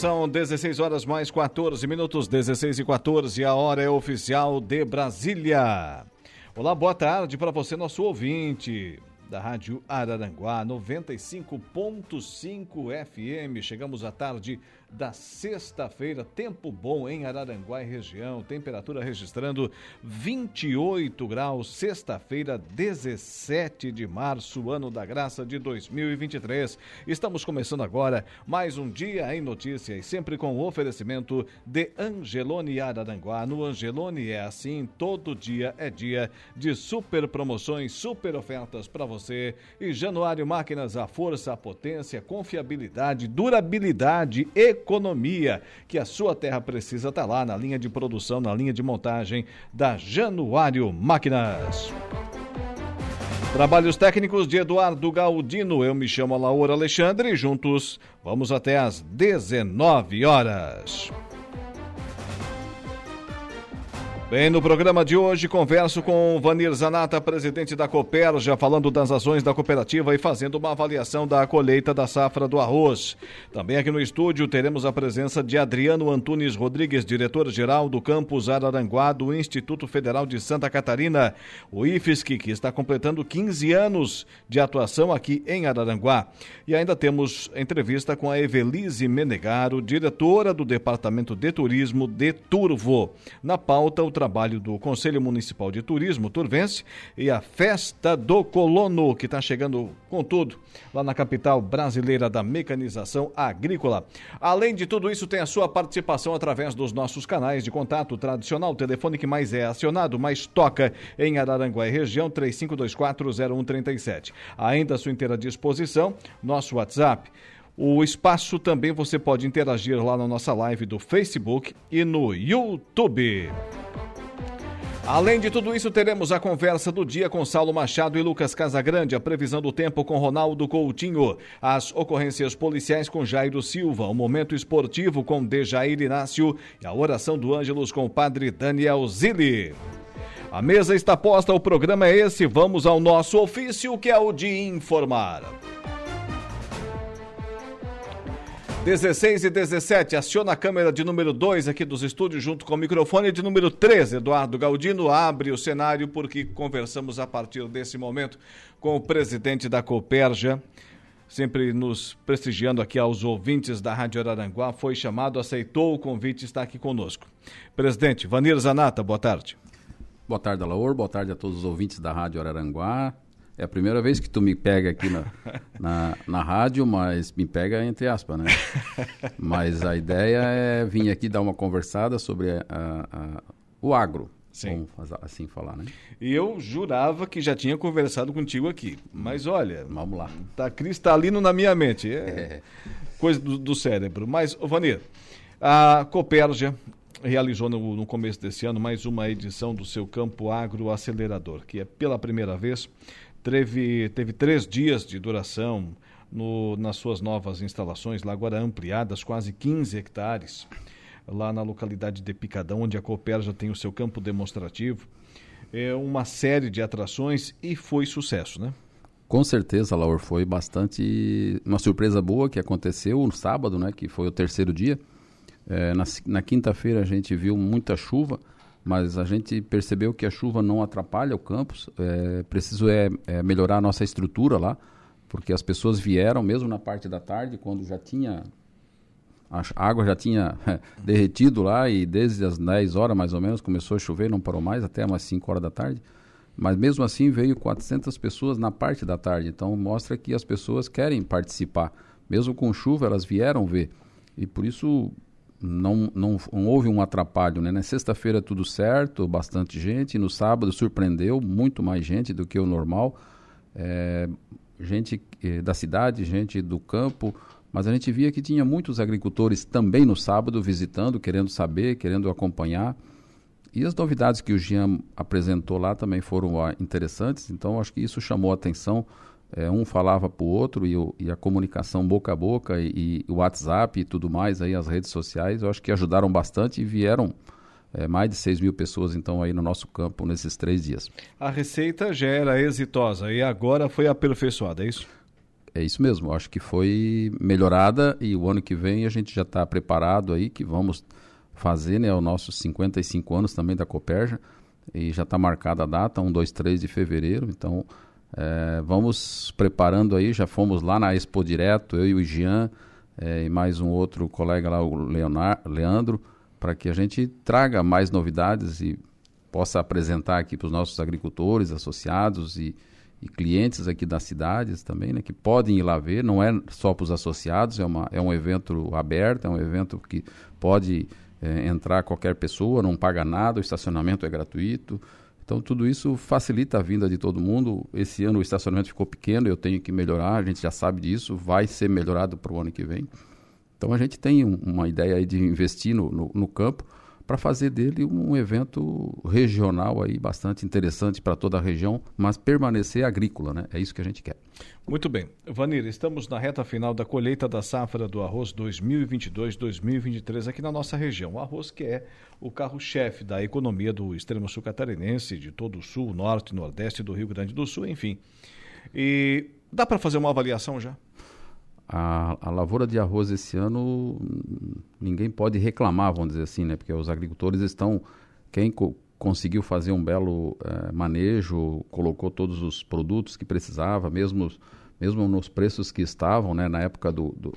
São 16 horas mais 14 minutos, 16 e 14, a hora é oficial de Brasília. Olá, boa tarde para você, nosso ouvinte da Rádio Araranguá 95.5 FM. Chegamos à tarde da sexta-feira. Tempo bom em Araranguá e região. Temperatura registrando 28 graus. Sexta-feira, 17 de março, ano da graça de 2023. Estamos começando agora mais um dia em notícias, sempre com o oferecimento de Angelone Araranguá. No Angelone é assim, todo dia é dia de super promoções, super ofertas para você. E Januário Máquinas, a força, a potência, confiabilidade, durabilidade e economia que a sua terra precisa estar tá lá na linha de produção, na linha de montagem da Januário Máquinas. Trabalhos técnicos de Eduardo Galdino. Eu me chamo Laura Alexandre e juntos vamos até às 19 horas. Bem, no programa de hoje converso com Vanir Zanata, presidente da Coperja, falando das ações da cooperativa e fazendo uma avaliação da colheita da safra do arroz. Também aqui no estúdio teremos a presença de Adriano Antunes Rodrigues, diretor-geral do campus Araranguá do Instituto Federal de Santa Catarina, o IFSC, que está completando 15 anos de atuação aqui em Araranguá. E ainda temos entrevista com a Evelise Menegaro, diretora do Departamento de Turismo de Turvo. Na pauta, o trabalho do Conselho Municipal de Turismo, Turvense, e a Festa do Colono, que está chegando com tudo lá na capital brasileira da mecanização agrícola. Além de tudo isso, tem a sua participação através dos nossos canais de contato tradicional, o telefone que mais é acionado, mais toca em Araranguá e região, 35240137. Ainda à sua inteira disposição, nosso WhatsApp o espaço também você pode interagir lá na nossa live do Facebook e no YouTube. Além de tudo isso, teremos a conversa do dia com Saulo Machado e Lucas Casagrande, a previsão do tempo com Ronaldo Coutinho, as ocorrências policiais com Jairo Silva, o momento esportivo com Dejair Inácio e a oração do Ângelos com o padre Daniel Zilli. A mesa está posta, o programa é esse, vamos ao nosso ofício que é o de informar. 16 e 17, aciona a câmera de número 2 aqui dos estúdios, junto com o microfone de número 13. Eduardo Galdino abre o cenário porque conversamos a partir desse momento com o presidente da Coperja, sempre nos prestigiando aqui aos ouvintes da Rádio Araranguá. Foi chamado, aceitou o convite e está aqui conosco. Presidente, Vanir Zanata, boa tarde. Boa tarde, Alaor. Boa tarde a todos os ouvintes da Rádio Araranguá. É a primeira vez que tu me pega aqui na, na, na rádio, mas me pega entre aspas, né? Mas a ideia é vir aqui dar uma conversada sobre a, a, o agro. Sim. Vamos assim falar, né? E eu jurava que já tinha conversado contigo aqui. Mas olha, vamos lá. Tá cristalino na minha mente. É, é. coisa do, do, cérebro. Mas, Vanir, a Copérgia realizou no, no, começo desse ano mais uma edição do seu Campo Agro Acelerador, que é pela primeira vez teve, teve três dias de duração no, nas suas novas instalações, lá agora ampliadas, quase 15 hectares, lá na localidade de Picadão, onde a Cooper já tem o seu campo demonstrativo. É uma série de atrações e foi sucesso, né? Com certeza, Laura, foi bastante uma surpresa boa que aconteceu no sábado, né? Que foi o terceiro dia. É, na, na quinta-feira a gente viu muita chuva, mas a gente percebeu que a chuva não atrapalha o campus. É, preciso é, é, melhorar a nossa estrutura lá, porque as pessoas vieram mesmo na parte da tarde, quando já tinha a água já tinha derretido lá e desde as 10 horas mais ou menos começou a chover, não parou mais até umas 5 horas da tarde. Mas mesmo assim veio 400 pessoas na parte da tarde, então mostra que as pessoas querem participar. Mesmo com chuva, elas vieram ver. E por isso não, não, não, houve um atrapalho. Né? Na sexta-feira tudo certo, bastante gente. No sábado surpreendeu, muito mais gente do que o normal. É, gente é, da cidade, gente do campo, Mas a gente via que tinha muitos agricultores também no sábado visitando, querendo saber, querendo acompanhar. E as novidades que o Jean apresentou lá também foram ah, interessantes, então acho que isso chamou a atenção. É, um falava para o outro e, e, a comunicação boca a boca e, e, o WhatsApp e tudo mais, aí as redes sociais, eu acho que ajudaram bastante e vieram é, mais de 6 mil pessoas então aí no nosso campo nesses três dias. A receita já era exitosa e agora foi aperfeiçoada, é isso? É isso mesmo, acho que foi melhorada e o ano que vem a gente já está preparado aí que vamos fazer né, os nossos 55 anos também da Coperja e já está marcada a data, 1, 2, 3 de fevereiro, então é, vamos preparando aí, já fomos lá na Expo Direto, eu e o Jean é, e mais um outro colega lá, o Leonardo, Leandro, para que a gente traga mais novidades e possa apresentar aqui para os nossos agricultores, associados e, e clientes aqui das cidades também, né, que podem ir lá ver, não é só para os associados, é, uma, é um evento aberto, é um evento que pode é, entrar qualquer pessoa, não paga nada, o estacionamento é gratuito. Então tudo isso facilita a vinda de todo mundo. Esse ano o estacionamento ficou pequeno, eu tenho que melhorar, a gente já sabe disso, vai ser melhorado para o ano que vem. Então a gente tem um, uma ideia de investir no, no, no campo para fazer dele um evento regional aí bastante interessante para toda a região, mas permanecer agrícola, né? É isso que a gente quer. Muito bem. Vanir, estamos na reta final da colheita da safra do arroz 2022-2023 aqui na nossa região. O arroz que é o carro-chefe da economia do extremo sul catarinense, de todo o sul, norte, nordeste do Rio Grande do Sul, enfim. E dá para fazer uma avaliação já? A, a, lavoura de arroz esse ano ninguém pode reclamar, vamos dizer assim, né? Porque os agricultores estão quem co conseguiu fazer um belo eh, manejo, colocou todos os produtos que precisava, mesmo mesmo nos preços que estavam, né? Na época do, do,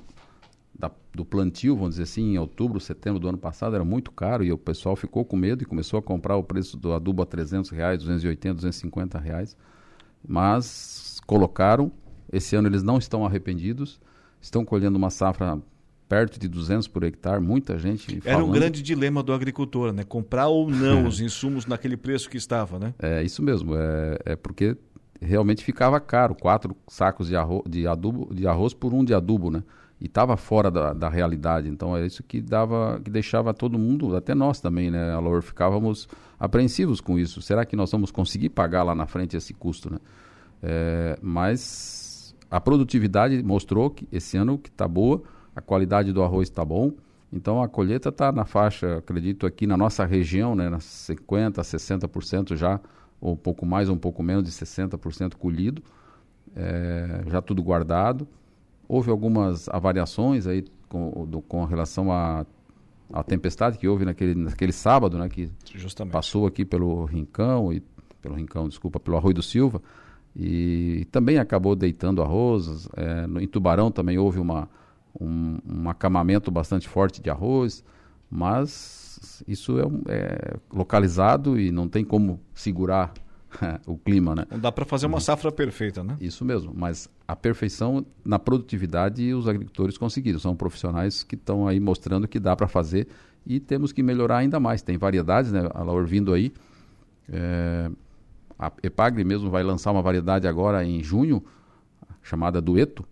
da, do plantio, vamos dizer assim, em outubro, setembro do ano passado era muito caro e o pessoal ficou com medo e começou a comprar o preço do adubo a 300 reais, 280, 250 reais, mas colocaram. Esse ano eles não estão arrependidos estão colhendo uma safra perto de 200 por hectare, muita gente Era falando... um grande dilema do agricultor, né? Comprar ou não os insumos naquele preço que estava, né? É isso mesmo, é, é porque realmente ficava caro, quatro sacos de, arroz, de, adubo, de arroz por um de adubo, né? E estava fora da, da realidade, então é isso que dava, que deixava todo mundo, até nós também, né, Alor, ficávamos apreensivos com isso. Será que nós vamos conseguir pagar lá na frente esse custo, né? É, mas a produtividade mostrou que esse ano que está boa, a qualidade do arroz está bom. Então a colheita está na faixa, acredito aqui na nossa região, né, nas 50%, 60% já, ou um pouco mais ou um pouco menos de 60% colhido, é, já tudo guardado. Houve algumas avariações aí com, do, com relação à a, a, tempestade que houve naquele, naquele sábado, né, que Justamente. passou aqui pelo Rincão, e, pelo Rincão, desculpa, pelo Arroio do Silva, e também acabou deitando arroz. É, no, em Tubarão também houve uma, um, um, acamamento bastante forte de arroz, mas isso é, é localizado e não tem como segurar o clima, né? Não dá para fazer uma safra perfeita, né? Isso mesmo, mas a perfeição na produtividade os agricultores conseguiram. São profissionais que estão aí mostrando que dá para fazer e temos que melhorar ainda mais. Tem variedades, né? A Laura vindo aí. É, a Epagre mesmo vai lançar uma variedade agora em junho, chamada Dueto,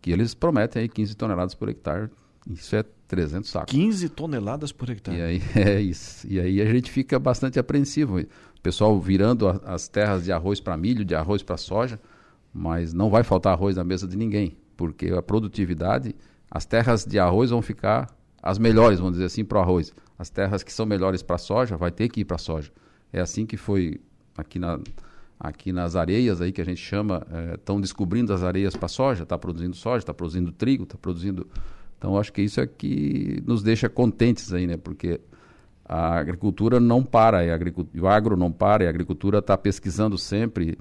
que eles prometem aí 15 toneladas por hectare. Isso é 300 sacos. 15 toneladas por hectare. E aí, é isso. E aí a gente fica bastante apreensivo. O pessoal virando a, as terras de arroz para milho, de arroz para soja, mas não vai faltar arroz na mesa de ninguém, porque a produtividade, as terras de arroz vão ficar as melhores, vamos dizer assim, para o arroz. As terras que são melhores para soja, vai ter que ir para soja. É assim que foi aqui, na, aqui nas areias aí que a gente chama, estão é, descobrindo as areias para soja, está produzindo soja, está produzindo trigo, está produzindo. Então acho que isso é que nos deixa contentes aí, né? Porque a agricultura não para, agricultura, o agro não para, a agricultura está pesquisando sempre.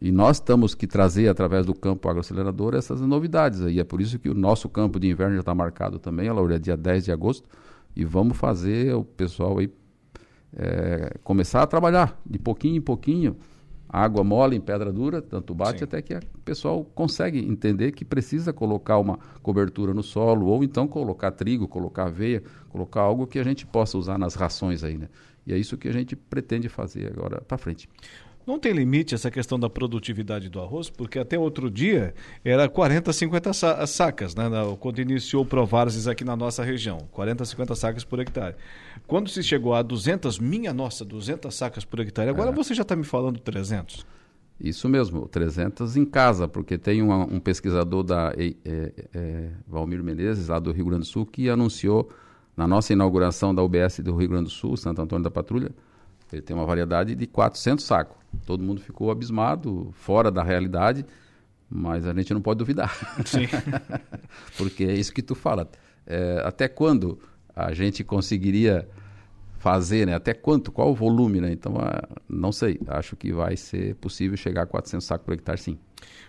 E nós temos que trazer, através do campo agroacelerador, essas novidades aí. É por isso que o nosso campo de inverno já está marcado também, a Laura, é dia 10 de agosto. E vamos fazer o pessoal aí é, começar a trabalhar de pouquinho em pouquinho, água mole em pedra dura, tanto bate Sim. até que o pessoal consegue entender que precisa colocar uma cobertura no solo, ou então colocar trigo, colocar aveia, colocar algo que a gente possa usar nas rações aí, né? E é isso que a gente pretende fazer agora para frente. Não tem limite essa questão da produtividade do arroz, porque até outro dia era 40, 50 sacas, né? Quando iniciou o Provarses aqui na nossa região, 40, 50 sacas por hectare. Quando se chegou a 200, minha nossa, 200 sacas por hectare, agora é. você já está me falando 300. Isso mesmo, 300 em casa, porque tem uma, um pesquisador da é, é, Valmir Menezes, lá do Rio Grande do Sul, que anunciou na nossa inauguração da UBS do Rio Grande do Sul, Santo Antônio da Patrulha, ele tem uma variedade de 400 sacos. Todo mundo ficou abismado, fora da realidade, mas a gente não pode duvidar. Sim. porque é isso que tu fala. É, até quando a gente conseguiria fazer, né? Até quanto, qual o volume, né? Então, uh, não sei. Acho que vai ser possível chegar a 400 sacos por hectare, sim.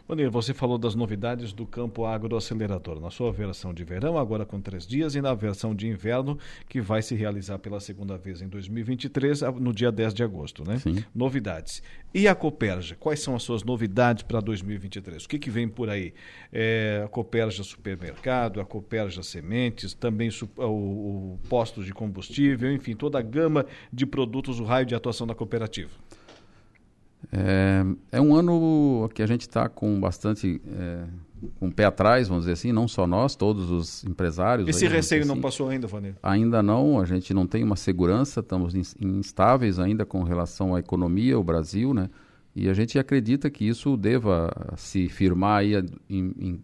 Maneiro, você falou das novidades do campo agroacelerador, na sua versão de verão, agora com três dias, e na versão de inverno, que vai se realizar pela segunda vez em 2023, no dia 10 de agosto, né? Sim. Novidades. E a Coperja, quais são as suas novidades para 2023? O que, que vem por aí? É, a Coperja Supermercado, a Coperja Sementes, também o, o postos de combustível, enfim, toda a gama de produtos, o raio de atuação da cooperativa. É, é um ano que a gente está com bastante é, com o pé atrás, vamos dizer assim, não só nós, todos os empresários. Esse aí, receio assim. não passou ainda, Vanir? Ainda não, a gente não tem uma segurança, estamos instáveis ainda com relação à economia, o Brasil, né? E a gente acredita que isso deva se firmar aí em, em,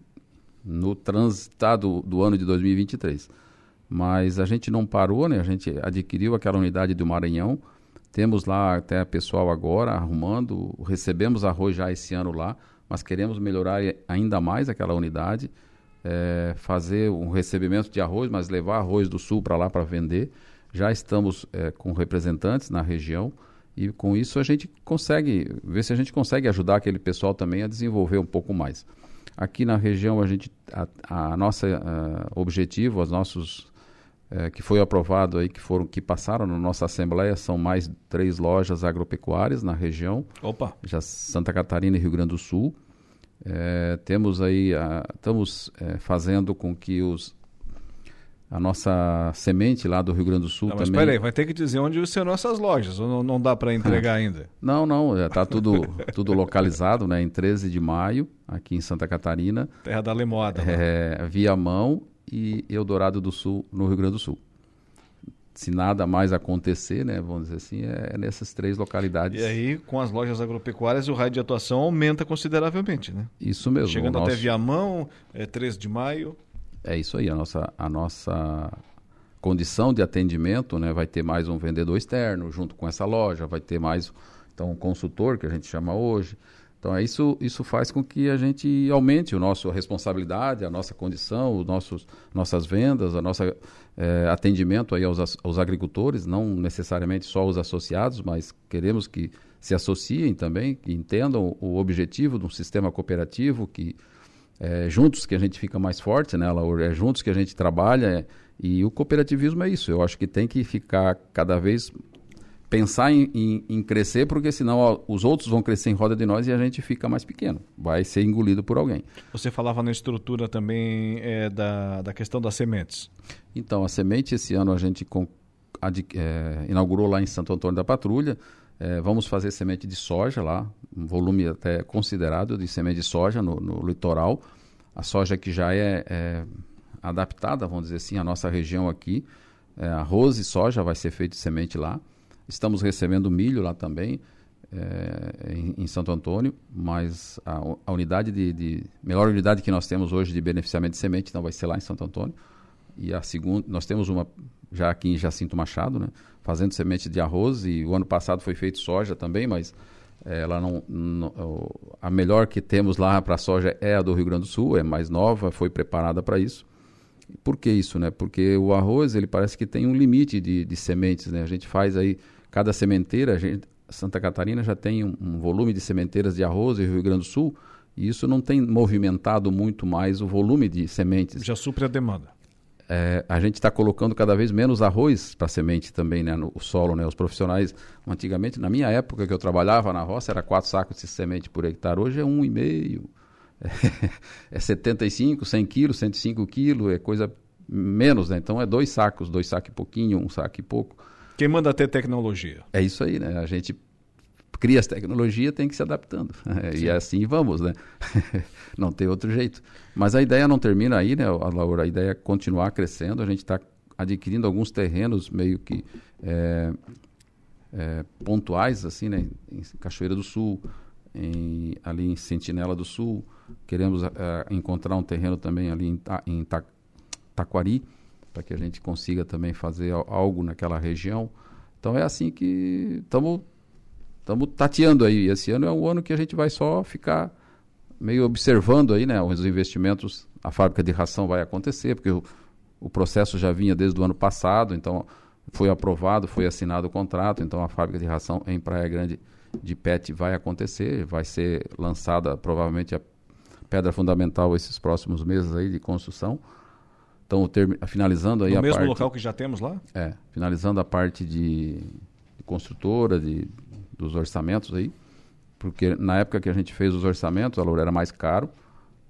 no transitado do ano de 2023. Mas a gente não parou, né? A gente adquiriu aquela unidade do Maranhão, temos lá até pessoal agora arrumando, recebemos arroz já esse ano lá, mas queremos melhorar ainda mais aquela unidade, é, fazer um recebimento de arroz, mas levar arroz do sul para lá para vender. Já estamos é, com representantes na região e com isso a gente consegue ver se a gente consegue ajudar aquele pessoal também a desenvolver um pouco mais. Aqui na região a gente a, a nossa a, objetivo, os nossos é, que foi aprovado aí, que foram que passaram na nossa Assembleia, são mais três lojas agropecuárias na região. Opa! Já Santa Catarina e Rio Grande do Sul. É, temos aí, a, estamos é, fazendo com que os, a nossa semente lá do Rio Grande do Sul não, mas também. Mas peraí, vai ter que dizer onde serão essas lojas, ou não, não dá para entregar ainda? Não, não, já está tudo, tudo localizado, né? Em 13 de maio, aqui em Santa Catarina. Terra da Lemoda. É, né? via mão e Eldorado do Sul, no Rio Grande do Sul. Se nada mais acontecer, né, vamos dizer assim, é nessas três localidades. E aí, com as lojas agropecuárias, o raio de atuação aumenta consideravelmente, né? Isso mesmo. Chegando nosso... até Viamão, é 3 de maio. É isso aí, a nossa, a nossa condição de atendimento, né, vai ter mais um vendedor externo junto com essa loja, vai ter mais então um consultor que a gente chama hoje, então, é isso, isso faz com que a gente aumente a nossa responsabilidade, a nossa condição, os nossos, nossas vendas, a nossa é, atendimento aí aos, aos agricultores, não necessariamente só os associados, mas queremos que se associem também, que entendam o objetivo de um sistema cooperativo, que é juntos que a gente fica mais forte, né, Laura? É juntos que a gente trabalha, é, e o cooperativismo é isso. Eu acho que tem que ficar cada vez pensar em, em, em, crescer, porque senão ó, os outros vão crescer em roda de nós e a gente fica mais pequeno, vai ser engolido por alguém. Você falava na estrutura também é, da, da questão das sementes. Então, a semente esse ano a gente com, é, inaugurou lá em Santo Antônio da Patrulha. É, vamos fazer semente de soja lá, um volume até considerado de semente de soja no, no litoral. A soja que já é, é, adaptada, vamos dizer assim, à nossa região aqui. É, arroz e soja vai ser feito de semente lá. Estamos recebendo milho lá também, é, em, em, Santo Antônio, mas a, a unidade de, de, melhor unidade que nós temos hoje de beneficiamento de semente então vai ser lá em Santo Antônio. E a segunda, nós temos uma já aqui em Jacinto Machado, né, fazendo semente de arroz e o ano passado foi feito soja também, mas é, ela não, não a melhor que temos lá para soja é a do Rio Grande do Sul, é mais nova, foi preparada para isso. Por que isso, né? Porque o arroz ele parece que tem um limite de, de sementes, né? A gente faz aí Cada sementeira, gente, Santa Catarina já tem um, um, volume de sementeiras de arroz e Rio Grande do Sul, e isso não tem movimentado muito mais o volume de sementes. Já supre a demanda. É, a gente está colocando cada vez menos arroz para semente também, né, no solo, né, os profissionais, antigamente, na minha época que eu trabalhava na roça, era quatro sacos de semente por hectare, hoje é um e meio, é, é 75, 100 quilos, 105 quilos, é coisa menos, né, então é dois sacos, dois sacos e pouquinho, um saco e pouco, quem manda ter tecnologia. É isso aí, né? A gente cria as tecnologias, tem que se adaptando. e assim vamos, né? não tem outro jeito. Mas a ideia não termina aí, né, Laura? A ideia é continuar crescendo. A gente está adquirindo alguns terrenos meio que é, é, pontuais, assim, né? Em Cachoeira do Sul, em, ali em Sentinela do Sul. Queremos é, encontrar um terreno também ali em, em Ta, Taquari, para que a gente consiga também fazer algo naquela região. Então é assim que estamos tateando aí. Esse ano é um ano que a gente vai só ficar meio observando aí, né, os investimentos. A fábrica de ração vai acontecer, porque o, o processo já vinha desde o ano passado, então foi aprovado, foi assinado o contrato, então a fábrica de ração em Praia Grande de PET vai acontecer, vai ser lançada provavelmente a pedra fundamental esses próximos meses aí de construção. Então, finalizando aí no a mesmo parte... local que já temos lá? É, finalizando a parte de, de construtora, de, dos orçamentos aí, porque na época que a gente fez os orçamentos, a Loura era mais caro,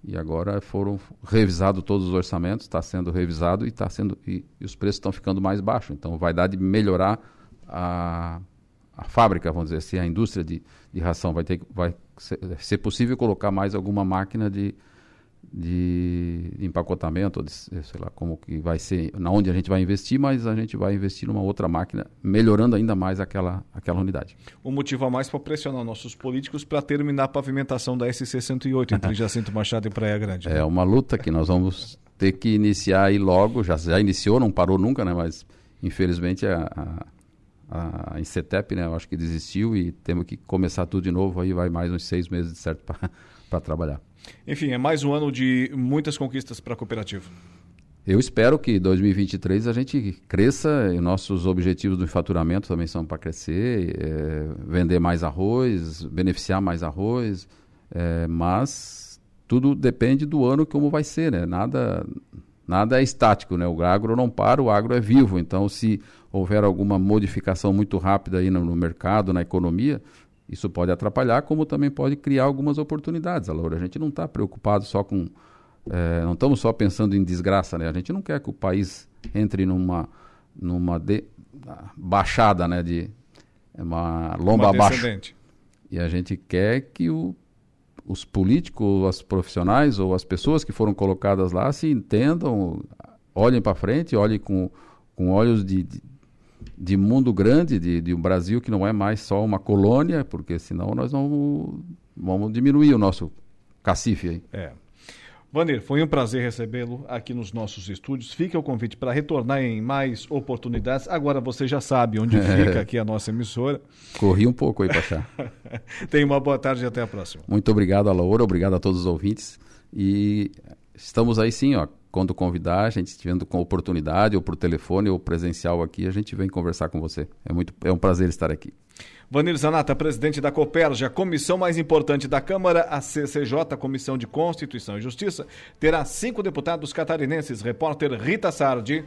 e agora foram revisados todos os orçamentos, está sendo revisado e, tá sendo, e, e os preços estão ficando mais baixos. Então, vai dar de melhorar a, a fábrica, vamos dizer assim, a indústria de, de ração. Vai, ter, vai ser, ser possível colocar mais alguma máquina de, de empacotamento, de, sei lá como que vai ser, na onde a gente vai investir, mas a gente vai investir numa outra máquina, melhorando ainda mais aquela, aquela unidade. Um motivo a mais para pressionar nossos políticos para terminar a pavimentação da SC-108 entre Jacinto Machado e Praia Grande. É uma luta que nós vamos ter que iniciar aí logo, já, já iniciou, não parou nunca, né? Mas infelizmente a, a, a Incetep, né? Eu acho que desistiu e temos que começar tudo de novo, aí vai mais uns seis meses de certo para trabalhar. Enfim, é mais um ano de muitas conquistas para a cooperativa. Eu espero que 2023 a gente cresça e nossos objetivos do faturamento também são para crescer, é, vender mais arroz, beneficiar mais arroz, é, mas tudo depende do ano como vai ser, né? Nada, nada é estático, né? O agro não para, o agro é vivo. Então, se houver alguma modificação muito rápida aí no, no mercado, na economia, isso pode atrapalhar, como também pode criar algumas oportunidades, Laura. A gente não está preocupado só com. É, não estamos só pensando em desgraça, né? A gente não quer que o país entre numa, numa de, baixada, né? De uma lomba uma abaixo. E a gente quer que o, os políticos, os profissionais ou as pessoas que foram colocadas lá se entendam, olhem para frente, olhem com, com olhos de, de de mundo grande, de, de um Brasil que não é mais só uma colônia, porque senão nós vamos, vamos diminuir o nosso cacife aí. É. Vanir, foi um prazer recebê-lo aqui nos nossos estúdios. Fica o convite para retornar em mais oportunidades. Agora você já sabe onde fica aqui a nossa emissora. Corri um pouco aí, Pachá. Tenha uma boa tarde e até a próxima. Muito obrigado, Laura. Obrigado a todos os ouvintes. E estamos aí sim, ó, quando convidar, a gente estiver com oportunidade, ou por telefone, ou presencial aqui, a gente vem conversar com você. É, muito, é um prazer estar aqui. Vanir Zanata, presidente da Coperja, comissão mais importante da Câmara, a CCJ, Comissão de Constituição e Justiça, terá cinco deputados catarinenses. Repórter Rita Sardi.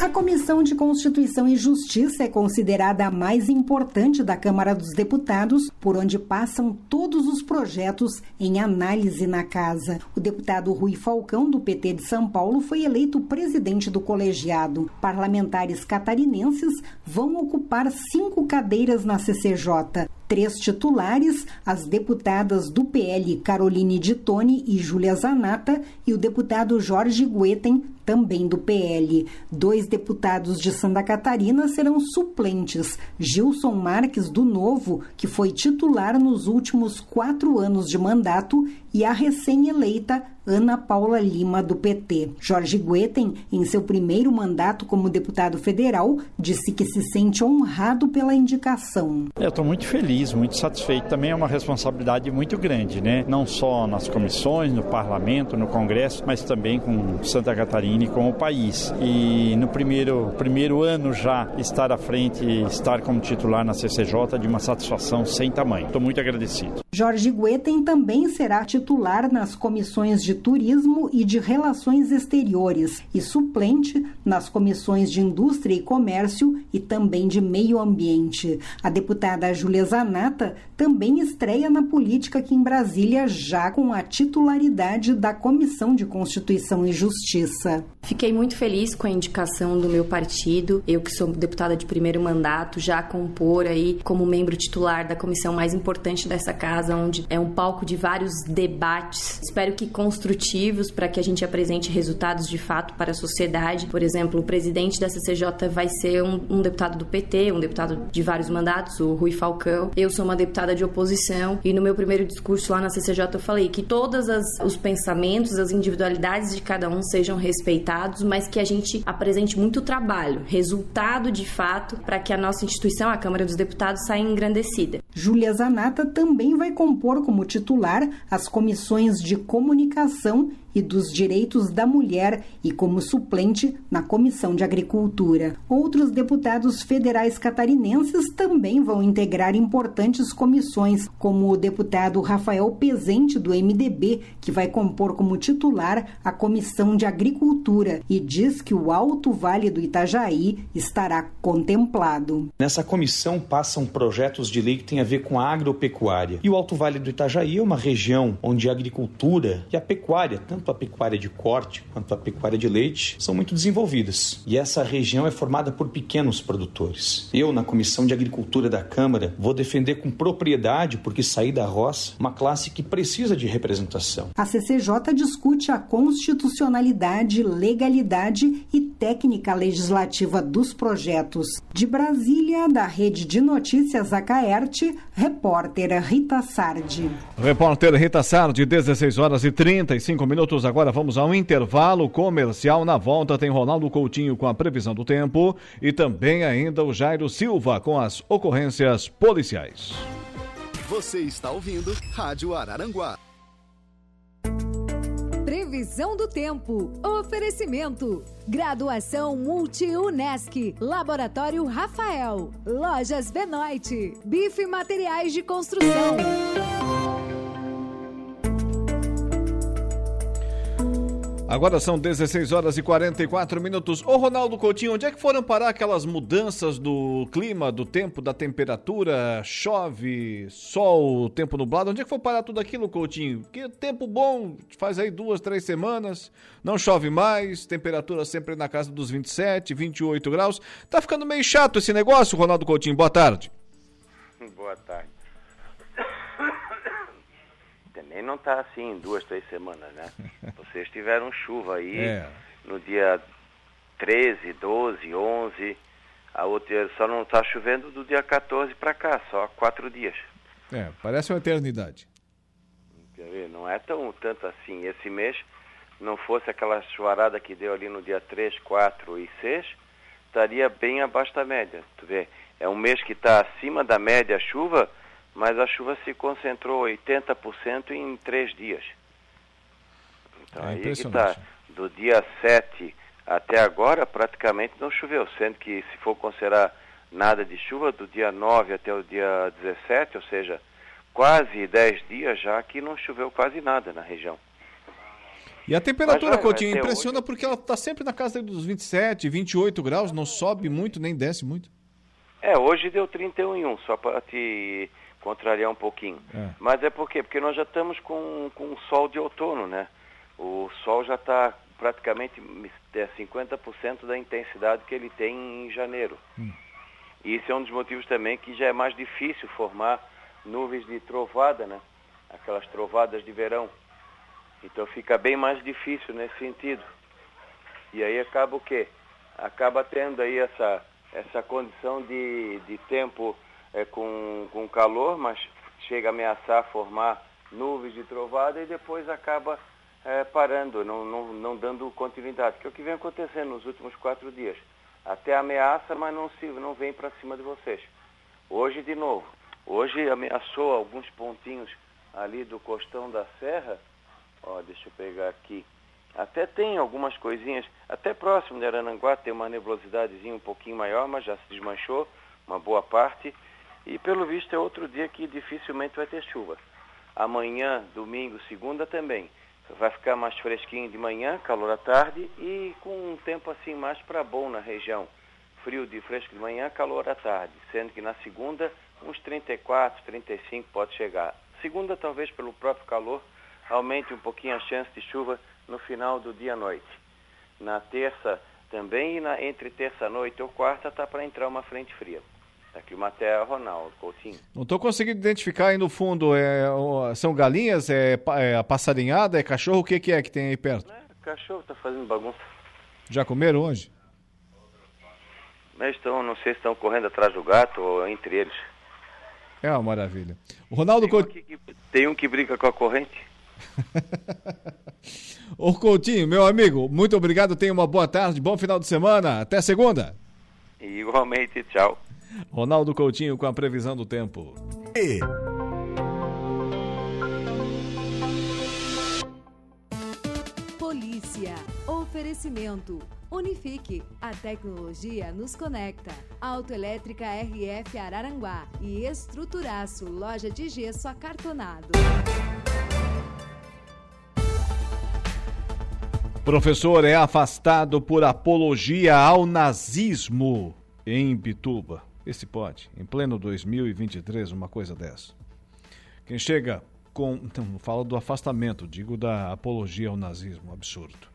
A Comissão de Constituição e Justiça é considerada a mais importante da Câmara dos Deputados, por onde passam todos os projetos em análise na casa. O deputado Rui Falcão, do PT de São Paulo, foi eleito presidente do colegiado. Parlamentares catarinenses vão ocupar cinco cadeiras na CCJ três titulares, as deputadas do PL Caroline Ditone e Júlia Zanata e o deputado Jorge Gueten, também do PL. Dois deputados de Santa Catarina serão suplentes. Gilson Marques, do Novo, que foi titular nos últimos quatro anos de mandato, e a recém-eleita Ana Paula Lima, do PT. Jorge Gueten, em seu primeiro mandato como deputado federal, disse que se sente honrado pela indicação. Eu estou muito feliz, muito satisfeito. Também é uma responsabilidade muito grande, né? Não só nas comissões, no parlamento, no Congresso, mas também com Santa Catarina e com o país. E no primeiro, primeiro ano já estar à frente, estar como titular na CCJ, de uma satisfação sem tamanho. Estou muito agradecido. Jorge Gueten também será titular nas comissões de Turismo e de Relações Exteriores e suplente nas comissões de Indústria e Comércio e também de Meio Ambiente. A deputada Júlia Zanata também estreia na política aqui em Brasília, já com a titularidade da Comissão de Constituição e Justiça. Fiquei muito feliz com a indicação do meu partido, eu que sou deputada de primeiro mandato, já compor aí como membro titular da comissão mais importante dessa casa, onde é um palco de vários debates, espero que construtivos, para que a gente apresente resultados de fato para a sociedade. Por exemplo, o presidente da CCJ vai ser um, um deputado do PT, um deputado de vários mandatos, o Rui Falcão. Eu sou uma deputada de oposição e no meu primeiro discurso lá na CCJ eu falei que todos os pensamentos, as individualidades de cada um sejam respeitados, mas que a gente apresente muito trabalho, resultado de fato, para que a nossa instituição, a Câmara dos Deputados, saia engrandecida. Júlia Zanata também vai compor como titular as comissões de comunicação e dos Direitos da Mulher e como suplente na Comissão de Agricultura. Outros deputados federais catarinenses também vão integrar importantes comissões, como o deputado Rafael Pezente, do MDB, que vai compor como titular a Comissão de Agricultura e diz que o Alto Vale do Itajaí estará contemplado. Nessa comissão passam projetos de lei que têm a ver com a agropecuária. E o Alto Vale do Itajaí é uma região onde a agricultura e a pecuária, tanto tanto a pecuária de corte quanto a pecuária de leite, são muito desenvolvidas. E essa região é formada por pequenos produtores. Eu, na Comissão de Agricultura da Câmara, vou defender com propriedade, porque saí da roça, uma classe que precisa de representação. A CCJ discute a constitucionalidade, legalidade e técnica legislativa dos projetos. De Brasília, da Rede de Notícias Acaerte, repórter Rita Sardi. Repórter Rita Sardi, 16 horas e 35 minutos minutos. Agora vamos a um intervalo comercial. Na volta tem Ronaldo Coutinho com a previsão do tempo e também ainda o Jairo Silva com as ocorrências policiais. Você está ouvindo Rádio Araranguá. Previsão do tempo. Oferecimento. Graduação Multi-UNESC. Laboratório Rafael. Lojas Benoit. Bife Materiais de Construção. Agora são 16 horas e 44 minutos. Ô Ronaldo Coutinho, onde é que foram parar aquelas mudanças do clima, do tempo, da temperatura? Chove, sol, tempo nublado. Onde é que foi parar tudo aquilo, Coutinho? Que tempo bom, faz aí duas, três semanas, não chove mais, temperatura sempre na casa dos 27, 28 graus. Tá ficando meio chato esse negócio, Ronaldo Coutinho. Boa tarde. Boa tarde não está assim duas, três semanas, né? Vocês tiveram chuva aí é. no dia 13, 12, 11. A outra só não está chovendo do dia 14 para cá, só quatro dias. É, parece uma eternidade. Não é tão tanto assim. Esse mês, não fosse aquela chuvarada que deu ali no dia 3, 4 e 6, estaria bem abaixo da média. Tu vê, é um mês que está acima da média a chuva, mas a chuva se concentrou 80% em três dias. Então é aí que está. Do dia 7 até agora praticamente não choveu, sendo que se for considerar nada de chuva, do dia 9 até o dia 17, ou seja, quase 10 dias já que não choveu quase nada na região. E a temperatura, Coutinho, impressiona hoje... porque ela está sempre na casa dos 27, 28 graus, não sobe muito nem desce muito. É, hoje deu 31,1, só para te contrariar um pouquinho. É. Mas é por quê? Porque nós já estamos com, com o sol de outono, né? O sol já está praticamente é 50% da intensidade que ele tem em janeiro. Hum. E isso é um dos motivos também que já é mais difícil formar nuvens de trovada, né? Aquelas trovadas de verão. Então fica bem mais difícil nesse sentido. E aí acaba o quê? Acaba tendo aí essa, essa condição de, de tempo é, com, com calor, mas chega a ameaçar formar nuvens de trovada e depois acaba é, parando, não, não, não dando continuidade, que é o que vem acontecendo nos últimos quatro dias. Até ameaça, mas não, se, não vem para cima de vocês. Hoje, de novo, hoje ameaçou alguns pontinhos ali do costão da serra, ó, deixa eu pegar aqui, até tem algumas coisinhas, até próximo de Arananguá tem uma nebulosidade um pouquinho maior, mas já se desmanchou uma boa parte. E pelo visto é outro dia que dificilmente vai ter chuva. Amanhã, domingo, segunda também. Vai ficar mais fresquinho de manhã, calor à tarde e com um tempo assim mais para bom na região. Frio de fresco de manhã, calor à tarde. Sendo que na segunda uns 34, 35 pode chegar. Segunda, talvez pelo próprio calor, aumente um pouquinho a chance de chuva no final do dia à noite. Na terça também, e na, entre terça-noite ou quarta, está para entrar uma frente fria. Aqui uma terra, Ronaldo Coutinho. Não estou conseguindo identificar aí no fundo. É, são galinhas? É, é a passarinhada? É cachorro? O que, que é que tem aí perto? É, cachorro está fazendo bagunça. Já comeram hoje? Mas estão, não sei se estão correndo atrás do gato ou entre eles. É uma maravilha. O Ronaldo tem, um que, tem um que brinca com a corrente. Ô Coutinho, meu amigo, muito obrigado. Tenha uma boa tarde, bom final de semana. Até segunda. Igualmente, tchau. Ronaldo Coutinho com a previsão do tempo. E... Polícia. Oferecimento. Unifique. A tecnologia nos conecta. Autoelétrica RF Araranguá e Estruturaço. Loja de gesso acartonado. Professor é afastado por apologia ao nazismo em Bituba. Esse pode, em pleno 2023, uma coisa dessa. Quem chega com. Então, não falo do afastamento, digo da apologia ao nazismo, absurdo.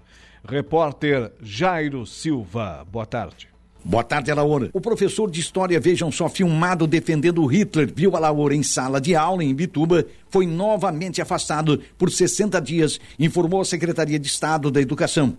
Repórter Jairo Silva, boa tarde. Boa tarde, Alaor. O professor de História, vejam só, filmado defendendo Hitler, viu Alaor em sala de aula em Bituba, foi novamente afastado por 60 dias, informou a Secretaria de Estado da Educação.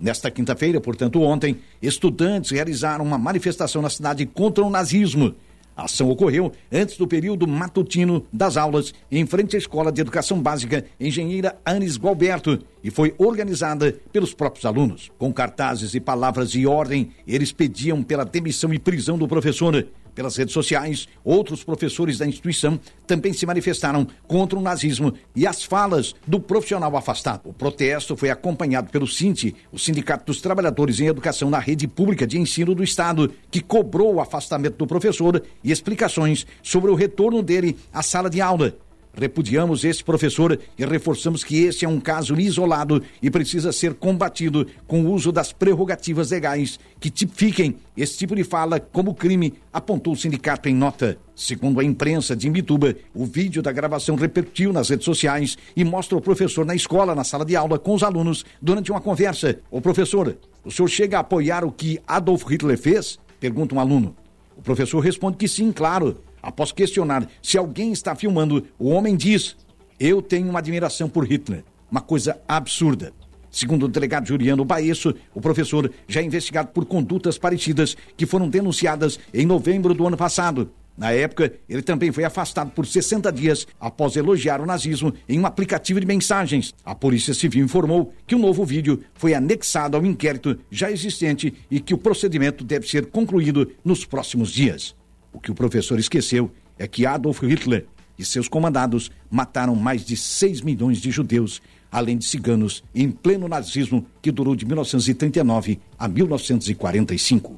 Nesta quinta-feira, portanto ontem, estudantes realizaram uma manifestação na cidade contra o nazismo. A ação ocorreu antes do período matutino das aulas em frente à Escola de Educação Básica Engenheira Anis Gualberto e foi organizada pelos próprios alunos. Com cartazes e palavras de ordem, eles pediam pela demissão e prisão do professor. Pelas redes sociais, outros professores da instituição também se manifestaram contra o nazismo e as falas do profissional afastado. O protesto foi acompanhado pelo SINTE, o Sindicato dos Trabalhadores em Educação na Rede Pública de Ensino do Estado, que cobrou o afastamento do professor e explicações sobre o retorno dele à sala de aula. Repudiamos esse professor e reforçamos que esse é um caso isolado e precisa ser combatido com o uso das prerrogativas legais que tipifiquem esse tipo de fala como crime, apontou o sindicato em nota. Segundo a imprensa de Imbituba, o vídeo da gravação repercutiu nas redes sociais e mostra o professor na escola, na sala de aula, com os alunos, durante uma conversa. O professor, o senhor chega a apoiar o que Adolf Hitler fez? Pergunta um aluno. O professor responde que sim, claro. Após questionar se alguém está filmando, o homem diz: Eu tenho uma admiração por Hitler. Uma coisa absurda. Segundo o delegado Juliano Baesso, o professor já é investigado por condutas parecidas que foram denunciadas em novembro do ano passado. Na época, ele também foi afastado por 60 dias após elogiar o nazismo em um aplicativo de mensagens. A Polícia Civil informou que o novo vídeo foi anexado ao inquérito já existente e que o procedimento deve ser concluído nos próximos dias. O que o professor esqueceu é que Adolf Hitler e seus comandados mataram mais de 6 milhões de judeus, além de ciganos, em pleno nazismo que durou de 1939 a 1945.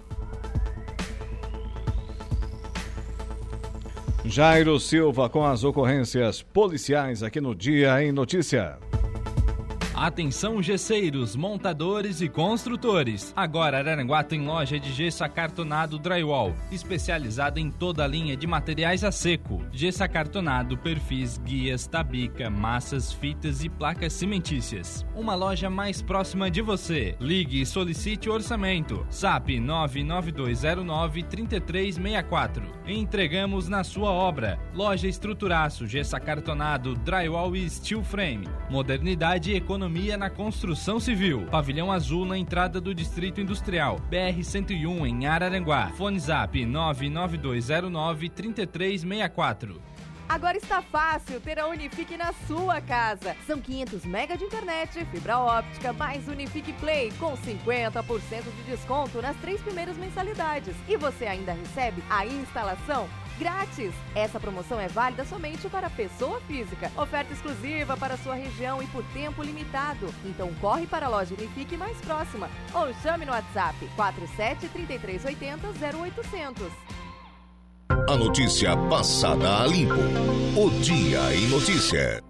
Jairo Silva com as ocorrências policiais aqui no Dia em Notícia. Atenção gesseiros, montadores e construtores. Agora Araranguá tem loja de gesso acartonado drywall, especializada em toda a linha de materiais a seco. Gesso acartonado, perfis, guias, tabica, massas, fitas e placas cimentícias. Uma loja mais próxima de você. Ligue e solicite orçamento. SAP 992093364. Entregamos na sua obra. Loja Estruturaço, gesso acartonado, drywall e steel frame. Modernidade e economia economia na construção civil. Pavilhão Azul na entrada do Distrito Industrial. BR-101 em Araranguá. Fone Zap 99209-3364. Agora está fácil ter a Unifique na sua casa. São 500 mega de internet, fibra óptica, mais Unifique Play com 50% de desconto nas três primeiras mensalidades. E você ainda recebe a instalação grátis. Essa promoção é válida somente para pessoa física. Oferta exclusiva para sua região e por tempo limitado. Então corre para a loja Unifique mais próxima ou chame no WhatsApp 47 3380 0800. A notícia passada a limpo. O Dia em Notícia.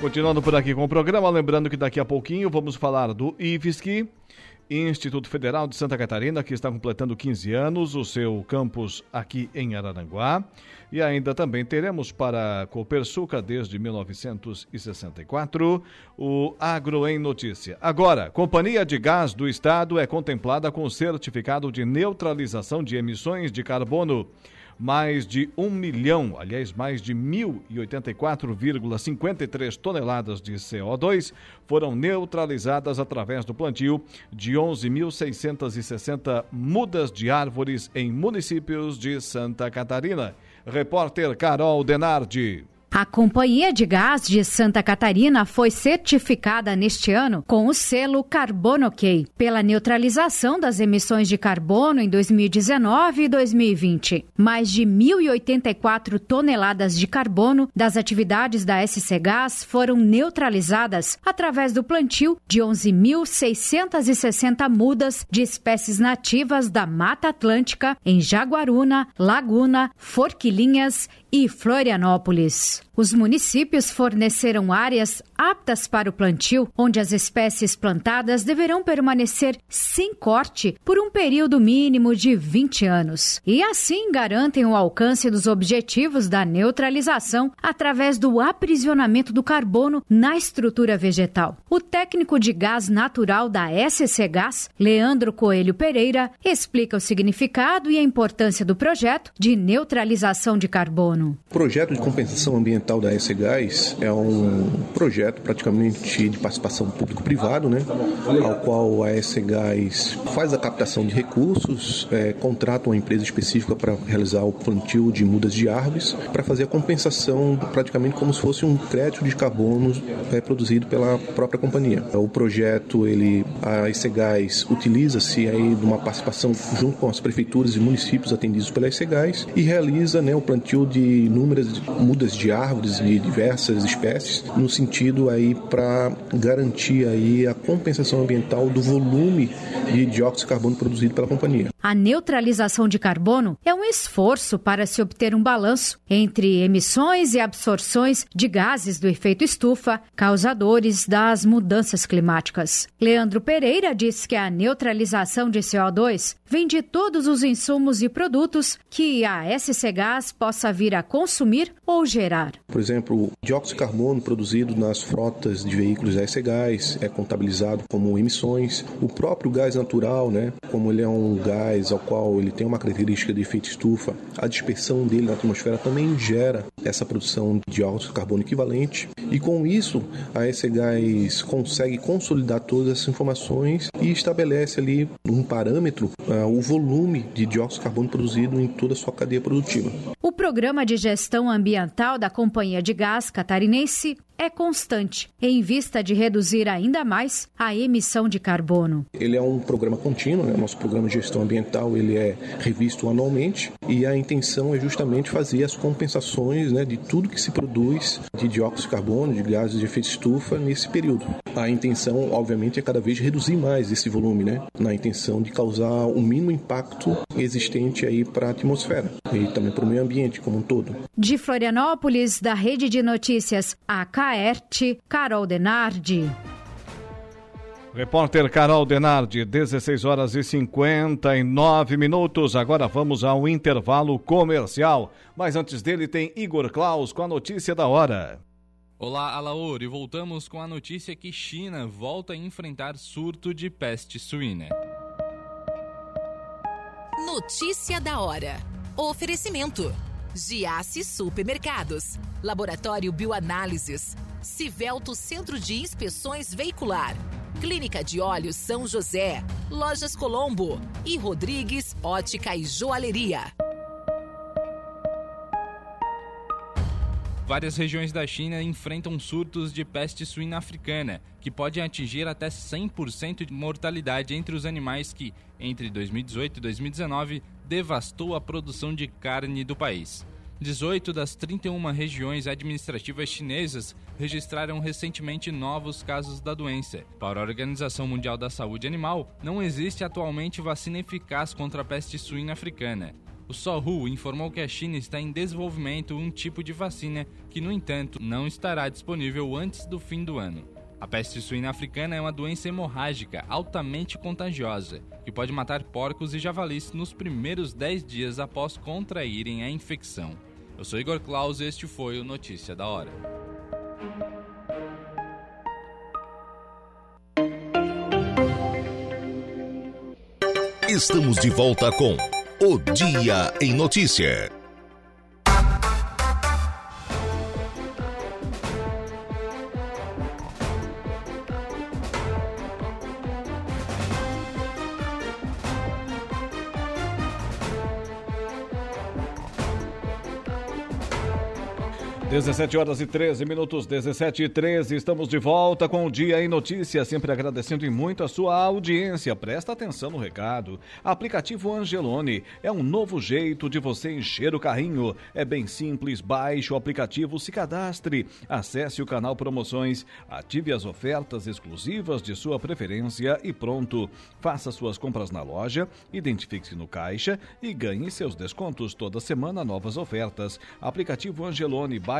Continuando por aqui com o programa, lembrando que daqui a pouquinho vamos falar do IFSC, Instituto Federal de Santa Catarina, que está completando 15 anos, o seu campus aqui em Araranguá. E ainda também teremos para Copersuca, desde 1964, o Agro em Notícia. Agora, Companhia de Gás do Estado é contemplada com certificado de neutralização de emissões de carbono mais de um milhão, aliás, mais de 1.084,53 toneladas de CO2 foram neutralizadas através do plantio de 11.660 mudas de árvores em municípios de Santa Catarina. Repórter Carol Denardi. A Companhia de Gás de Santa Catarina foi certificada neste ano com o selo Carbono OK pela neutralização das emissões de carbono em 2019 e 2020. Mais de 1.084 toneladas de carbono das atividades da SC Gás foram neutralizadas através do plantio de 11.660 mudas de espécies nativas da Mata Atlântica em Jaguaruna, Laguna, Forquilinhas e Florianópolis. Os municípios forneceram áreas aptas para o plantio, onde as espécies plantadas deverão permanecer sem corte por um período mínimo de 20 anos. E assim garantem o alcance dos objetivos da neutralização através do aprisionamento do carbono na estrutura vegetal. O técnico de gás natural da SC Gás, Leandro Coelho Pereira, explica o significado e a importância do projeto de neutralização de carbono. O projeto de compensação ambiental ambiental da S Gás é um projeto praticamente de participação público-privado, né, ao qual a S Gás faz a captação de recursos, é, contrata uma empresa específica para realizar o plantio de mudas de árvores, para fazer a compensação praticamente como se fosse um crédito de carbono é, produzido pela própria companhia. O projeto, ele, a S Gás utiliza-se aí de uma participação junto com as prefeituras e municípios atendidos pela S Gás e realiza né, o plantio de inúmeras mudas de árvores de diversas espécies, no sentido aí para garantir aí a compensação ambiental do volume de dióxido de carbono produzido pela companhia. A neutralização de carbono é um esforço para se obter um balanço entre emissões e absorções de gases do efeito estufa, causadores das mudanças climáticas. Leandro Pereira diz que a neutralização de CO2 vem de todos os insumos e produtos que a SC Gás possa vir a consumir ou gerar. Por exemplo, o dióxido de carbono produzido nas frotas de veículos a gás é contabilizado como emissões. O próprio gás natural, né, como ele é um gás ao qual ele tem uma característica de efeito estufa, a dispersão dele na atmosfera também gera essa produção de dióxido de carbono equivalente. E com isso, a gás consegue consolidar todas essas informações e estabelece ali um parâmetro, o volume de dióxido de carbono produzido em toda a sua cadeia produtiva. O programa de gestão ambiental da Companhia de Gás Catarinense é constante, em vista de reduzir ainda mais a emissão de carbono. Ele é um programa contínuo, né? nosso programa de gestão ambiental ele é revisto anualmente e a intenção é justamente fazer as compensações né, de tudo que se produz de dióxido de carbono, de gases de efeito estufa nesse período. A intenção, obviamente, é cada vez reduzir mais esse volume, né, na intenção de causar o mínimo impacto existente aí para a atmosfera e também para o meio ambiente como um todo. De Florianópolis, da Rede de Notícias AK Laerte, Carol Denardi. Repórter Carol Denardi, 16 horas e 59 minutos. Agora vamos ao intervalo comercial. Mas antes dele tem Igor Klaus com a notícia da hora. Olá, Alaor, e voltamos com a notícia que China volta a enfrentar surto de peste suína. Notícia da hora. Oferecimento: Giasse Supermercados, Laboratório Bioanálises, Civelto Centro de Inspeções Veicular, Clínica de Olhos São José, Lojas Colombo. E Rodrigues Ótica e Joalheria. Várias regiões da China enfrentam surtos de peste suína africana, que pode atingir até 100% de mortalidade entre os animais que, entre 2018 e 2019, devastou a produção de carne do país. 18 das 31 regiões administrativas chinesas registraram recentemente novos casos da doença. Para a Organização Mundial da Saúde Animal, não existe atualmente vacina eficaz contra a peste suína africana. O Sohu informou que a China está em desenvolvimento um tipo de vacina que, no entanto, não estará disponível antes do fim do ano. A peste suína africana é uma doença hemorrágica altamente contagiosa, que pode matar porcos e javalis nos primeiros 10 dias após contraírem a infecção. Eu sou Igor Claus e este foi o Notícia da Hora. Estamos de volta com o Dia em Notícia. 17 horas e 13 minutos, 17 e 13. Estamos de volta com o Dia em Notícias, sempre agradecendo e muito a sua audiência. Presta atenção no recado. Aplicativo Angelone é um novo jeito de você encher o carrinho. É bem simples, baixe o aplicativo, se cadastre, acesse o canal Promoções, ative as ofertas exclusivas de sua preferência e pronto. Faça suas compras na loja, identifique-se no caixa e ganhe seus descontos toda semana novas ofertas. Aplicativo Angelone, baixe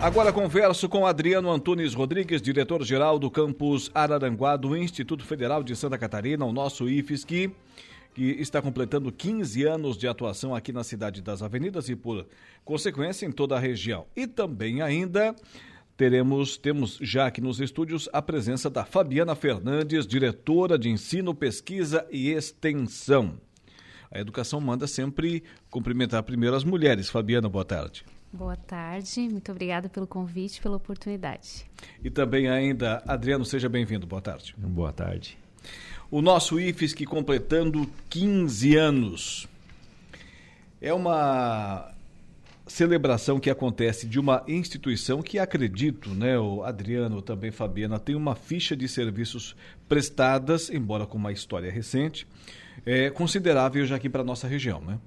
Agora converso com Adriano Antunes Rodrigues, diretor-geral do campus Araranguá do Instituto Federal de Santa Catarina, o nosso IFSC, que está completando 15 anos de atuação aqui na cidade das Avenidas e, por consequência, em toda a região. E também ainda teremos, temos já aqui nos estúdios a presença da Fabiana Fernandes, diretora de Ensino, Pesquisa e Extensão. A educação manda sempre cumprimentar primeiro as mulheres. Fabiana, boa tarde. Boa tarde, muito obrigada pelo convite, pela oportunidade. E também ainda, Adriano, seja bem-vindo, boa tarde. Boa tarde. O nosso IFSC completando 15 anos. É uma celebração que acontece de uma instituição que acredito, né, o Adriano, também Fabiana, tem uma ficha de serviços prestadas, embora com uma história recente, é, considerável já aqui para a nossa região, né?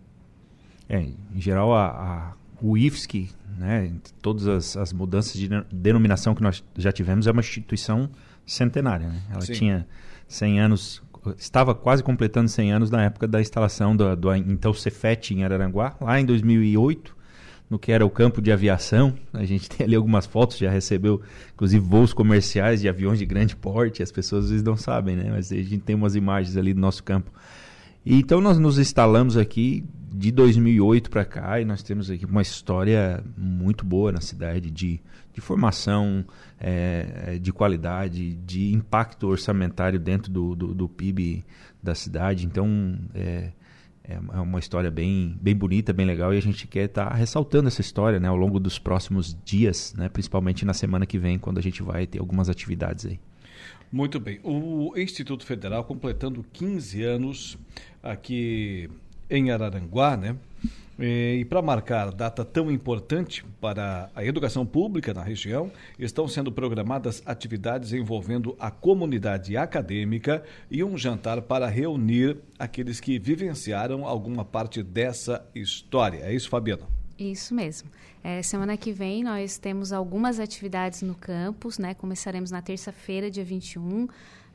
É, em geral, a, a o IFSC, né, todas as, as, mudanças de denominação que nós já tivemos, é uma instituição centenária. Né? Ela Sim. tinha 100 anos, estava quase completando 100 anos na época da instalação do, do então Cefet em Araranguá, lá em 2008, no que era o campo de aviação. A gente tem ali algumas fotos, já recebeu inclusive voos comerciais de aviões de grande porte, as pessoas às vezes não sabem, né? mas a gente tem umas imagens ali do nosso campo. E, então nós nos instalamos aqui de 2008 para cá e nós temos aqui uma história muito boa na cidade de, de formação, é, de qualidade, de impacto orçamentário dentro do, do, do PIB da cidade. Então é, é uma história bem, bem bonita, bem legal e a gente quer estar tá ressaltando essa história né, ao longo dos próximos dias, né, principalmente na semana que vem, quando a gente vai ter algumas atividades aí. Muito bem. O Instituto Federal completando 15 anos aqui em Araranguá, né? E para marcar data tão importante para a educação pública na região, estão sendo programadas atividades envolvendo a comunidade acadêmica e um jantar para reunir aqueles que vivenciaram alguma parte dessa história. É isso, Fabiano? Isso mesmo. É, semana que vem nós temos algumas atividades no campus, né? Começaremos na terça-feira, dia 21.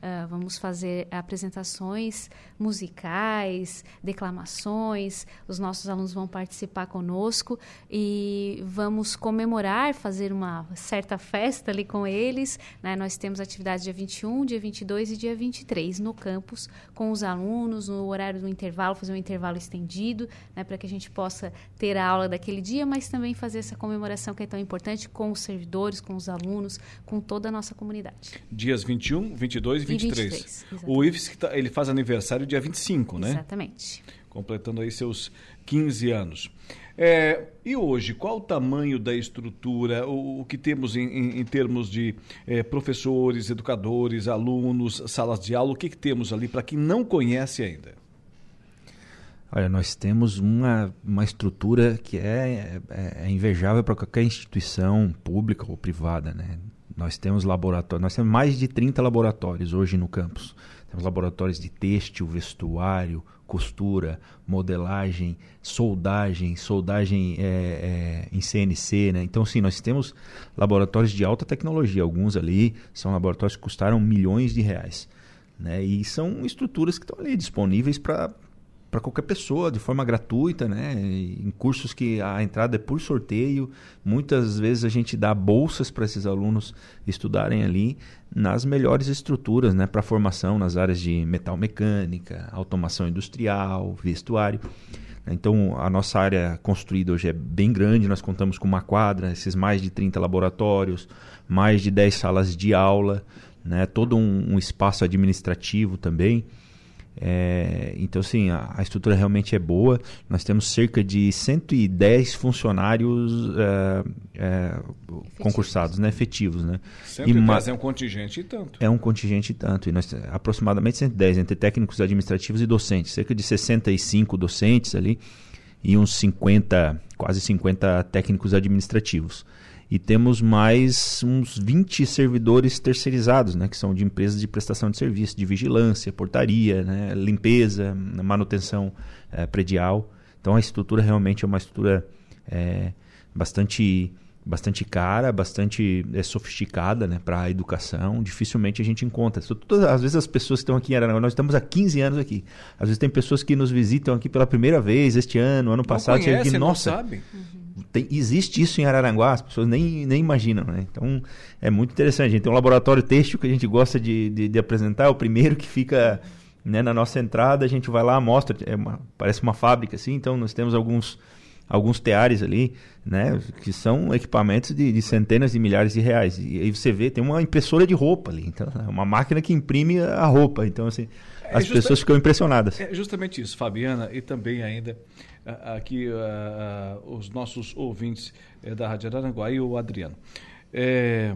Uh, vamos fazer apresentações musicais, declamações. Os nossos alunos vão participar conosco e vamos comemorar, fazer uma certa festa ali com eles. Né? Nós temos atividades dia 21, dia 22 e dia 23 no campus com os alunos, no horário do intervalo, fazer um intervalo estendido, né? para que a gente possa ter a aula daquele dia, mas também fazer essa comemoração que é tão importante com os servidores, com os alunos, com toda a nossa comunidade. Dias 21, 22 e 23. 23 o IFSC tá, ele faz aniversário dia 25, né? Exatamente. Completando aí seus 15 anos. É, e hoje, qual o tamanho da estrutura, o, o que temos em, em, em termos de é, professores, educadores, alunos, salas de aula, o que, que temos ali para quem não conhece ainda? Olha, nós temos uma, uma estrutura que é, é, é invejável para qualquer instituição pública ou privada, né? Nós temos laboratórios, nós temos mais de 30 laboratórios hoje no campus. Temos laboratórios de têxtil, vestuário, costura, modelagem, soldagem, soldagem é, é, em CNC, né? Então, sim, nós temos laboratórios de alta tecnologia. Alguns ali são laboratórios que custaram milhões de reais. Né? E são estruturas que estão ali disponíveis para para qualquer pessoa de forma gratuita, né? Em cursos que a entrada é por sorteio, muitas vezes a gente dá bolsas para esses alunos estudarem ali nas melhores estruturas, né, para formação nas áreas de metal mecânica, automação industrial, vestuário. Então, a nossa área construída hoje é bem grande, nós contamos com uma quadra, esses mais de 30 laboratórios, mais de 10 salas de aula, né, todo um, um espaço administrativo também. É, então, assim, a, a, estrutura realmente é boa. Nós temos cerca de 110 funcionários é, é, concursados, né, efetivos. Né? 110 e, é um contingente e tanto. É um contingente e tanto. E nós, aproximadamente 110 entre técnicos administrativos e docentes. Cerca de 65 docentes ali e uns 50, quase 50 técnicos administrativos e temos mais uns 20 servidores terceirizados, né, que são de empresas de prestação de serviço, de vigilância, portaria, né, limpeza, manutenção é, predial. Então a estrutura realmente é uma estrutura é, bastante bastante cara, bastante é, sofisticada né, para a educação. Dificilmente a gente encontra. Todas, às vezes as pessoas que estão aqui em Aranaguá, nós estamos há 15 anos aqui. Às vezes tem pessoas que nos visitam aqui pela primeira vez este ano, ano passado. Não conhece, aqui, nossa, não sabe. Uhum tem, existe isso em Araranguá, as pessoas nem, nem imaginam, né? Então é muito interessante. A gente tem um laboratório têxtil que a gente gosta de, de, de apresentar, é o primeiro que fica né, na nossa entrada, a gente vai lá, mostra, é uma, parece uma fábrica assim, então nós temos alguns alguns teares ali, né, que são equipamentos de, de, centenas de milhares de reais. E aí você vê, tem uma impressora de roupa ali, então é uma máquina que imprime a roupa. Então assim, é as pessoas ficam impressionadas. É justamente isso, Fabiana, e também ainda aqui os nossos ouvintes é, da Rádio Araranguá e o Adriano. É,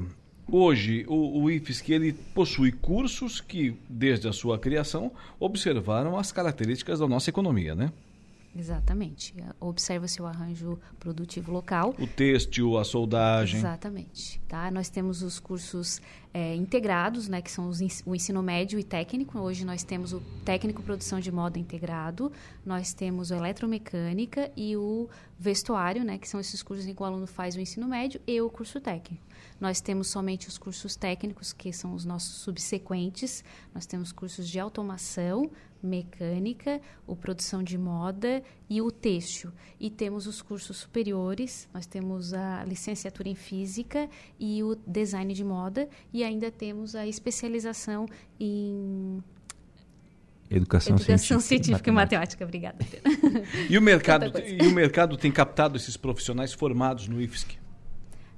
hoje, o, o IFSC ele possui cursos que, desde a sua criação, observaram as características da nossa economia, né? Exatamente. Observa-se o arranjo produtivo local. O têxtil, a soldagem. Exatamente. Tá? Nós temos os cursos é, integrados, né, que são os, o ensino médio e técnico. Hoje nós temos o técnico produção de moda integrado, nós temos o eletromecânica e o vestuário, né, que são esses cursos em que o aluno faz o ensino médio e o curso técnico. Nós temos somente os cursos técnicos, que são os nossos subsequentes. Nós temos cursos de automação, mecânica, o produção de moda e o têxtil. E temos os cursos superiores, nós temos a licenciatura em física e o design de moda e ainda temos a especialização em Educação, Educação científica, científica, e matemática. Obrigada. e o mercado e o mercado tem captado esses profissionais formados no IFSC?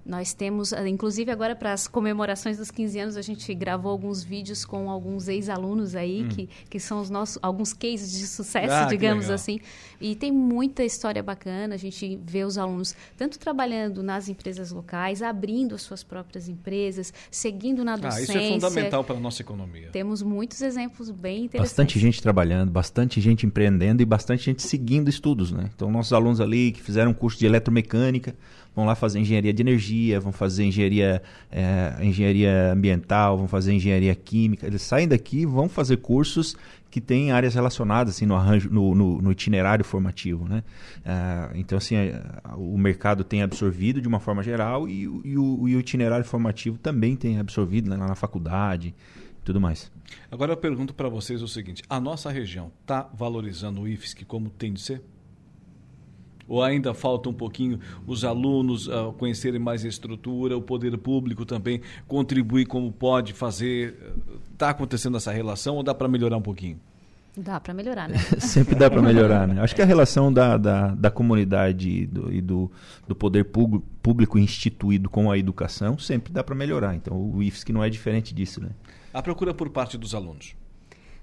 Nós temos, ah, inclusive agora para as comemorações dos 15 anos, a gente gravou alguns vídeos com alguns ex-alunos aí, hum. que, que são os nossos, alguns cases de sucesso, ah, digamos assim. E tem muita história bacana, a gente vê os alunos tanto trabalhando nas empresas locais, abrindo as suas próprias empresas, seguindo na docência. Ah, isso é fundamental para a nossa economia. Temos muitos exemplos bem interessantes. Bastante gente trabalhando, bastante gente empreendendo e bastante gente seguindo estudos, né? Então, nossos alunos ali que fizeram um curso de eletromecânica, vão lá fazer engenharia de energia, vão fazer engenharia, é, engenharia ambiental, vão fazer engenharia química. Eles saem daqui vão fazer cursos que tem áreas relacionadas assim, no, arranjo, no, no, no itinerário formativo. Né? Uh, então, assim, o mercado tem absorvido de uma forma geral e, e, o, e o, itinerário formativo também tem absorvido né, na faculdade e tudo mais. Agora eu pergunto para vocês o seguinte: a nossa região está valorizando o IFSC como tem de ser? Ou ainda falta um pouquinho os alunos uh, conhecerem mais a estrutura, o poder público também contribuir como pode fazer? Está acontecendo essa relação ou dá para melhorar um pouquinho? Dá para melhorar, né? Sempre dá para melhorar, né? Acho que a relação da, da, da comunidade e do, e do, do poder público instituído com a educação sempre dá para melhorar. Então o IFSC não é diferente disso, né? A procura por parte dos alunos?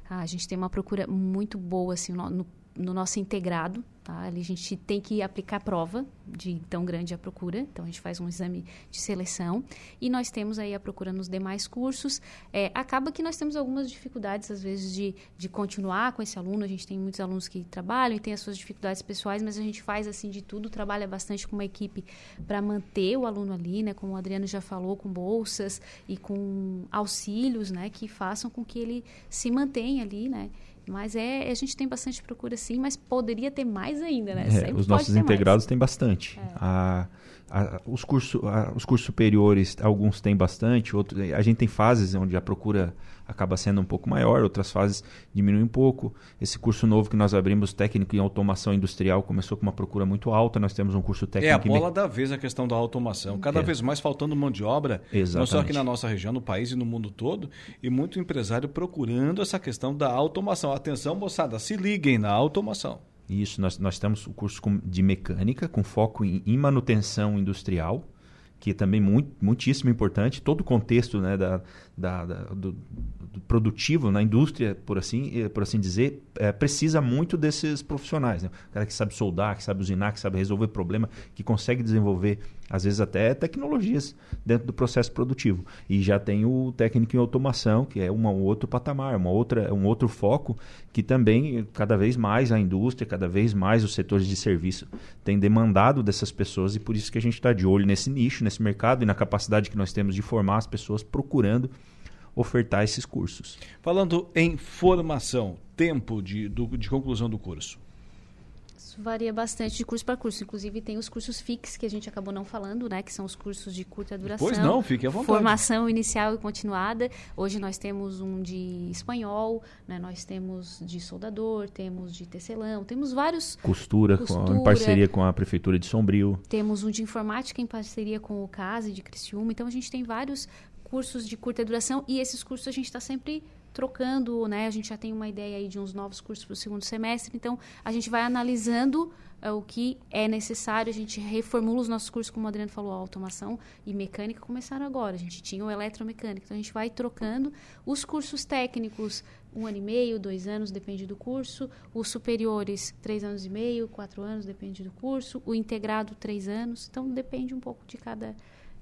Ah, a gente tem uma procura muito boa assim, no, no no nosso integrado, tá? Ali a gente tem que aplicar prova de tão grande a procura, então a gente faz um exame de seleção e nós temos aí a procura nos demais cursos. É, acaba que nós temos algumas dificuldades, às vezes, de, de continuar com esse aluno. A gente tem muitos alunos que trabalham e tem as suas dificuldades pessoais, mas a gente faz assim de tudo, trabalha bastante com uma equipe para manter o aluno ali, né? Como o Adriano já falou, com bolsas e com auxílios, né? Que façam com que ele se mantenha ali, né? Mas é, a gente tem bastante procura sim, mas poderia ter mais ainda, né? É, os nossos integrados têm bastante. É. A, a, os, curso, a, os cursos superiores, alguns têm bastante, outros, a gente tem fases onde a procura acaba sendo um pouco maior, outras fases diminuem um pouco. Esse curso novo que nós abrimos, técnico em automação industrial, começou com uma procura muito alta. Nós temos um curso técnico. É a bola da vez a questão da automação. Cada é. vez mais faltando mão de obra, Exatamente. não só aqui na nossa região, no país e no mundo todo, e muito empresário procurando essa questão da automação. Atenção, moçada, se liguem na automação. Isso, nós, nós temos o curso de mecânica com foco em, em manutenção industrial que é também muito, muitíssimo importante, todo o contexto né, da, da, da do, produtivo na indústria, por assim, eh, por assim dizer, é, precisa muito desses profissionais. Né? O cara que sabe soldar, que sabe usinar, que sabe resolver problema, que consegue desenvolver, às vezes, até tecnologias dentro do processo produtivo. E já tem o técnico em automação, que é uma, um outro patamar, uma outra, um outro foco, que também, cada vez mais a indústria, cada vez mais os setores de serviço têm demandado dessas pessoas e por isso que a gente está de olho nesse nicho, nesse mercado e na capacidade que nós temos de formar as pessoas procurando ofertar esses cursos. Falando em formação, tempo de, do, de conclusão do curso. Isso varia bastante de curso para curso. Inclusive, tem os cursos FIX, que a gente acabou não falando, né? Que são os cursos de curta duração. Pois não, fique à vontade. Formação inicial e continuada. Hoje nós temos um de espanhol, né? nós temos de soldador, temos de tecelão, temos vários... Costura, costura com, em parceria com a Prefeitura de Sombrio. Temos um de informática em parceria com o CASE de Criciúma. Então, a gente tem vários cursos de curta duração e esses cursos a gente está sempre trocando, né? A gente já tem uma ideia aí de uns novos cursos para o segundo semestre, então a gente vai analisando uh, o que é necessário, a gente reformula os nossos cursos, como o Adriano falou, automação e mecânica começaram agora, a gente tinha o eletromecânica, então a gente vai trocando os cursos técnicos, um ano e meio, dois anos, depende do curso, os superiores, três anos e meio, quatro anos, depende do curso, o integrado, três anos, então depende um pouco de cada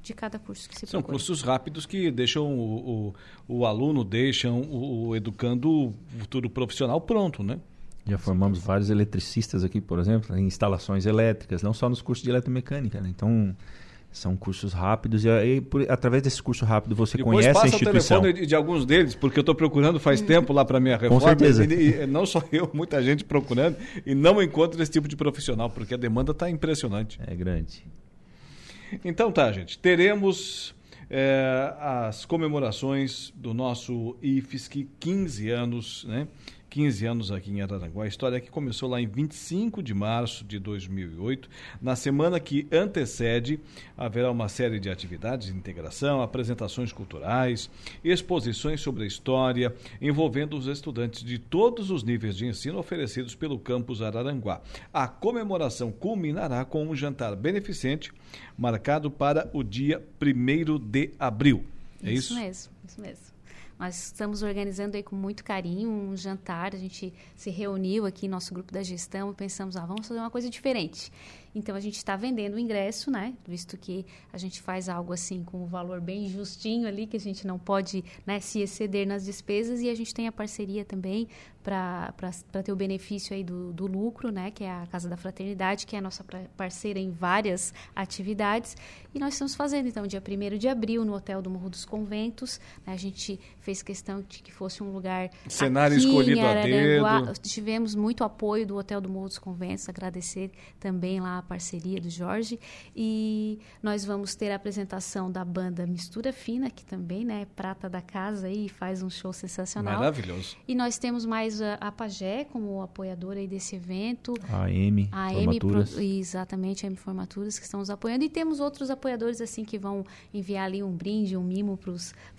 de cada curso que se São procura. cursos rápidos que deixam o, o, o aluno, deixam o, o educando o futuro profissional pronto, né? Já formamos vários eletricistas aqui, por exemplo, em instalações elétricas, não só nos cursos de eletromecânica. Né? Então, são cursos rápidos e, e por, através desse curso rápido você Depois conhece a instituição. o telefone de, de, alguns deles, porque eu estou procurando faz tempo lá para minha reforma. Com certeza. E, e, não só eu, muita gente procurando e não encontro esse tipo de profissional, porque a demanda está impressionante. É grande. Então tá, gente. Teremos é, as comemorações do nosso IFSC 15 anos, né? 15 anos aqui em Araranguá. A história que começou lá em 25 de março de 2008. Na semana que antecede, haverá uma série de atividades de integração, apresentações culturais, exposições sobre a história, envolvendo os estudantes de todos os níveis de ensino oferecidos pelo campus Araranguá. A comemoração culminará com um jantar beneficente marcado para o dia 1 de abril. É isso? Isso mesmo, isso mesmo. Nós estamos organizando aí com muito carinho um jantar. A gente se reuniu aqui, nosso grupo da gestão, e pensamos, ah, vamos fazer uma coisa diferente. Então a gente está vendendo o ingresso, né? Visto que a gente faz algo assim com um valor bem justinho ali, que a gente não pode né, se exceder nas despesas e a gente tem a parceria também para ter o benefício aí do, do lucro, né? Que é a Casa da Fraternidade, que é a nossa parceira em várias atividades. E nós estamos fazendo, então, dia 1 de abril, no Hotel do Morro dos Conventos. Né? A gente fez questão de que fosse um lugar. Cenário escolhido a dedo. Tivemos muito apoio do Hotel do Morro dos Conventos, agradecer também lá a parceria do Jorge. E nós vamos ter a apresentação da banda Mistura Fina, que também né, é prata da casa e faz um show sensacional. Maravilhoso. E nós temos mais a, a Pagé como apoiadora aí desse evento. A M, a Formaturas. Pro, exatamente, a M Formaturas, que estão nos apoiando. E temos outros apoiadores assim que vão enviar ali um brinde, um mimo para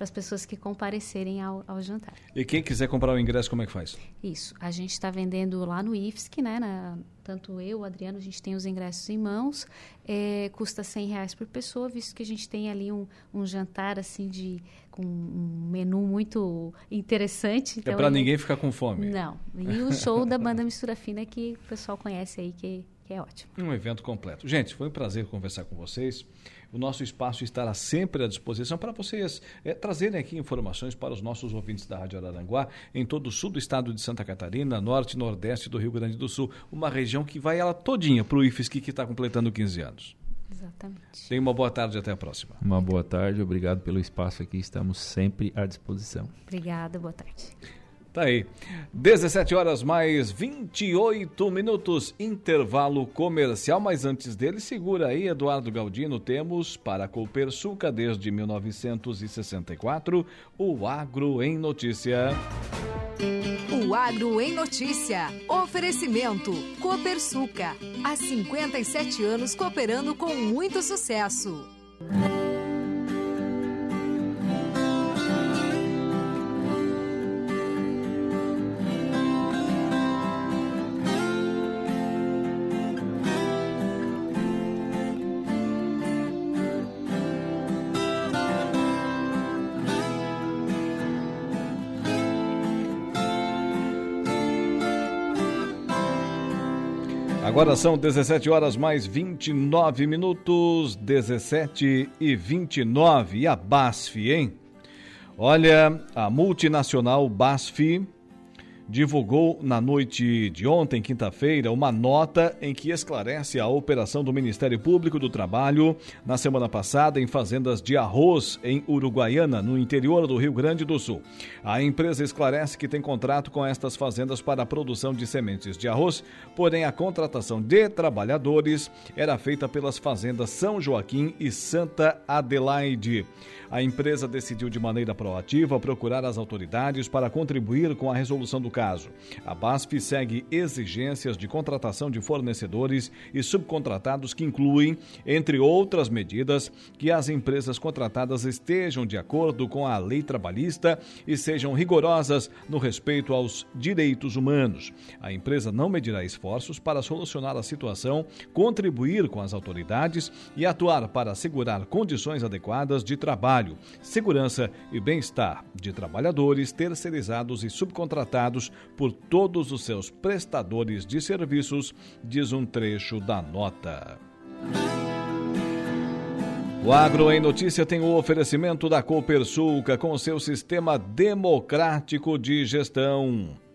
as pessoas que comparecerem ao, ao, jantar. E quem quiser comprar o ingresso, como é que faz? Isso. A gente está vendendo lá no IFSC, né? Na, tanto eu, o Adriano, a gente tem os ingressos em mãos. É, custa 100 reais por pessoa, visto que a gente tem ali um, um jantar assim de com um menu muito interessante. É então, é para ninguém ficar com fome. Não. E o show da banda Mistura Fina que o pessoal conhece aí, que, que é ótimo. Um evento completo. Gente, foi um prazer conversar com vocês. O nosso espaço estará sempre à disposição para vocês é, trazerem aqui informações para os nossos ouvintes da Rádio Araranguá, em todo o sul do estado de Santa Catarina, norte e nordeste do Rio Grande do Sul, uma região que vai ela todinha para o IFSC que está completando 15 anos. Exatamente. Tenha uma boa tarde até a próxima. Uma boa tarde, obrigado pelo espaço aqui, estamos sempre à disposição. Obrigada, boa tarde. Tá aí. 17 horas mais 28 minutos, intervalo comercial. Mas antes dele, segura aí, Eduardo Galdino. Temos para Copersuca desde 1964 o Agro em Notícia. O Agro em Notícia. Oferecimento. Copersuca. Há 57 anos cooperando com muito sucesso. Agora são 17 horas mais 29 minutos, 17 e 29. E a BASF, hein? Olha, a multinacional BASF divulgou na noite de ontem, quinta-feira, uma nota em que esclarece a operação do Ministério Público do Trabalho na semana passada em fazendas de arroz em Uruguaiana, no interior do Rio Grande do Sul. A empresa esclarece que tem contrato com estas fazendas para a produção de sementes de arroz, porém a contratação de trabalhadores era feita pelas fazendas São Joaquim e Santa Adelaide a empresa decidiu de maneira proativa procurar as autoridades para contribuir com a resolução do caso. A BASF segue exigências de contratação de fornecedores e subcontratados que incluem, entre outras medidas, que as empresas contratadas estejam de acordo com a lei trabalhista e sejam rigorosas no respeito aos direitos humanos. A empresa não medirá esforços para solucionar a situação, contribuir com as autoridades e atuar para assegurar condições adequadas de trabalho trabalho, segurança e bem-estar de trabalhadores terceirizados e subcontratados por todos os seus prestadores de serviços, diz um trecho da nota. O Agro em Notícia tem o oferecimento da Copersulca com seu sistema democrático de gestão.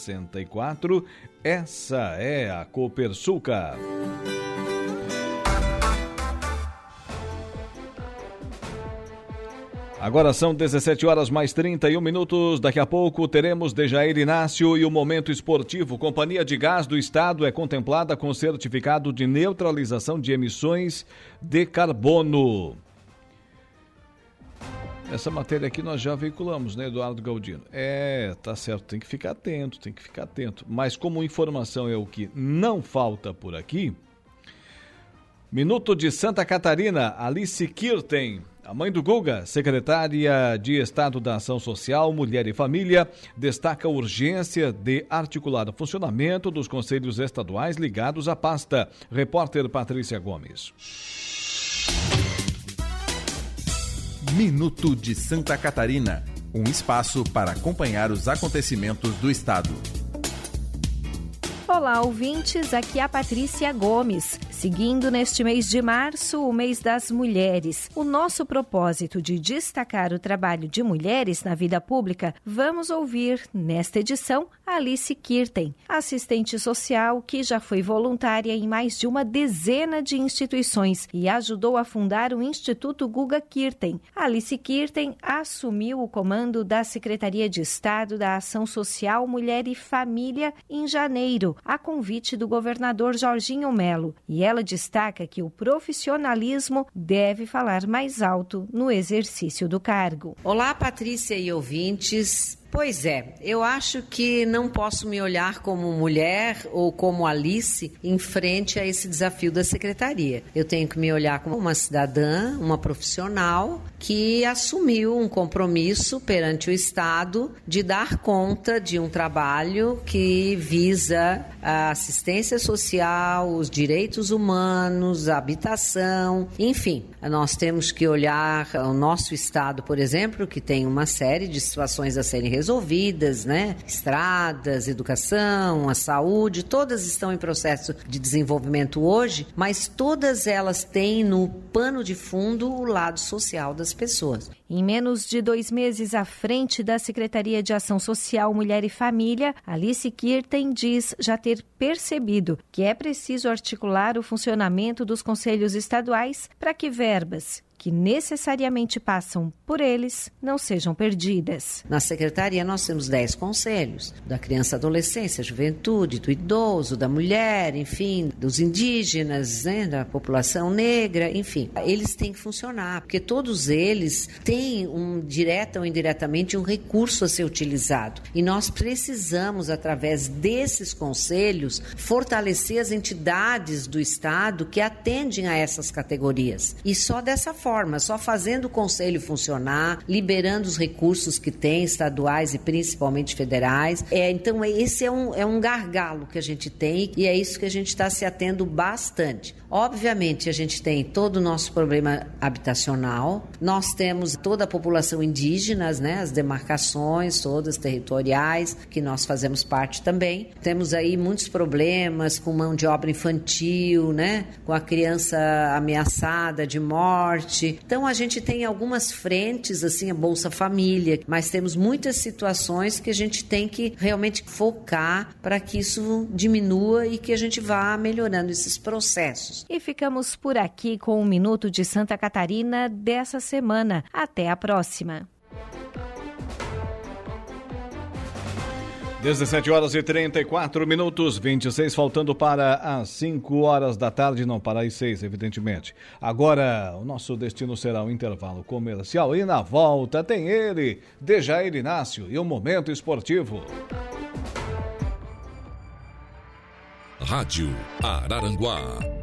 64. Essa é a Copersuca. Agora são 17 horas mais 31 minutos. Daqui a pouco teremos Dejair Inácio e o Momento Esportivo. Companhia de Gás do Estado é contemplada com certificado de neutralização de emissões de carbono. Essa matéria aqui nós já veiculamos, né, Eduardo Galdino? É, tá certo, tem que ficar atento, tem que ficar atento. Mas como informação é o que não falta por aqui, Minuto de Santa Catarina, Alice Kirten. A mãe do Guga, secretária de Estado da Ação Social, Mulher e Família, destaca a urgência de articular o funcionamento dos conselhos estaduais ligados à pasta. Repórter Patrícia Gomes. Minuto de Santa Catarina um espaço para acompanhar os acontecimentos do Estado. Olá, ouvintes. Aqui é a Patrícia Gomes. Seguindo neste mês de março, o mês das mulheres, o nosso propósito de destacar o trabalho de mulheres na vida pública, vamos ouvir nesta edição Alice Kirten, assistente social que já foi voluntária em mais de uma dezena de instituições e ajudou a fundar o Instituto Guga Kirten. Alice Kirten assumiu o comando da Secretaria de Estado da Ação Social, Mulher e Família em janeiro, a convite do governador Jorginho Melo, e ela destaca que o profissionalismo deve falar mais alto no exercício do cargo. Olá, Patrícia e ouvintes. Pois é, eu acho que não posso me olhar como mulher ou como Alice em frente a esse desafio da secretaria. Eu tenho que me olhar como uma cidadã, uma profissional que assumiu um compromisso perante o Estado de dar conta de um trabalho que visa a assistência social, os direitos humanos, a habitação, enfim. Nós temos que olhar o nosso Estado, por exemplo, que tem uma série de situações a serem resolvidas, né? Estradas, educação, a saúde, todas estão em processo de desenvolvimento hoje, mas todas elas têm no pano de fundo o lado social das pessoas. Em menos de dois meses à frente da Secretaria de Ação Social, Mulher e Família, Alice Kirten diz já ter percebido que é preciso articular o funcionamento dos conselhos estaduais para que verbas que necessariamente passam por eles não sejam perdidas. Na secretaria nós temos 10 conselhos, da criança, adolescência, juventude, do idoso, da mulher, enfim, dos indígenas, né, da população negra, enfim. Eles têm que funcionar, porque todos eles têm um direta ou indiretamente um recurso a ser utilizado. E nós precisamos através desses conselhos fortalecer as entidades do estado que atendem a essas categorias. E só dessa forma forma, só fazendo o conselho funcionar, liberando os recursos que tem, estaduais e principalmente federais. É, então, esse é um, é um gargalo que a gente tem e é isso que a gente está se atendo bastante. Obviamente, a gente tem todo o nosso problema habitacional, nós temos toda a população indígena, né, as demarcações todas territoriais, que nós fazemos parte também. Temos aí muitos problemas com mão de obra infantil, né, com a criança ameaçada de morte. Então, a gente tem algumas frentes, assim, a Bolsa Família, mas temos muitas situações que a gente tem que realmente focar para que isso diminua e que a gente vá melhorando esses processos. E ficamos por aqui com o Minuto de Santa Catarina dessa semana. Até a próxima. 17 horas e 34 minutos, 26, faltando para as 5 horas da tarde, não para as 6, evidentemente. Agora, o nosso destino será o intervalo comercial e na volta tem ele, Dejair Inácio e o Momento Esportivo. Rádio Araranguá.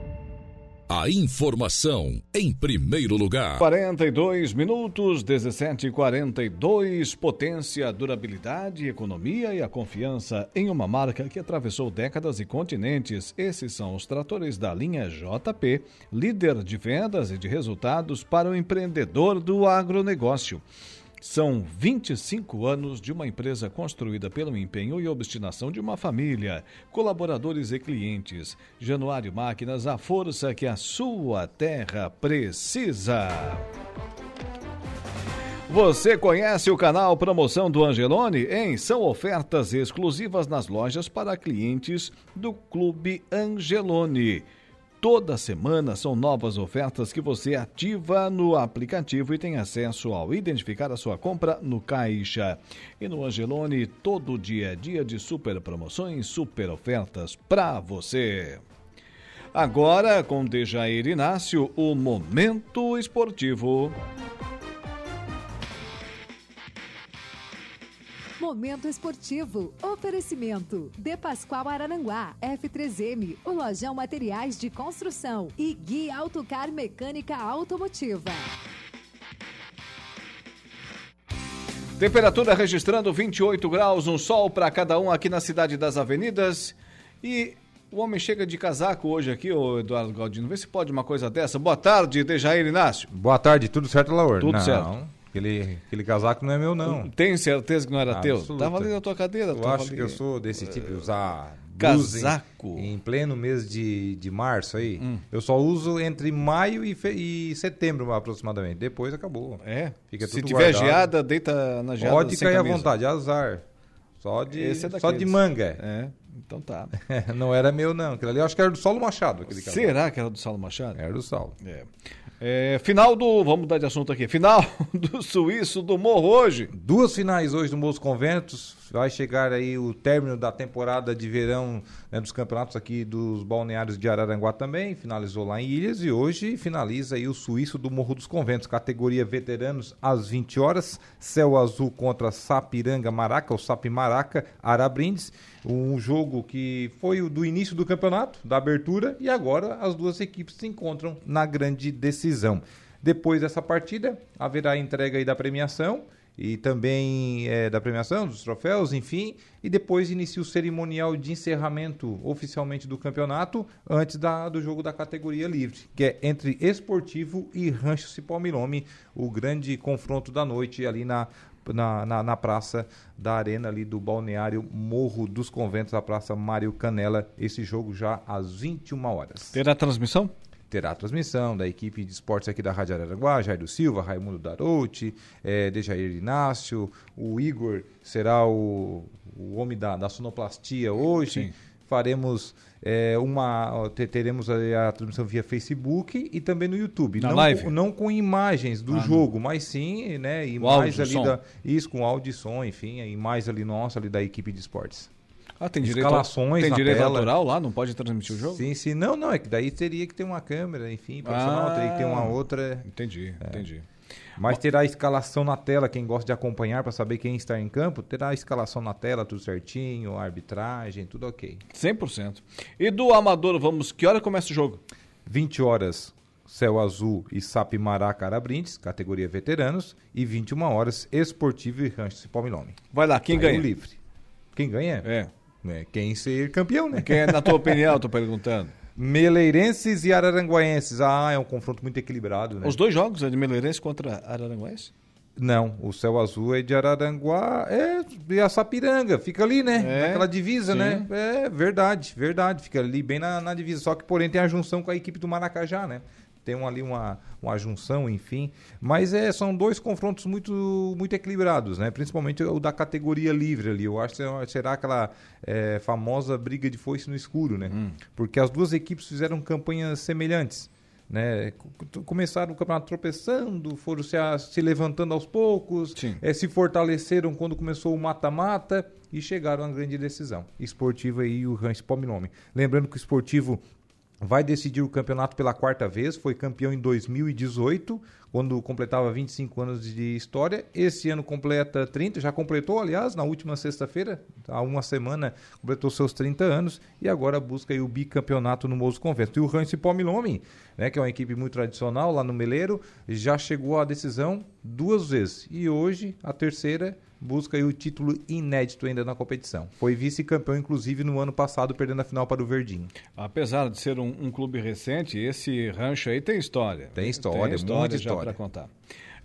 A informação em primeiro lugar. 42 minutos, 17 42 Potência, durabilidade, economia e a confiança em uma marca que atravessou décadas e continentes. Esses são os tratores da linha JP, líder de vendas e de resultados para o empreendedor do agronegócio. São 25 anos de uma empresa construída pelo empenho e obstinação de uma família, colaboradores e clientes. Januário Máquinas, a força que a sua terra precisa. Você conhece o canal Promoção do Angelone? Em são ofertas exclusivas nas lojas para clientes do Clube Angelone. Toda semana são novas ofertas que você ativa no aplicativo e tem acesso ao identificar a sua compra no caixa. E no Angelone, todo dia é dia de super promoções, super ofertas para você. Agora, com Dejair Inácio, o Momento Esportivo. Momento esportivo. Oferecimento. De Pascoal Arananguá. F3M. O Lojão Materiais de Construção. E Gui Autocar Mecânica Automotiva. Temperatura registrando 28 graus, um sol para cada um aqui na cidade das avenidas. E o homem chega de casaco hoje aqui, o Eduardo Galdino. Vê se pode uma coisa dessa. Boa tarde, Dejair Inácio. Boa tarde, tudo certo, Laura? Tudo não, certo. Aquele, aquele casaco não é meu, não. Tem certeza que não era Absoluta. teu? Tava ali na tua cadeira. Eu acho ali. que eu sou desse tipo de usar Casaco? Em, em pleno mês de, de março aí. Hum. Eu só uso entre maio e, fe- e setembro aproximadamente. Depois acabou. É? Fica Se tiver guardado. geada, deita na geada Pode cair à vontade, azar. Só de, Esse é só de manga. É, então tá. não era meu, não. Aquilo ali eu acho que era do Saulo Machado. Aquele casaco. Será que era do Saulo Machado? Era do Saulo. É. É, final do. Vamos mudar de assunto aqui. Final do Suíço do Morro hoje. Duas finais hoje do Moços Conventos. Vai chegar aí o término da temporada de verão né, dos campeonatos aqui dos balneários de Araranguá também. Finalizou lá em Ilhas e hoje finaliza aí o Suíço do Morro dos Conventos. Categoria veteranos às 20 horas. Céu Azul contra Sapiranga Maraca, ou Sap Maraca, Arabrindes. Um jogo que foi o do início do campeonato, da abertura, e agora as duas equipes se encontram na grande decisão. Depois dessa partida, haverá entrega aí da premiação e também eh, da premiação, dos troféus, enfim, e depois inicia o cerimonial de encerramento oficialmente do campeonato antes da, do jogo da categoria livre, que é entre Esportivo e Rancho Cipó Milome, o grande confronto da noite ali na, na, na, na praça da arena ali do balneário Morro dos Conventos, a praça Mário Canela, esse jogo já às 21 horas. Terá transmissão? Terá a transmissão da equipe de esportes aqui da Rádio Araranguá, Jair do Silva, Raimundo Darouti, eh, Dejair Inácio, o Igor será o, o homem da, da sonoplastia hoje. Sim. Faremos eh, uma. te- Teremos a, a transmissão via Facebook e também no YouTube. Na não, live? Com, não com imagens do Ah, jogo, mas sim, né? Imagens áudio, ali som. da. Isso, com áudio e som, enfim, a imagem ali nossa, ali da equipe de esportes. Ah, tem direito, Escalações tem direito tela. autoral lá? Não pode transmitir o jogo? Sim, sim. Não, não, é que daí teria que ter uma câmera, enfim, profissional, Ah, teria que ter uma outra. Entendi, entendi. Mas terá a escalação na tela, quem gosta de acompanhar para saber quem está em campo, terá a escalação na tela, tudo certinho, arbitragem, tudo ok. 100%. E do Amador, vamos. Que hora começa o jogo? 20 horas, Céu Azul e Sapimará Carabrindes, categoria veteranos, e 21 horas, Esportivo e Rancho Cipó Milome. Vai lá, quem Aí ganha? o livre. Quem ganha? É. É Quem ser campeão, né? Quem é, na tua opinião, eu tô perguntando. Meleirenses e Araranguaenses. Ah, é um confronto muito equilibrado, né? Os dois jogos é de Meleirense contra Araranguense? Não, o Céu Azul é de Araranguá, é e a Sapiranga, fica ali, né? É, Naquela divisa, sim. né? É verdade, verdade, fica ali bem na, na divisa. Só que, porém, tem a junção com a equipe do Maracajá, né? Tem um, ali uma, uma junção, enfim. Mas é, são dois confrontos muito, muito equilibrados, né? Principalmente o da categoria livre ali. Eu acho que será aquela é, famosa briga de foice no escuro, né? Porque as duas equipes fizeram campanhas semelhantes né? Começaram o campeonato tropeçando, foram se, a- se levantando aos poucos, eh, se fortaleceram quando começou o mata-mata e chegaram à grande decisão. Esportivo e o Rancho Pominome. Lembrando que o Esportivo vai decidir o campeonato pela quarta vez, foi campeão em 2018, quando completava 25 anos de história. Esse ano completa 30, já completou, aliás, na última sexta-feira, há uma semana, completou seus 30 anos e agora busca o bicampeonato no Moço Convento. E o Rancho Pomilome, né, que é uma equipe muito tradicional lá no Meleiro, já chegou à decisão duas vezes. E hoje, a terceira, busca aí o título inédito ainda na competição. Foi vice-campeão, inclusive, no ano passado, perdendo a final para o Verdinho. Apesar de ser um, um clube recente, esse rancho aí tem história. Tem história, muita já história. para contar.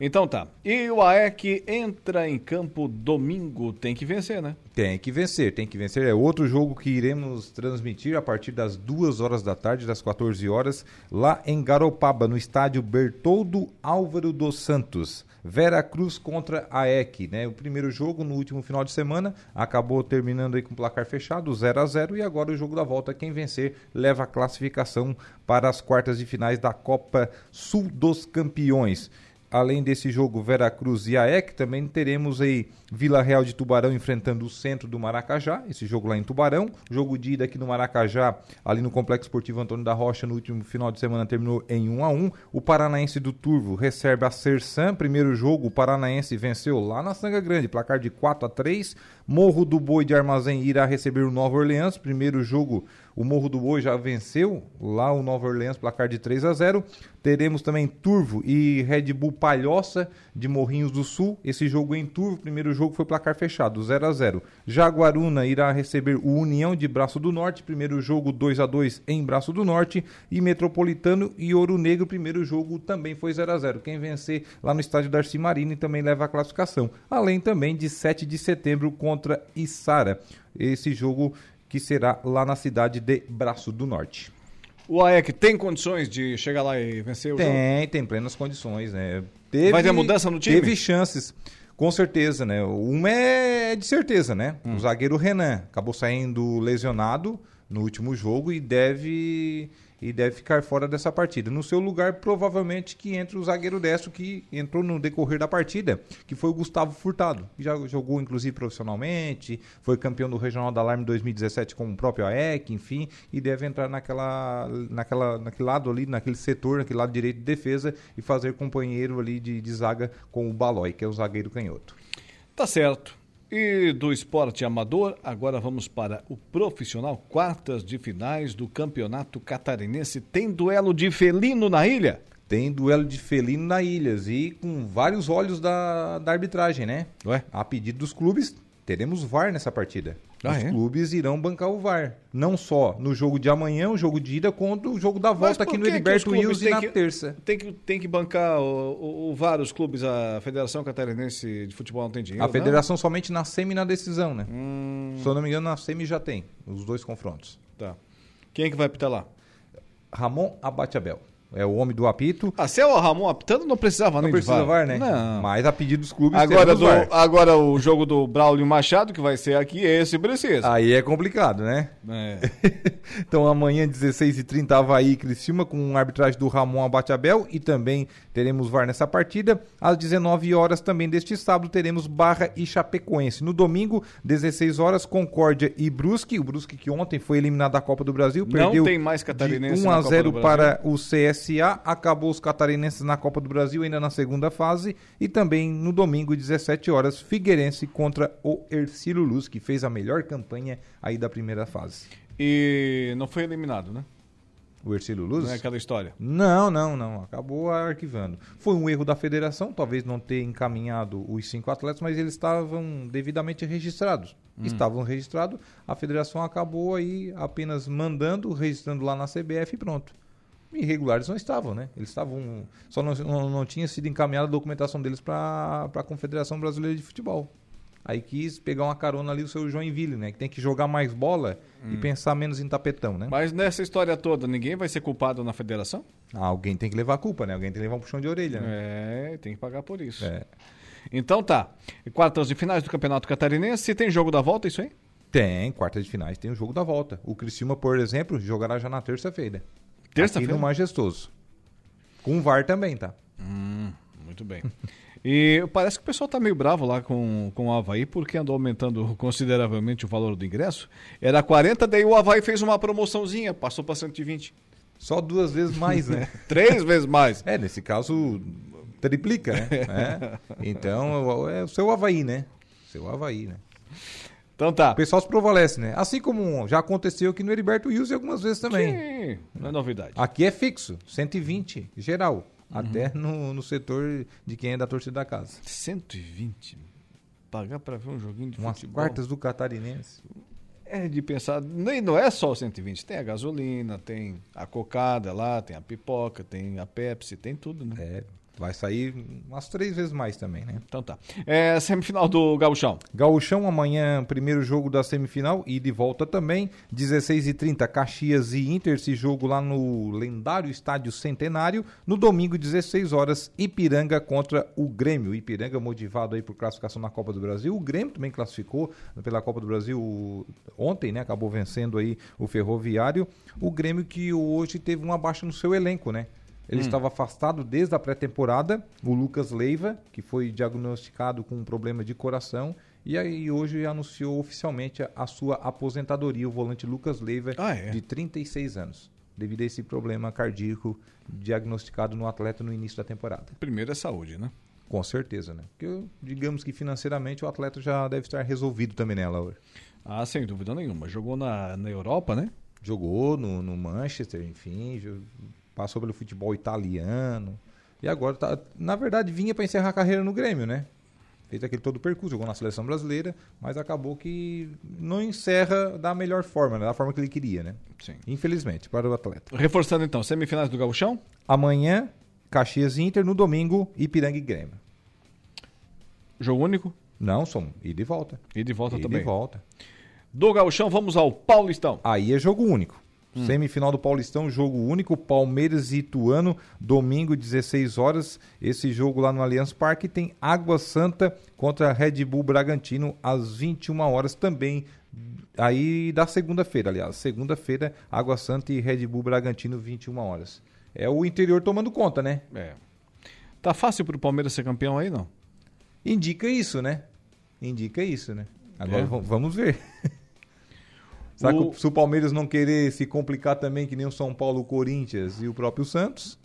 Então tá. E o AEC entra em campo domingo, tem que vencer, né? Tem que vencer, tem que vencer. É outro jogo que iremos transmitir a partir das 2 horas da tarde, das 14 horas, lá em Garopaba, no estádio Bertoldo Álvaro dos Santos. Vera Cruz contra a EC, né? O primeiro jogo no último final de semana acabou terminando aí com placar fechado, 0 a 0 e agora o jogo da volta, quem vencer leva a classificação para as quartas de finais da Copa Sul dos Campeões. Além desse jogo Veracruz e AEC, também teremos aí Vila Real de Tubarão enfrentando o centro do Maracajá, esse jogo lá em Tubarão. Jogo de ida aqui no Maracajá, ali no Complexo Esportivo Antônio da Rocha, no último final de semana terminou em 1 a 1 O Paranaense do Turvo recebe a Sersan, primeiro jogo, o Paranaense venceu lá na Sanga Grande, placar de 4 a 3 Morro do Boi de Armazém irá receber o Nova Orleans, primeiro jogo o Morro do Boi já venceu lá o Nova Orleans, placar de 3 a 0. Teremos também Turvo e Red Bull Palhoça de Morrinhos do Sul. Esse jogo em Turvo, primeiro jogo foi placar fechado, 0 a 0. Jaguaruna irá receber o União de Braço do Norte, primeiro jogo 2 a 2 em Braço do Norte. E Metropolitano e Ouro Negro, primeiro jogo também foi 0 a 0. Quem vencer lá no estádio Darcy Marini também leva a classificação. Além também de 7 de setembro contra Isara. Esse jogo que será lá na cidade de Braço do Norte. O AEC tem condições de chegar lá e vencer o tem, jogo? Tem, tem plenas condições, né? Teve, Vai ter mudança no time? Teve chances, com certeza, né? Uma é de certeza, né? Hum. O zagueiro Renan acabou saindo lesionado no último jogo e deve e deve ficar fora dessa partida. No seu lugar, provavelmente que entra o zagueiro destro que entrou no decorrer da partida, que foi o Gustavo Furtado, que já jogou inclusive profissionalmente, foi campeão do Regional da Alarme 2017 com o próprio AEC, enfim, e deve entrar naquela, naquela, naquele lado ali, naquele setor, naquele lado direito de defesa e fazer companheiro ali de, de zaga com o Balói, que é o zagueiro canhoto. Tá certo. E do esporte amador, agora vamos para o profissional. Quartas de finais do Campeonato Catarinense. Tem duelo de felino na ilha? Tem duelo de felino na ilha e com vários olhos da, da arbitragem, né? Ué? A pedido dos clubes, teremos VAR nessa partida. Ah, Os é? clubes irão bancar o VAR. Não só no jogo de amanhã, o jogo de ida, quanto o jogo da volta aqui no Heriberto Wilson têm na que- terça. Tem que, tem que bancar o, o, o VAR, os clubes, a Federação Catarinense de Futebol não tem dinheiro? A não? federação somente na semi e na decisão, né? Hum. Se eu não me engano, na semi já tem os dois confrontos. Tá. Quem é que vai apitar lá? Ramon Abateabel. É o homem do apito. Ah, se é o Ramon apitando, não precisava Não nem precisa de VAR. Né? Não. Mas a pedido dos clubes Agora, do, agora o jogo do Braulio Machado, que vai ser aqui, esse precisa. Aí é complicado, né? É. então amanhã, 16h30, Havaí e Criciúma, com arbitragem do Ramon Abateabel e também teremos VAR nessa partida. Às 19 horas também deste sábado teremos Barra e Chapecoense. No domingo, 16 horas, Concórdia e Brusque. O Brusque que ontem foi eliminado da Copa do Brasil, Não perdeu tem mais catarinense de 1 na a Copa 0 do para o CSA. Acabou os catarinenses na Copa do Brasil ainda na segunda fase e também no domingo, 17 horas, Figueirense contra o Ercílio Luz, que fez a melhor campanha aí da primeira fase. E não foi eliminado, né? O Ercílio Luz? Não é aquela história. Não, não, não. Acabou arquivando. Foi um erro da federação, talvez não ter encaminhado os cinco atletas, mas eles estavam devidamente registrados. Hum. Estavam registrados, a federação acabou aí apenas mandando, registrando lá na CBF e pronto. Irregulares não estavam, né? Eles estavam. Só não, não, não tinha sido encaminhada a documentação deles para a Confederação Brasileira de Futebol. Aí quis pegar uma carona ali o seu Joinville, né? Que tem que jogar mais bola e Hum. pensar menos em tapetão, né? Mas nessa história toda, ninguém vai ser culpado na federação? Ah, alguém tem que levar a culpa, né? Alguém tem que levar um puxão de orelha, né? É, tem que pagar por isso. É. Então tá. Quartas de finais do Campeonato Catarinense. Se tem jogo da volta, isso aí? Tem, quarta de finais, tem o jogo da volta. O Criciúma, por exemplo, jogará já na terça-feira. Terça-feira? No Majestoso. Com o VAR também, tá? Hum, muito bem. E parece que o pessoal tá meio bravo lá com, com o Havaí, porque andou aumentando consideravelmente o valor do ingresso. Era 40, daí o Havaí fez uma promoçãozinha, passou para 120. Só duas vezes mais, né? Três vezes mais. É, nesse caso, triplica, né? É. Então, é o seu Havaí, né? Seu Havaí, né? Então tá. O pessoal se prevalece, né? Assim como já aconteceu aqui no Heriberto Wilson algumas vezes também. Sim, não é novidade. Aqui é fixo, 120, geral. Uhum. Até no, no setor de quem é da torcida da casa. 120? Pagar para ver um joguinho de Umas futebol? quartas do catarinense. É de pensar, nem não é só o 120, tem a gasolina, tem a cocada lá, tem a pipoca, tem a Pepsi, tem tudo, né? É, vai sair umas três vezes mais também, né? Então tá. É, semifinal do Gauchão. Gauchão amanhã, primeiro jogo da semifinal e de volta também, 16h30, Caxias e Inter, esse jogo lá no lendário Estádio Centenário. No domingo, 16 horas, Ipiranga contra o Grêmio. Ipiranga motivado aí por classificação na Copa do Brasil. O Grêmio também classificou pela Copa do Brasil ontem, né? Acabou vencendo aí o Ferroviário. O Grêmio que hoje teve uma baixa no seu elenco, né? Ele Hum. estava afastado desde a pré-temporada. O Lucas Leiva, que foi diagnosticado com um problema de coração. E aí hoje anunciou oficialmente a, sua aposentadoria, o volante Lucas Leiva, Ah, é? de 36 anos, devido a esse problema cardíaco diagnosticado no atleta no início da temporada. Primeiro é saúde, né? Com certeza, né? Porque digamos que financeiramente o atleta já deve estar resolvido também, né, Laura? Ah, sem dúvida nenhuma. Jogou na, na Europa, né? Jogou no, no Manchester, enfim, passou pelo futebol italiano. E agora, tá, na verdade, vinha para encerrar a carreira no Grêmio, né? Fez aquele todo o percurso, jogou na seleção brasileira, mas acabou que não encerra da melhor forma, né? da forma que ele queria, né? Sim. Infelizmente, para o atleta. Reforçando então, semifinais do Gauchão? Amanhã, Caxias e Inter, no domingo, Ipiranga e Grêmio. Jogo único? Não, são ida e volta. E de volta Ida também. e volta. Do Gauchão, vamos ao Paulistão. Aí é jogo único. Hum. Semifinal do Paulistão, jogo único, Palmeiras e Ituano, domingo, 16 horas. Esse jogo lá no Allianz Parque tem Água Santa contra Red Bull Bragantino às 21 horas também. Aí da segunda-feira, aliás. Segunda-feira, Água Santa e Red Bull Bragantino, 21 horas. É o interior tomando conta, né? É. Tá fácil pro Palmeiras ser campeão aí, não? Indica isso, né? Indica isso, né? Agora É. va- vamos ver. Será O- que se o Palmeiras não querer se complicar também, que nem o São Paulo, o Corinthians e o próprio Santos?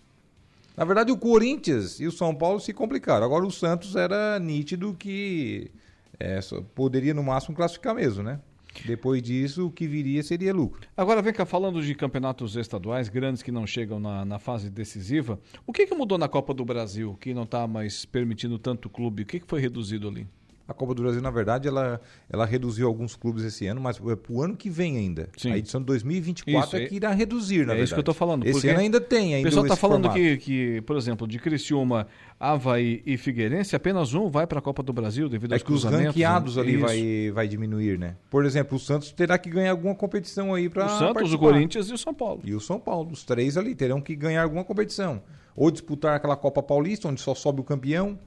Na verdade, o Corinthians e o São Paulo se complicaram. Agora, o Santos era nítido que é, poderia, no máximo, classificar mesmo, né? Depois disso, o que viria seria lucro. Agora vem cá, falando de campeonatos estaduais grandes que não chegam na, na fase decisiva, o que, que mudou na Copa do Brasil, que não está mais permitindo tanto clube? O que, que foi reduzido ali? A Copa do Brasil, na verdade, ela, ela reduziu alguns clubes esse ano, mas é pro ano que vem ainda. Sim. A edição de 2024 Isso, é é- que irá reduzir, na é verdade. isso que eu estou falando. Esse ano ainda tem ainda O pessoal está falando formato. que, que, por exemplo, de Criciúma, Havaí e Figueirense, apenas um vai para a Copa do Brasil devido É aos que os cruzamentos. ranqueados né? ali Isso. vai, vai diminuir, né? Por exemplo, o Santos terá que ganhar alguma competição aí para O Santos, o participar. Corinthians e o São Paulo. E o São Paulo. Os três ali terão que ganhar alguma competição. Ou disputar aquela Copa Paulista, onde só sobe o campeão.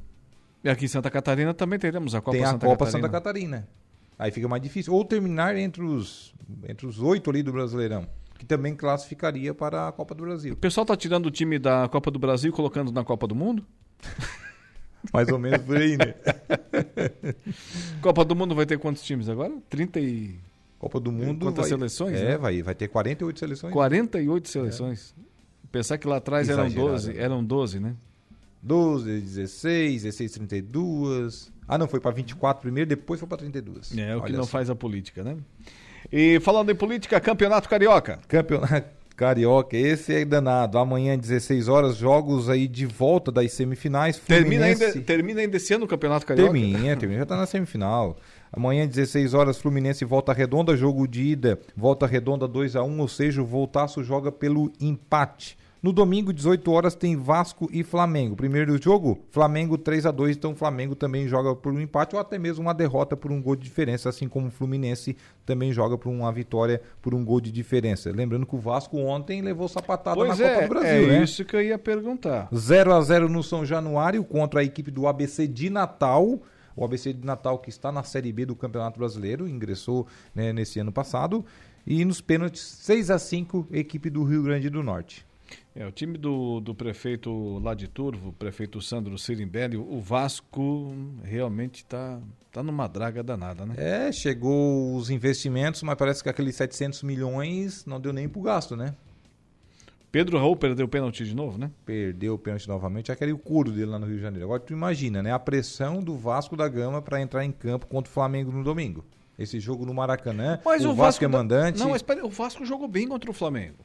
E aqui em Santa Catarina também teremos a Copa tem a Santa Copa Catarina. Santa Catarina. Aí fica mais difícil. Ou terminar entre os, entre os oito ali do Brasileirão. Que também classificaria para a Copa do Brasil. O pessoal está tirando o time da Copa do Brasil e colocando na Copa do Mundo? Mais ou menos por aí, né? Copa do Mundo vai ter quantos times agora? 30 e... Copa do Mundo. Quantas vai- seleções? É, né? vai, vai ter 48 seleções. 48 seleções. Pensar que lá atrás eram Exagerado, 12, né? eram 12, né? 12, 16, 16, 32. Ah, não, foi para 24 primeiro, depois foi para 32. É, o que Olha não só. faz a política, né? E falando em política, Campeonato Carioca. Campeonato Carioca, esse é danado. Amanhã, 16 horas, jogos aí de volta das semifinais. Termina ainda, termina ainda esse ano o Campeonato Carioca? Termina, termina, já tá na semifinal. Amanhã, 16 horas, Fluminense Volta Redonda, jogo de ida, Volta Redonda 2 a 1 ou seja, o Voltaço joga pelo empate. No domingo, 18 horas, tem Vasco e Flamengo. Primeiro jogo, Flamengo 3 a 2 então o Flamengo também joga por um empate ou até mesmo uma derrota por um gol de diferença, assim como o Fluminense também joga por uma vitória por um gol de diferença. Lembrando que o Vasco ontem levou sapatada Pois na é, Copa do Brasil, é né? isso que eu ia perguntar. 0 a 0 no São Januário contra a equipe do ABC de Natal. O ABC de Natal que está na Série B do Campeonato Brasileiro, ingressou né, nesse ano passado. E nos pênaltis, 6 a 5 equipe do Rio Grande do Norte. É, o time do, do prefeito lá de Turvo, o prefeito Sandro Sirimbelli, o Vasco realmente está tá numa draga danada, né? É, chegou os investimentos, mas parece que aqueles 700 milhões não deu nem pro gasto, né? Pedro Raul perdeu o pênalti de novo, né? Perdeu o pênalti novamente, aquele o curo dele lá no Rio de Janeiro. Agora tu imagina, né? A pressão do Vasco da Gama para entrar em campo contra o Flamengo no domingo. Esse jogo no Maracanã, Mas o, o, Vasco, é da- mandante. Não, mas peraí, o Vasco jogou bem contra o Flamengo.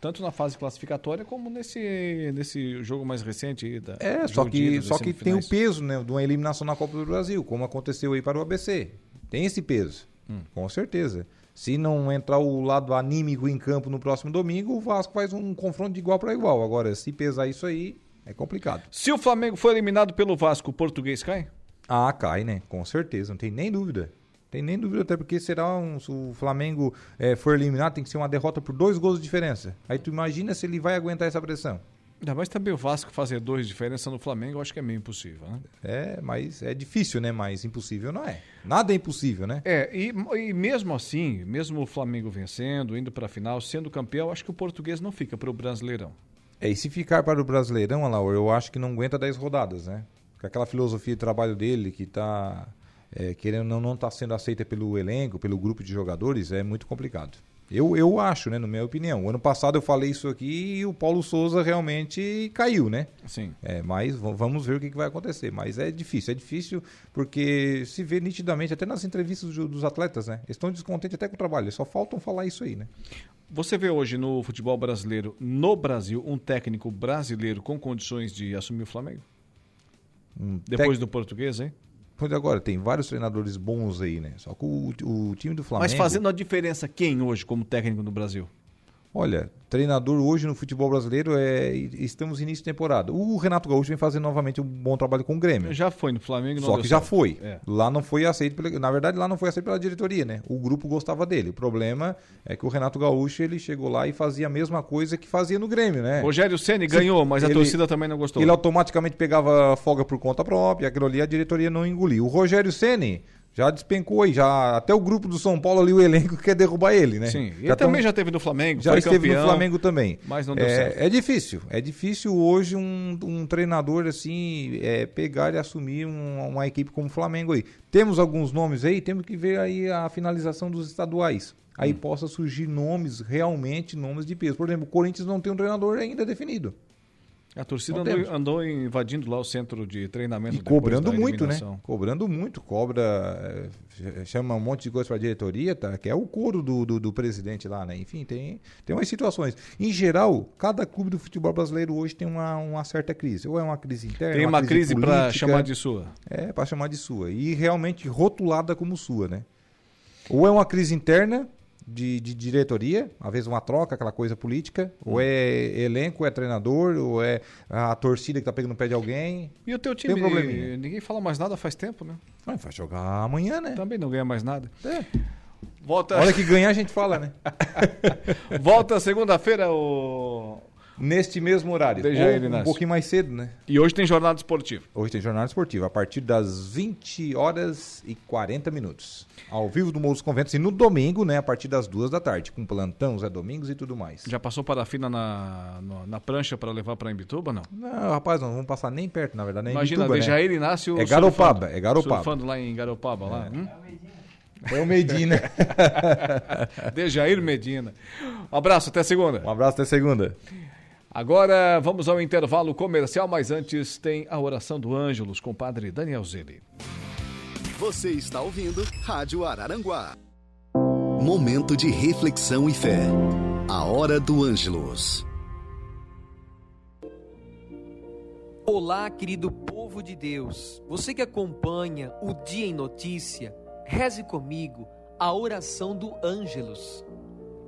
Tanto na fase classificatória como nesse, nesse jogo mais recente aí da É, só que, só que tem o peso né, de uma eliminação na Copa do Brasil, como aconteceu aí para o ABC. Tem esse peso, Hum. com certeza. Se não entrar o lado anímico em campo no próximo domingo, o Vasco faz um confronto de igual para igual. Agora, se pesar isso aí, é complicado. Se o Flamengo for eliminado pelo Vasco, o português cai? Ah, cai, né? Com certeza, não tem nem dúvida. Tem nem dúvida, até porque será um, se o Flamengo eh, for eliminado, tem que ser uma derrota por dois gols de diferença. Aí tu imagina se ele vai aguentar essa pressão. Ainda mais também o Vasco fazer dois de diferença no Flamengo, eu acho que é meio impossível, né? É, mas é difícil, né? Mas impossível não é. Nada é impossível, né? É, e, e mesmo assim, mesmo o Flamengo vencendo, indo para a final, sendo campeão, acho que o português não fica para o Brasileirão. É, e se ficar para o Brasileirão, Alaor, eu acho que não aguenta 10 rodadas, né? Com aquela filosofia de trabalho dele que está é, querendo não não está sendo aceita pelo elenco, pelo grupo de jogadores, é muito complicado. Eu, eu acho, né, na minha opinião. O ano passado eu falei isso aqui e o Paulo Souza realmente caiu, né? Sim. É, mas vamos ver o que, que vai acontecer. Mas é difícil, é difícil porque se vê nitidamente, até nas entrevistas dos atletas, né? Eles estão descontentes até com o trabalho, só faltam falar isso aí, né? Você vê hoje no futebol brasileiro, no Brasil, um técnico brasileiro com condições de assumir o Flamengo? Um Depois tec... do português, hein? Pois agora, tem vários treinadores bons aí, né? Só que o, o time do Flamengo. Mas fazendo a diferença, quem hoje como técnico no Brasil? Olha, treinador hoje no futebol brasileiro é estamos início de temporada. O Renato Gaúcho vem fazendo novamente um bom trabalho com o Grêmio. Já foi no Flamengo, Só que já foi. É. Lá não foi aceito, pela, na verdade lá não foi aceito pela diretoria, né? O grupo gostava dele. O problema é que o Renato Gaúcho ele chegou lá e fazia a mesma coisa que fazia no Grêmio, né? Rogério Ceni ganhou, mas ele, a torcida também não gostou. Ele automaticamente pegava folga por conta própria, aquilo ali a diretoria não engoliu. O Rogério Ceni já despencou aí, já até o grupo do São Paulo ali, o elenco quer derrubar ele, né? Sim, ele também tão... já teve no Flamengo, já esteve campeão, no Flamengo também. Mas não deu é, certo. É difícil, é difícil hoje um, um treinador assim é, pegar e assumir um, uma equipe como o Flamengo aí. Temos alguns nomes aí, temos que ver aí a finalização dos estaduais. Aí hum. possa surgir nomes, realmente nomes de peso. Por exemplo, o Corinthians não tem um treinador ainda definido. A torcida andou, andou, invadindo lá o centro de treinamento. E cobrando muito, né? Cobrando muito. Cobra, é, chama um monte de coisa para a diretoria, tá? que é o couro do, do, do, presidente lá, né? Enfim, tem, tem umas situações. Em geral, cada clube do futebol brasileiro hoje tem uma, uma certa crise. Ou é uma crise interna, Tem uma, uma crise, crise para chamar de sua. É, para chamar de sua. E realmente rotulada como sua, né? Ou é uma crise interna, de, de, diretoria, às vezes uma troca, aquela coisa política, hum. ou é elenco, ou é treinador, ou é a torcida que tá pegando o pé de alguém. E o teu time, Tem um probleminha. ninguém fala mais nada faz tempo, né? Ah, vai jogar amanhã, né? Também não ganha mais nada. É. Volta... Hora que ganhar a gente fala, né? Volta segunda-feira o neste mesmo horário. Ou ele, um pouquinho mais cedo, né? E hoje tem jornada esportiva. Hoje tem jornada esportiva, a partir das 20 horas e 40 minutos. Ao vivo do Morro dos Conventos e no domingo, né, a partir das duas da tarde, com plantão, Zé Domingos e tudo mais. Já passou parafina na, na, na prancha para levar para Imbituba, não? Não, rapaz, não vamos passar nem perto, na verdade, nem Imagina, Imbituba, deixa né? ele Inácio É Garopaba, surfando, é Garopaba. Surfando lá em Garopaba, lá. É. Hum? É o Medina. Dejair Medina. Um abraço, até segunda. Um abraço, até segunda. Agora vamos ao intervalo comercial, mas antes tem a oração do Ângelos com o padre Daniel Zilli. Você está ouvindo Rádio Araranguá. Momento de reflexão e fé. A hora do Ângelos. Olá, querido povo de Deus. Você que acompanha o Dia em Notícia, reze comigo a oração do Ângelos.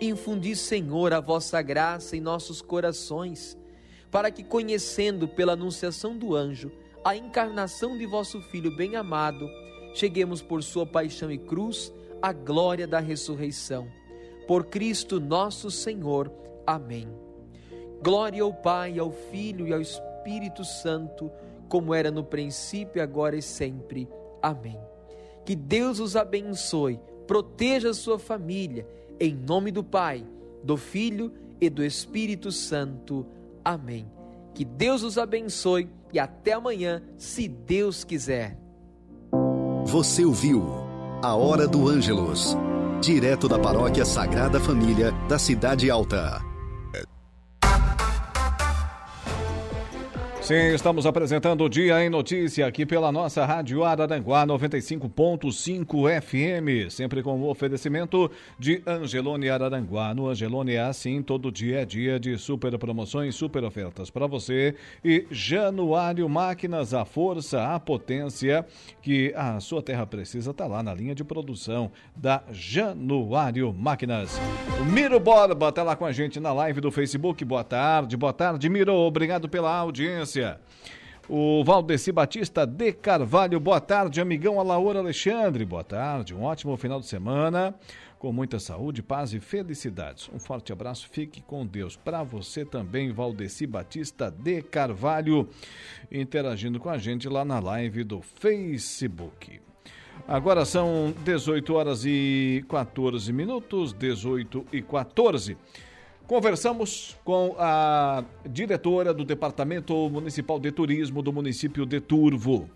Infundi, Senhor, a vossa graça em nossos corações, para que, conhecendo pela anunciação do anjo a encarnação de vosso Filho bem-amado, cheguemos por sua paixão e cruz à glória da ressurreição. Por Cristo nosso Senhor. Amém. Glória ao Pai, ao Filho e ao Espírito Santo como era no princípio, agora e sempre. Amém. Que Deus os abençoe, proteja a sua família, em nome do Pai, do Filho e do Espírito Santo. Amém. Que Deus os abençoe e até amanhã, se Deus quiser. Você ouviu A Hora do Ângelos, direto da Paróquia Sagrada Família da Cidade Alta. Sim, estamos apresentando o Dia em Notícia aqui pela nossa Rádio Araranguá 95.5 FM, sempre com o oferecimento de Angelone Araranguá. No Angelone é assim, todo dia é dia de super promoções, super ofertas para você. E Januário Máquinas, a força, a potência que a sua terra precisa está lá na linha de produção da Januário Máquinas. O Miro Borba está lá com a gente na live do Facebook. Boa tarde, boa tarde, Miro. Obrigado pela audiência. O Valdeci Batista de Carvalho, boa tarde, amigão Alaor Alexandre, boa tarde, um ótimo final de semana, com muita saúde, paz e felicidades. Um forte abraço, fique com Deus. Para você também, Valdeci Batista de Carvalho, interagindo com a gente lá na live do Facebook. Agora são 18 horas e 14 minutos, 18 e 14. Conversamos com a diretora do Departamento Municipal de Turismo do município de Turvo,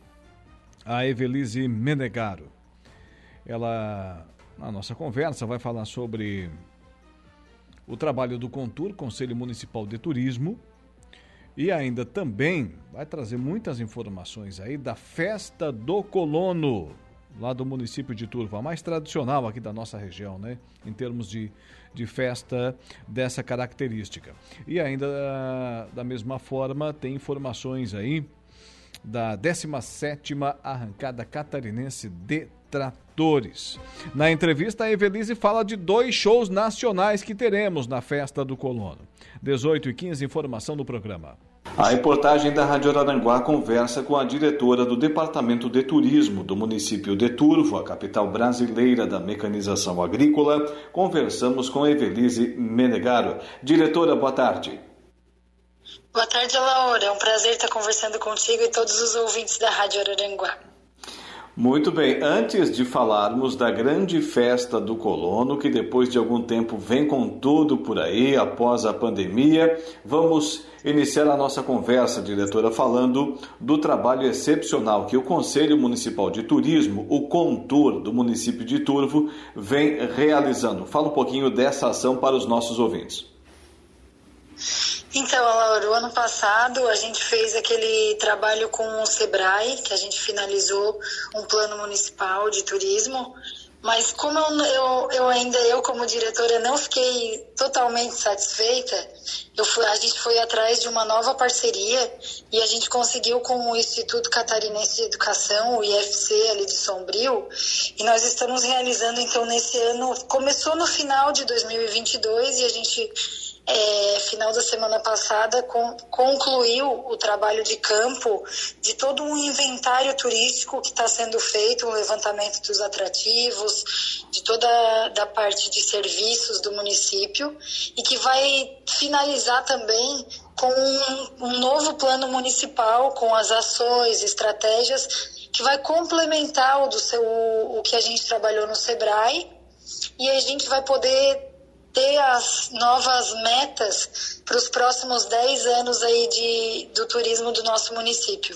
a Evelise Menegaro. Ela, na nossa conversa, vai falar sobre o trabalho do Contur, Conselho Municipal de Turismo, e ainda também vai trazer muitas informações aí da Festa do Colono, lá do município de Turvo, a mais tradicional aqui da nossa região, né? Em termos de de festa dessa característica. E ainda da mesma forma, tem informações aí da 17ª Arrancada Catarinense de Tratores. Na entrevista, a Evelise fala de dois shows nacionais que teremos na Festa do Colono. 18 e 15, informação do programa. A reportagem da Rádio Araranguá conversa com a diretora do Departamento de Turismo do município de Turvo, a capital brasileira da mecanização agrícola. Conversamos com Evelise Menegaro. Diretora, boa tarde. Boa tarde, Laura. É um prazer estar conversando contigo e todos os ouvintes da Rádio Araranguá. Muito bem, antes de falarmos da grande festa do colono, que depois de algum tempo vem com tudo por aí, após a pandemia, vamos iniciar a nossa conversa, diretora, falando do trabalho excepcional que o Conselho Municipal de Turismo, o CONTUR do município de Turvo, vem realizando. Fala um pouquinho dessa ação para os nossos ouvintes. Então, Laura, o ano passado a gente fez aquele trabalho com o Sebrae, que a gente finalizou um plano municipal de turismo, mas como eu, eu, eu ainda, eu como diretora, não fiquei totalmente satisfeita, eu fui, a gente foi atrás de uma nova parceria e a gente conseguiu com o Instituto Catarinense de Educação, o IFC ali de Sombrio, e nós estamos realizando então nesse ano, começou no final de 2022 e a gente é, final da semana passada, com, concluiu o trabalho de campo de todo um inventário turístico que está sendo feito, um levantamento dos atrativos, de toda da parte de serviços do município e que vai finalizar também com um, um novo plano municipal, com as ações, estratégias que vai complementar o, do seu, o que a gente trabalhou no Sebrae e a gente vai poder ter as novas metas para os próximos 10 anos aí de, do turismo do nosso município.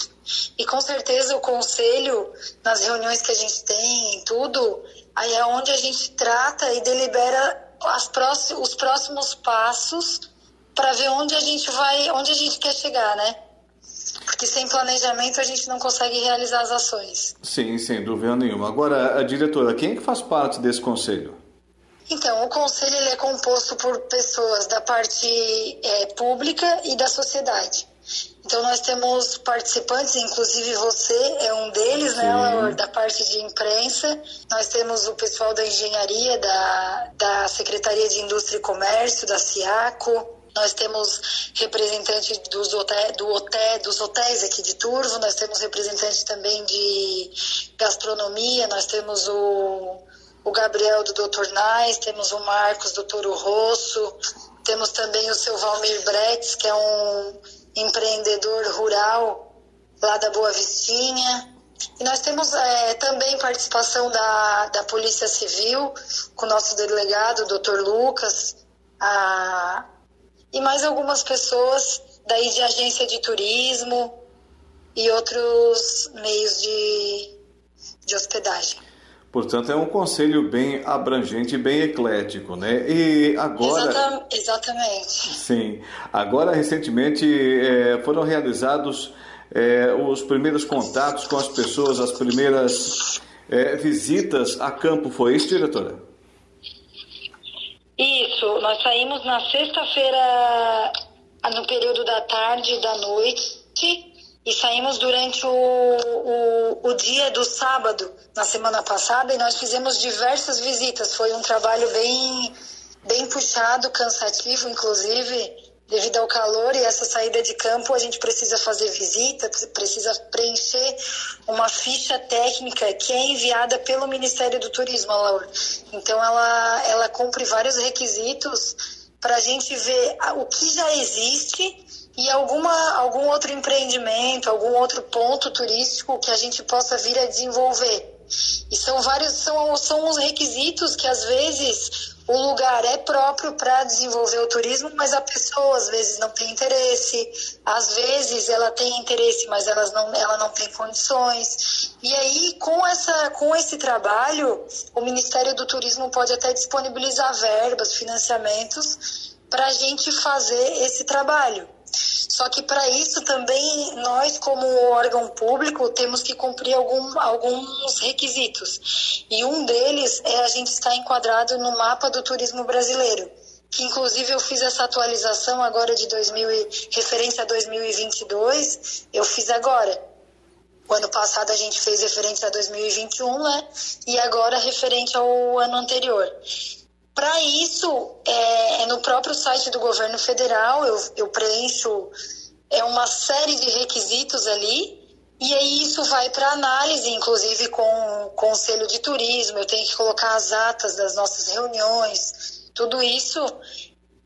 E com certeza o conselho, nas reuniões que a gente tem, em tudo, aí é onde a gente trata e delibera as próximos, os próximos passos para ver onde a gente vai, onde a gente quer chegar, né? Porque sem planejamento a gente não consegue realizar as ações. Sim, sem dúvida nenhuma. Agora, a diretora, quem é que faz parte desse conselho? Então, o conselho ele é composto por pessoas da parte é, pública e da sociedade. Então, nós temos participantes, inclusive você é um deles, né, Sim. né, Laura, da parte de imprensa. Nós temos o pessoal da engenharia, da, da Secretaria de Indústria e Comércio, da CIACO. Nós temos representantes dos, do hotel, dos hotéis aqui de Turvo, nós temos representantes também de gastronomia, nós temos o o Gabriel do Dr. Nais, temos o Marcos do Toro Rosso, temos também o seu Valmir Bretes, que é um empreendedor rural lá da Boa Vistinha. E nós temos é, também participação da, da Polícia Civil, com o nosso delegado, o doutor Lucas, a, e mais algumas pessoas daí de agência de turismo e outros meios de, de hospedagem. Portanto, é um conselho bem abrangente, bem eclético, né? E agora... Exata, exatamente. Sim. Agora, recentemente, é, foram realizados é, os primeiros contatos com as pessoas, as primeiras é, visitas a campo. Foi isso, diretora? Isso. Nós saímos na sexta-feira, no período da tarde e da noite, e saímos durante o, o, o, dia do sábado, na semana passada, e nós fizemos diversas visitas. Foi um trabalho bem, bem puxado, cansativo, inclusive devido ao calor e essa saída de campo, a gente precisa fazer visita, precisa preencher uma ficha técnica que é enviada pelo Ministério do Turismo, Laura. Então, ela, ela cumpre vários requisitos para a gente ver o que já existe e alguma, algum outro empreendimento, algum outro ponto turístico que a gente possa vir a desenvolver. E são vários, são, são os requisitos que às vezes o lugar é próprio para desenvolver o turismo, mas a pessoa às vezes não tem interesse, às vezes ela tem interesse, mas elas não, ela não tem condições. E aí, com, essa, com esse trabalho, o Ministério do Turismo pode até disponibilizar verbas, financiamentos, para a gente fazer esse trabalho. Só que para isso também nós, como órgão público, temos que cumprir algum, alguns requisitos. E um deles é a gente estar enquadrado no mapa do turismo brasileiro. Que inclusive eu fiz essa atualização agora de 2000, referência a 2022, eu fiz agora. O ano passado a gente fez referente a 2021, né? E agora referente ao ano anterior. Para isso, é, é, no próprio site do governo federal, eu, eu preencho é uma série de requisitos ali, e aí isso vai para análise, inclusive com o Conselho de Turismo, eu tenho que colocar as atas das nossas reuniões, tudo isso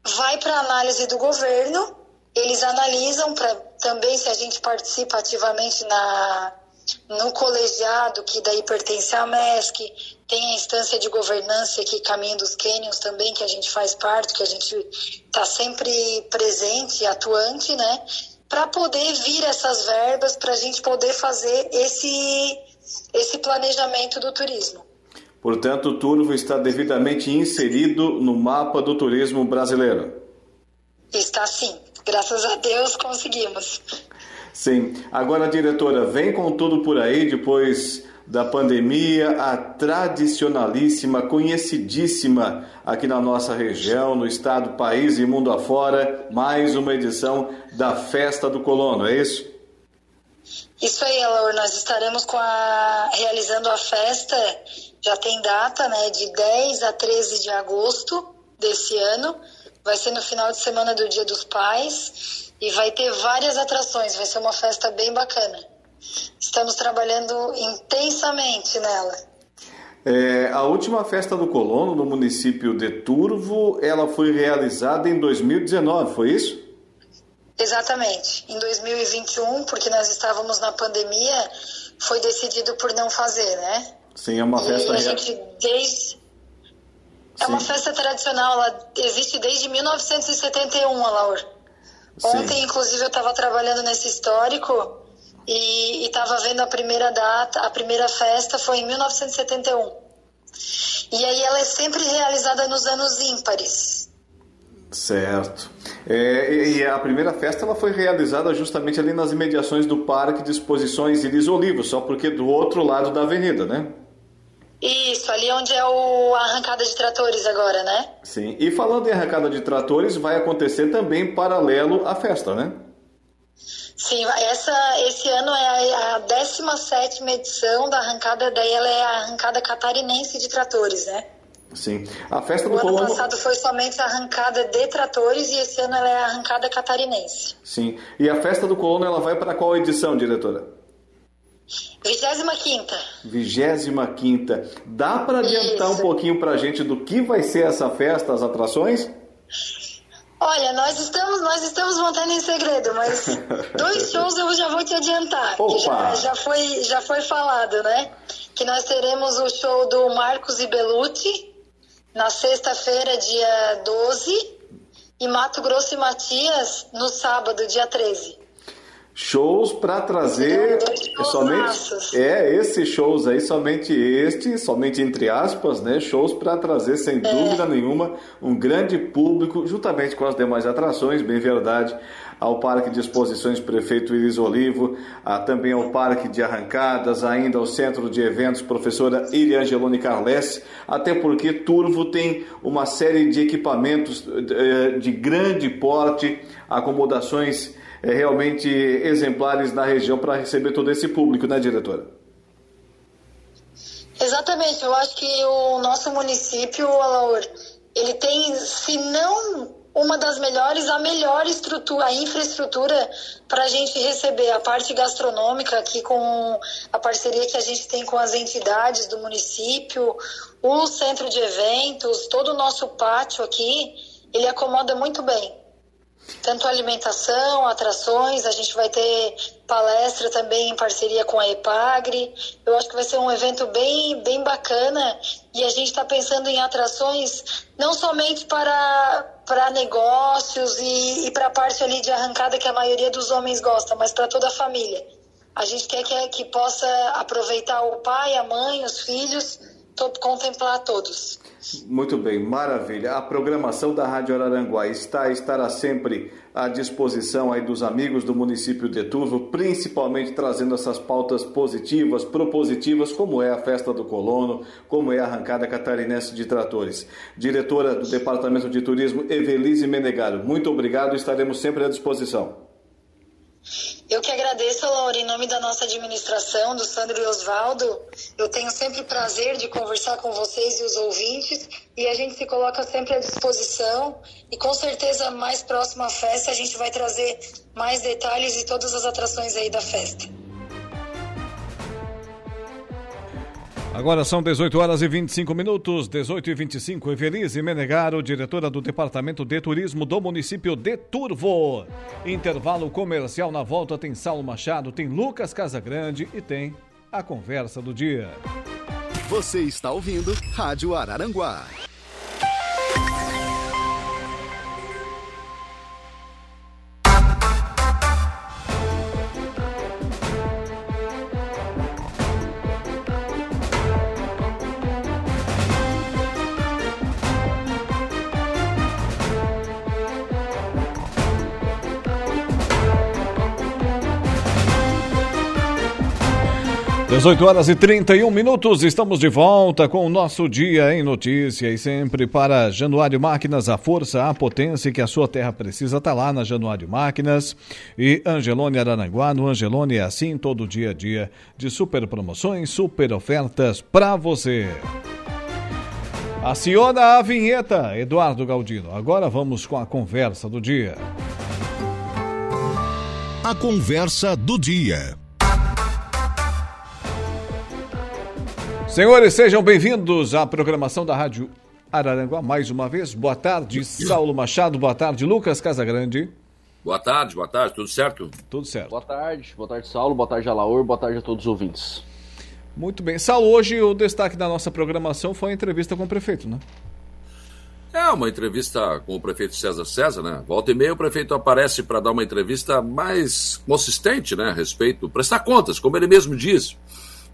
vai para análise do governo, eles analisam para também se a gente participa ativamente na, no colegiado, que daí pertence à MESC, tem a instância de governança que Caminho dos Cânions também, que a gente faz parte, que a gente está sempre presente atuante, né? Para poder vir essas verbas, para a gente poder fazer esse, esse planejamento do turismo. Portanto, o Turvo está devidamente inserido no mapa do turismo brasileiro. Está sim. Graças a Deus conseguimos. Sim. Agora, diretora, vem com tudo por aí depois da pandemia, a tradicionalíssima, conhecidíssima aqui na nossa região, no estado, país e mundo afora, mais uma edição da Festa do Colono, é isso? Isso aí, Laura, nós estaremos a, realizando a festa, já tem data, né, de 10 a 13 de agosto desse ano, vai ser no final de semana do Dia dos Pais e vai ter várias atrações, vai ser uma festa bem bacana. Estamos trabalhando intensamente nela. É, a última festa do colono no município de Turvo, ela foi realizada em 2019, foi isso? Exatamente. Em 2021, porque nós estávamos na pandemia, foi decidido por não fazer, né? Sim, é uma festa. E a gente desde é uma festa tradicional, ela existe desde 1971, Laura. Ontem, inclusive, eu estava trabalhando nesse histórico e estava vendo a primeira data, a primeira festa foi em 1971. E aí ela é sempre realizada nos anos ímpares. Certo. É, e a primeira festa ela foi realizada justamente ali nas imediações do Parque de Exposições Iris Olivo, só porque do outro lado da avenida, né? Isso, ali onde é o, a arrancada de tratores agora, né? Sim. E falando em arrancada de tratores, vai acontecer também paralelo à festa, né? Sim, essa, esse ano é a, a 17 edição da arrancada, daí ela é a arrancada catarinense de tratores, né? Sim. A festa do o Colombo... ano passado foi somente a arrancada de tratores e esse ano ela é a arrancada catarinense. Sim. E a festa do Colono ela vai para qual edição, diretora? 25 25 Dá para adiantar Isso. um pouquinho para a gente do que vai ser essa festa, as atrações? Olha, nós estamos, nós estamos mantendo em segredo, mas dois shows eu já vou te adiantar. Que já, já, foi, já foi falado, né? Que nós teremos o show do Marcos e Belucci na sexta-feira, dia 12, e Mato Grosso e Matias no sábado, dia 13 shows para trazer somente é esses shows aí somente este somente entre aspas né shows para trazer sem é. dúvida nenhuma um grande público juntamente com as demais atrações bem verdade ao Parque de Exposições Prefeito Iris Olivo, a, também ao Parque de Arrancadas, ainda ao Centro de Eventos Professora Iri Angeloni Carles, até porque Turvo tem uma série de equipamentos de, de grande porte, acomodações é, realmente exemplares na região para receber todo esse público, né, diretora? Exatamente, eu acho que o nosso município, Alaor, ele tem, se não uma das melhores, a melhor estrutura, a infraestrutura para a gente receber. A parte gastronômica aqui com a parceria que a gente tem com as entidades do município, o centro de eventos, todo o nosso pátio aqui, ele acomoda muito bem tanto alimentação, atrações, a gente vai ter palestra também em parceria com a EPAGRE. Eu acho que vai ser um evento bem, bem bacana e a gente está pensando em atrações não somente para, para negócios e, e para a parte ali de arrancada que a maioria dos homens gosta, mas para toda a família. A gente quer que, que possa aproveitar o pai, a mãe, os filhos, contemplar todos. Muito bem, maravilha. A programação da Rádio Araranguá está estará sempre à disposição aí dos amigos do município de Turvo, principalmente trazendo essas pautas positivas, propositivas, como é a festa do colono, como é a arrancada catarinense de tratores. Diretora do Departamento de Turismo, Evelise Menegaro, muito obrigado, estaremos sempre à disposição. Eu que agradeço, Laura, em nome da nossa administração, do Sandro e Osvaldo. Eu tenho sempre prazer de conversar com vocês e os ouvintes e a gente se coloca sempre à disposição. E com certeza, mais próximo à festa, a gente vai trazer mais detalhes e todas as atrações aí da festa. Agora são 18 horas e 25 minutos, 18 e 25. Evelise Menegaro, diretora do Departamento de Turismo do município de Turvo. Intervalo comercial na volta tem Saulo Machado, tem Lucas Casagrande e tem a conversa do dia. Você está ouvindo Rádio Araranguá. 18 horas e 31 minutos, estamos de volta com o nosso Dia em Notícia e sempre para Januário Máquinas, a força, a potência que a sua terra precisa está lá na Januário Máquinas e Angelone Arananguá. No Angelone é assim todo dia a dia de super promoções, super ofertas para você. Aciona a vinheta, Eduardo Galdino. Agora vamos com a conversa do dia. A conversa do dia. Senhores, sejam bem-vindos à programação da Rádio Araranguá mais uma vez. Boa tarde, Saulo Machado. Boa tarde, Lucas Casagrande. Boa tarde, boa tarde, tudo certo? Tudo certo. Boa tarde, boa tarde, Saulo. Boa tarde, Alaor. Boa tarde a todos os ouvintes. Muito bem. Saulo, hoje o destaque da nossa programação foi a entrevista com o prefeito, né? É, uma entrevista com o prefeito César César, né? Volta e meia o prefeito aparece para dar uma entrevista mais consistente, né? A respeito, prestar contas, como ele mesmo disse.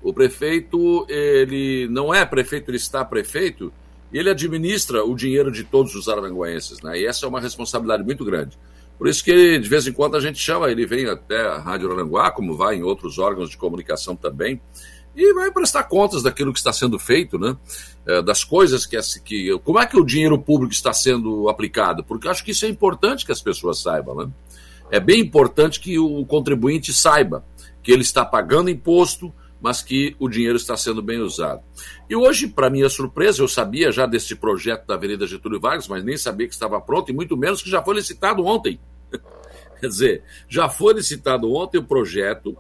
O prefeito, ele não é prefeito, ele está prefeito, e ele administra o dinheiro de todos os aranguenses, né? E essa é uma responsabilidade muito grande. Por isso que, de vez em quando, a gente chama, ele vem até a Rádio Aranguá, como vai em outros órgãos de comunicação também, e vai prestar contas daquilo que está sendo feito, né? É, das coisas que, que. Como é que o dinheiro público está sendo aplicado? Porque acho que isso é importante que as pessoas saibam, né? É bem importante que o contribuinte saiba que ele está pagando imposto, mas que o dinheiro está sendo bem usado. E hoje, para minha surpresa, eu sabia já desse projeto da Avenida Getúlio Vargas, mas nem sabia que estava pronto, e muito menos que já foi licitado ontem. Quer dizer, já foi licitado ontem o projeto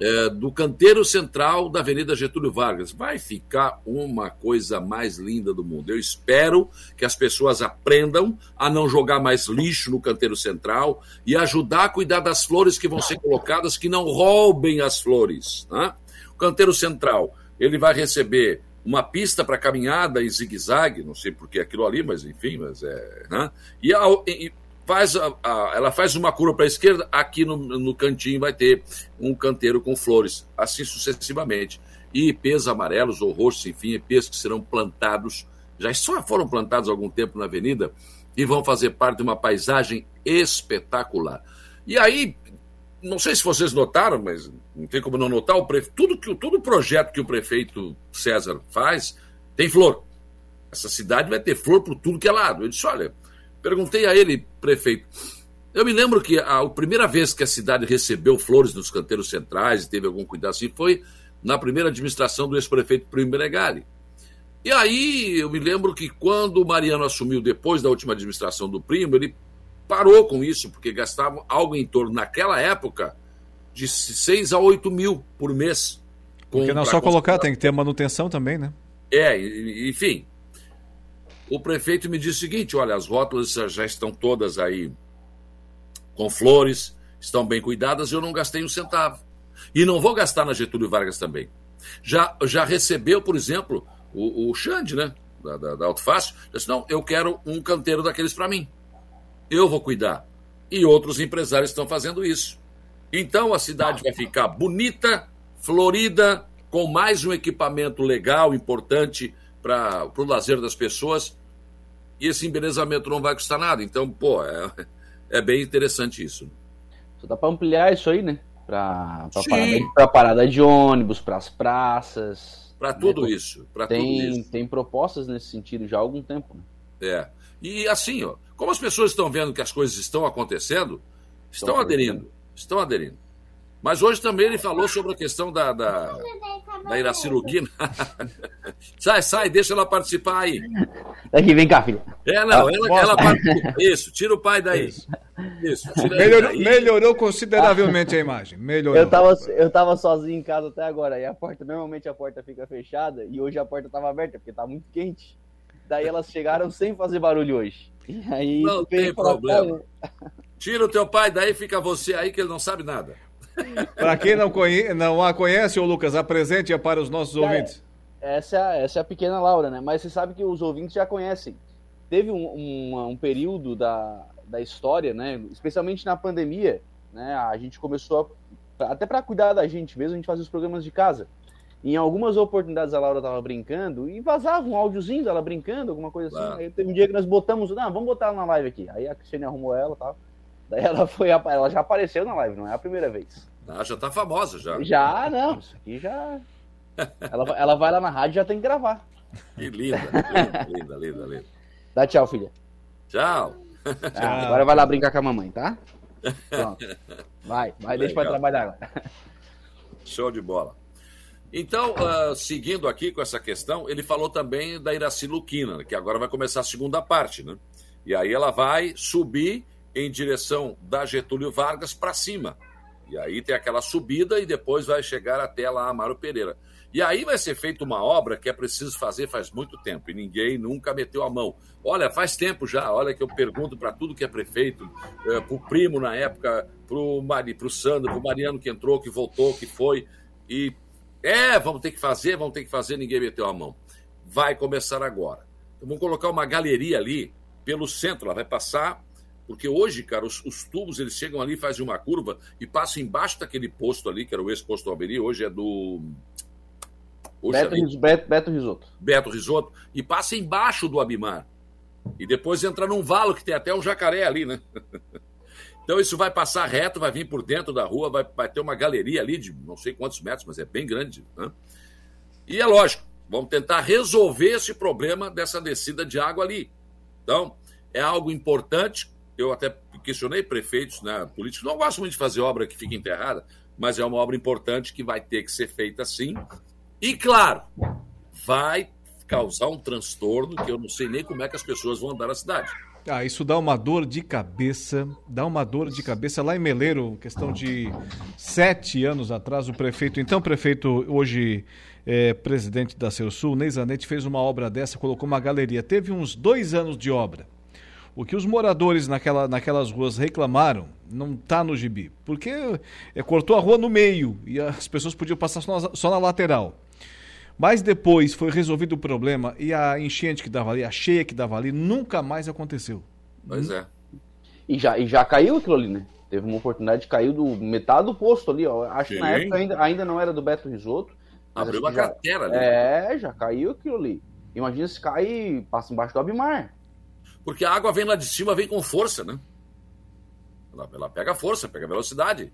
é, do canteiro central da Avenida Getúlio Vargas. Vai ficar uma coisa mais linda do mundo. Eu espero que as pessoas aprendam a não jogar mais lixo no canteiro central e ajudar a cuidar das flores que vão ser colocadas, que não roubem as flores. Né? O canteiro central ele vai receber uma pista para caminhada e zigue-zague, não sei por que aquilo ali, mas enfim, mas é, né? e, a, e faz a, a, ela faz uma curva para a esquerda, aqui no, no cantinho vai ter um canteiro com flores, assim sucessivamente. E ipês amarelos ou roxos, enfim, ipês que serão plantados, já só foram plantados há algum tempo na avenida e vão fazer parte de uma paisagem espetacular. E aí, não sei se vocês notaram, mas não tem como não notar, o prefe... tudo que todo projeto que o prefeito César faz tem flor. Essa cidade vai ter flor por tudo que é lado. Eu disse, olha, Perguntei a ele, prefeito. Eu me lembro que a, a primeira vez que a cidade recebeu flores nos canteiros centrais e teve algum cuidado assim foi na primeira administração do ex-prefeito Primo Benegali. E aí eu me lembro que quando o Mariano assumiu depois da última administração do Primo, ele parou com isso, porque gastava algo em torno, naquela época, de 6 a 8 mil por mês. Porque não só colocar, tem que ter manutenção também, né? É, enfim, o prefeito me disse o seguinte: olha, as rótulas já estão todas aí com flores, estão bem cuidadas, eu não gastei um centavo. E não vou gastar na Getúlio Vargas também. Já, já recebeu, por exemplo, o, o Xande, né? Da, da, da Alto Fácil, disse: não, eu quero um canteiro daqueles para mim. Eu vou cuidar. E outros empresários estão fazendo isso. Então a cidade vai ficar bonita, florida, com mais um equipamento legal, importante para o lazer das pessoas e esse embelezamento não vai custar nada. Então, pô, é, é bem interessante isso. Só dá para ampliar isso aí, né? Para parada, parada, de ônibus, para as praças. Para tudo né? isso. Pra tem, tudo isso. tem propostas nesse sentido já há algum tempo. Né? É. E assim, ó, como as pessoas estão vendo que as coisas estão acontecendo, estão, estão aderindo. Estão aderindo. Mas hoje também ele falou sobre a questão da, da, da sai, sai, deixa ela participar aí. Aqui, vem cá, filha. É, não, ela, ela participa. Isso, tira o pai daí. Isso. Isso melhorou, daí. melhorou, consideravelmente a imagem. Melhorou. Eu tava, eu tava sozinho em casa até agora. E a porta, normalmente a porta fica fechada. E hoje a porta tava aberta, porque tá muito quente. Daí elas chegaram sem fazer barulho hoje. E aí, não tem problema. Tira o teu pai daí, fica você aí que ele não sabe nada. Para quem não, conhe... não a conhece, ô Lucas, apresente-a para os nossos Cara, ouvintes. Essa é, essa é a pequena Laura, né? Mas você sabe que os ouvintes já conhecem. Teve um, um, um período da, da história, né? Especialmente na pandemia, né? A gente começou a, até para cuidar da gente mesmo, a gente fazia os programas de casa. Em algumas oportunidades a Laura tava brincando e vazava um áudiozinho dela brincando, alguma coisa assim. Aí teve um dia que nós botamos, não, vamos botar na live aqui. Aí a Cristiane arrumou ela e tal. Daí ela foi, ela já apareceu na live, não é a primeira vez. Ah, já tá famosa já. Já, não, isso aqui já. ela, ela vai lá na rádio e já tem que gravar. Que linda, linda, linda, linda, linda. Dá tchau, filha. Tchau. Ah, agora vai lá brincar com a mamãe, tá? Pronto. Vai, vai, deixa para trabalhar agora. Show de bola. Então, uh, seguindo aqui com essa questão, ele falou também da Iraci Luquina, que agora vai começar a segunda parte, né? E aí ela vai subir em direção da Getúlio Vargas para cima. E aí tem aquela subida e depois vai chegar até lá Amaro Pereira. E aí vai ser feita uma obra que é preciso fazer faz muito tempo e ninguém nunca meteu a mão. Olha, faz tempo já, olha que eu pergunto para tudo que é prefeito, é, para o primo na época, para o Sandro, para o Mariano que entrou, que voltou, que foi. E é, vamos ter que fazer, vamos ter que fazer, ninguém meteu a mão. Vai começar agora. Então, vamos colocar uma galeria ali pelo centro, ela vai passar porque hoje, cara, os, os, tubos eles chegam ali, fazem uma curva e passam embaixo daquele posto ali, que era o ex-posto Alberi, hoje é do. Hoje Beto, é... Beto, Beto Risoto. Beto Risoto. E passa embaixo do Abimar. E depois entra num valo que tem até um jacaré ali, né? Então isso vai passar reto, vai vir por dentro da rua, vai, vai ter uma galeria ali de não sei quantos metros, mas é bem grande. Né? E é lógico, vamos tentar resolver esse problema dessa descida de água ali. Então, é algo importante, eu até questionei prefeitos, né, políticos, não gosto muito de fazer obra que fica enterrada, mas é uma obra importante que vai ter que ser feita assim. E claro, vai causar um transtorno que eu não sei nem como é que as pessoas vão andar na cidade. Ah, isso dá uma dor de cabeça, dá uma dor de cabeça. Lá em Meleiro, questão de sete anos atrás, o prefeito, então prefeito, hoje é, presidente da Sul, Ney Zanetti, fez uma obra dessa, colocou uma galeria. Teve uns dois anos de obra. O que os moradores naquela, naquelas ruas reclamaram não está no gibi, porque é, cortou a rua no meio e as pessoas podiam passar só na, só na lateral. Mas depois foi resolvido o problema e a enchente que dava ali, a cheia que dava ali, nunca mais aconteceu. Pois é. E já, e já caiu aquilo ali, né? Teve uma oportunidade, caiu do metade do posto ali, ó. Acho que na época ainda, ainda não era do Beto Risoto. Abriu uma já, cratera ali. É, já caiu aquilo ali. Imagina se cai e passa embaixo do Abimar. Porque a água vem lá de cima, vem com força, né? Ela, ela pega força, pega velocidade.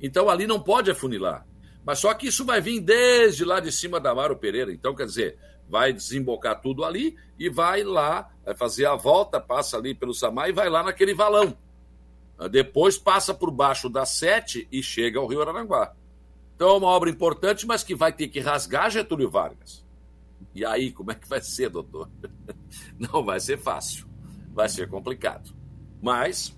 Então ali não pode afunilar. Mas só que isso vai vir desde lá de cima da Amaro Pereira. Então, quer dizer, vai desembocar tudo ali e vai lá, vai fazer a volta, passa ali pelo Samar e vai lá naquele valão. Depois passa por baixo da Sete e chega ao Rio Araranguá. Então é uma obra importante, mas que vai ter que rasgar Getúlio Vargas. E aí, como é que vai ser, doutor? Não vai ser fácil. Vai ser complicado. Mas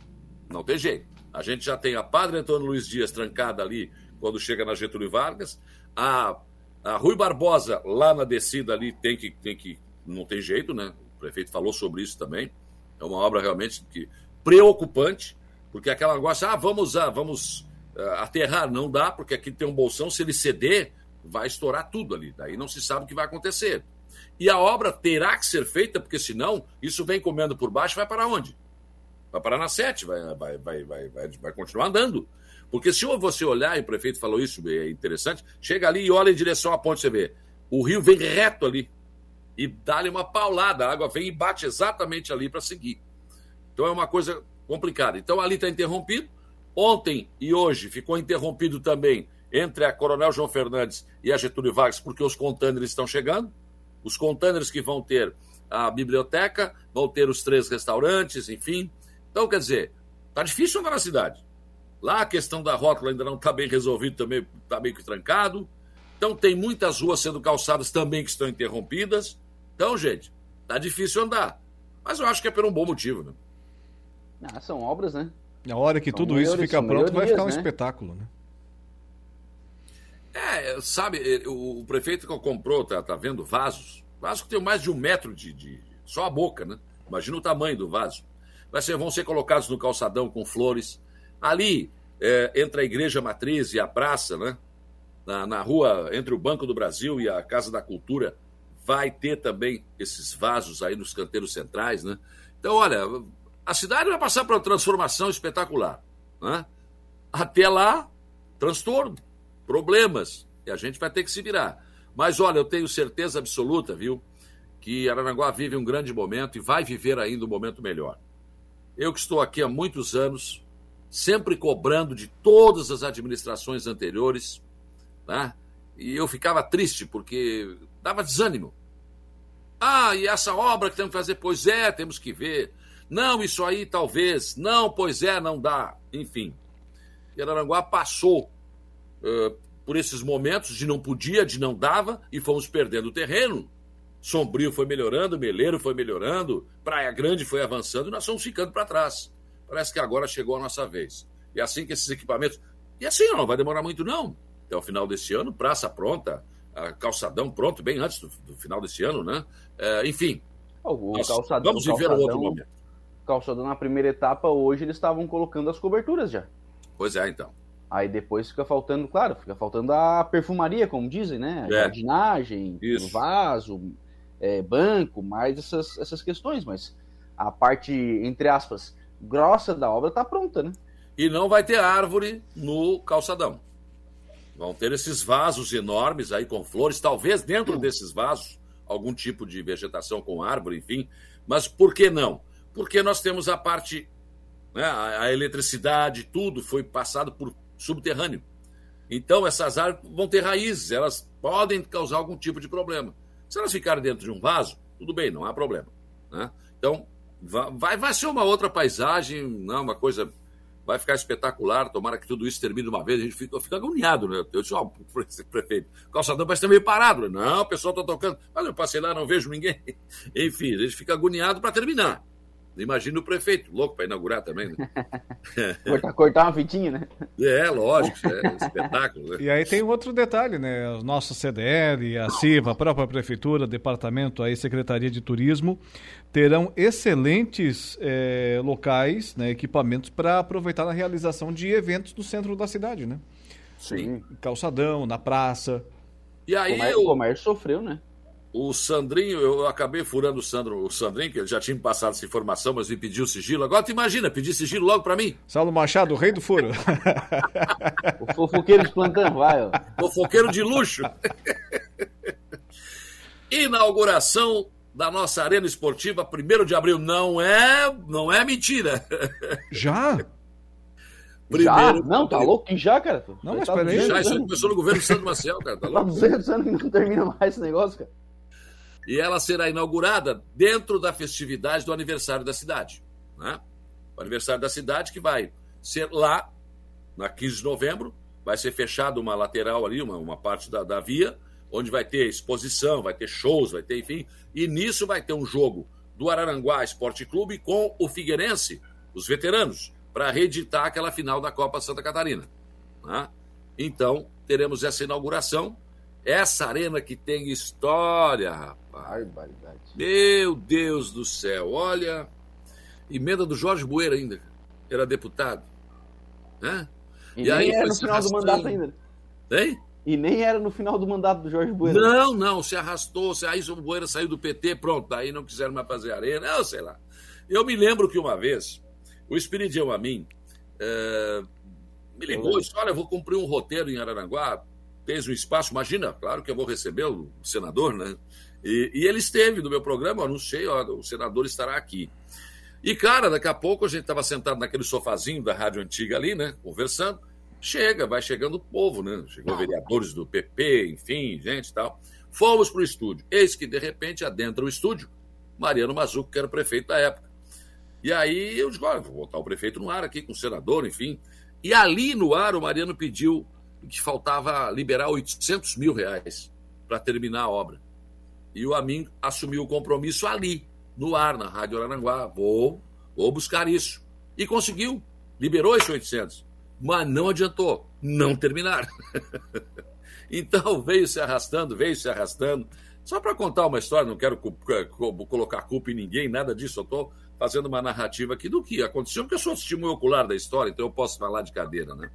não tem jeito. A gente já tem a Padre Antônio Luiz Dias trancada ali quando chega na Getúlio Vargas. A, a Rui Barbosa, lá na descida ali, tem que, tem que. Não tem jeito, né? O prefeito falou sobre isso também. É uma obra realmente que, preocupante, porque aquela negócio, ah, vamos, ah, vamos uh, aterrar, não dá, porque aqui tem um bolsão, se ele ceder, vai estourar tudo ali. Daí não se sabe o que vai acontecer. E a obra terá que ser feita, porque senão isso vem comendo por baixo vai para onde? Vai parar na sete, vai, vai, vai, vai, vai, vai continuar andando. Porque se você olhar, e o prefeito falou isso, é interessante, chega ali e olha em direção à ponte, você vê. O rio vem reto ali e dá-lhe uma paulada. A água vem e bate exatamente ali para seguir. Então é uma coisa complicada. Então ali está interrompido. Ontem e hoje ficou interrompido também entre a Coronel João Fernandes e a Getúlio Vargas, porque os contêineres estão chegando. Os contêineres que vão ter a biblioteca, vão ter os três restaurantes, enfim. Então, quer dizer, tá difícil andar na cidade. Lá a questão da rótula ainda não está bem resolvida, também está meio que trancado. Então tem muitas ruas sendo calçadas também que estão interrompidas. Então, gente, tá difícil andar. Mas eu acho que é por um bom motivo, né? Ah, são obras, né? Na hora que são tudo isso fica pronto, vai ficar um né? espetáculo, né? É, sabe, o, o prefeito que comprou, tá, tá vendo vasos? Vaso que tem mais de um metro de, de. Só a boca, né? Imagina o tamanho do vaso. Vai ser, vão ser colocados no calçadão com flores. Ali, é, entre a Igreja Matriz e a praça, né? Na, na rua entre o Banco do Brasil e a Casa da Cultura, vai ter também esses vasos aí nos canteiros centrais, né? Então, olha, a cidade vai passar por uma transformação espetacular. Né? Até lá, transtorno, problemas, e a gente vai ter que se virar. Mas olha, eu tenho certeza absoluta, viu, que Aranaguá vive um grande momento e vai viver ainda um momento melhor. Eu que estou aqui há muitos anos, sempre cobrando de todas as administrações anteriores, né? e eu ficava triste porque dava desânimo. Ah, e essa obra que temos que fazer? Pois é, temos que ver. Não, isso aí talvez. Não, pois é, não dá. Enfim. Araranguá passou uh, por esses momentos de não podia, de não dava, e fomos perdendo terreno. Sombrio foi melhorando, Meleiro foi melhorando, Praia Grande foi avançando e nós fomos ficando para trás. Parece que agora chegou a nossa vez. E assim que esses equipamentos. E assim, não vai demorar muito, não. Até o final desse ano, praça pronta, calçadão pronto, bem antes do, do final desse ano, né? É, enfim. O, calçadão, vamos viver calçadão, outro momento. Calçadão na primeira etapa, hoje eles estavam colocando as coberturas já. Pois é, então. Aí depois fica faltando, claro, fica faltando a perfumaria, como dizem, né? A É. jardinagem, Isso. vaso, é, banco, mais essas, essas questões, mas a parte, entre aspas, grossa da obra tá pronta, né? E não vai ter árvore no calçadão. Vão ter esses vasos enormes aí com flores, talvez dentro desses vasos algum tipo de vegetação com árvore, enfim. Mas por que não? Porque nós temos a parte, né, a, a eletricidade, tudo foi passado por subterrâneo. Então essas árvores vão ter raízes, elas podem causar algum tipo de problema. Se elas ficarem dentro de um vaso, tudo bem, não há problema. Né? Então vai, vai ser uma outra paisagem, não, uma coisa vai ficar espetacular, tomara que tudo isso termine de uma vez, a gente fica, fica agoniado, né? Eu disse, ó, oh, prefeito, o calçadão vai estar meio parado. Não, o pessoal está tocando, mas eu passei lá, não vejo ninguém. Enfim, a gente fica agoniado para terminar. Imagina o prefeito, louco para inaugurar também, né? cortar, cortar uma fitinha, né? É, lógico, é espetáculo. Né? E aí tem outro detalhe, né? O nosso CDL, a CIVA, a própria Prefeitura, Departamento aí, Secretaria de Turismo, terão excelentes é, locais, né, equipamentos para aproveitar na realização de eventos no centro da cidade, né? Sim. Calçadão, na praça. E aí o comércio, eu... o comércio sofreu, né? O Sandrinho, eu acabei furando o Sandro, o Sandrinho, que ele já tinha me passado essa informação, mas me pediu sigilo. Agora tu imagina, pedir sigilo logo para mim. Saulo Machado, o rei do furo. o fofoqueiro de plantão, vai, ó. Fofoqueiro de luxo. Inauguração da nossa arena esportiva, 1 de abril. Não é, não é mentira. Já? Primeiro, já? Não, tá louco que já, cara? Não, mas tá peraí. Já, isso começou no governo do Santo Maciel, cara. Tá louco? Tá 200 anos que não termina mais esse negócio, cara. E ela será inaugurada dentro da festividade do aniversário da cidade. Né? O aniversário da cidade que vai ser lá, na 15 de novembro, vai ser fechado uma lateral ali, uma, uma parte da, da via, onde vai ter exposição, vai ter shows, vai ter, enfim. E nisso vai ter um jogo do Araranguá Esporte Clube com o Figueirense, os veteranos, para reeditar aquela final da Copa Santa Catarina. Né? Então, teremos essa inauguração. Essa arena que tem história, rapaz. Barbaridade. Meu Deus do céu, olha. Emenda do Jorge Bueira ainda. Era deputado. Né? E, e aí era no final do mandato ainda. Hein? E nem era no final do mandato do Jorge Bueira. Não, não, se arrastou. Aí o Bueira saiu do PT, pronto. Daí não quiseram mais fazer arena. Eu sei lá. Eu me lembro que uma vez, o Espiridião a mim é, me ligou e disse: Olha, eu vou cumprir um roteiro em Araranguá. Tens um espaço, imagina, claro que eu vou receber o senador, né? E, e ele esteve no meu programa, eu anunciei, ó, o senador estará aqui. E, cara, daqui a pouco a gente estava sentado naquele sofazinho da rádio antiga ali, né? Conversando. Chega, vai chegando o povo, né? Chegou vereadores do PP, enfim, gente e tal. Fomos para o estúdio. Eis que, de repente, adentra o estúdio Mariano Mazuco, que era o prefeito da época. E aí eu digo, olha, vou botar o prefeito no ar aqui com o senador, enfim. E ali no ar o Mariano pediu que faltava liberar 800 mil reais para terminar a obra. E o Amin assumiu o compromisso ali, no ar, na Rádio Aranguá. Vou, vou buscar isso. E conseguiu. Liberou esses 800. Mas não adiantou. Não terminaram. então veio se arrastando, veio se arrastando. Só para contar uma história, não quero colocar culpa em ninguém, nada disso. Eu estou fazendo uma narrativa aqui do que aconteceu, porque eu sou testemunho ocular da história, então eu posso falar de cadeira, né?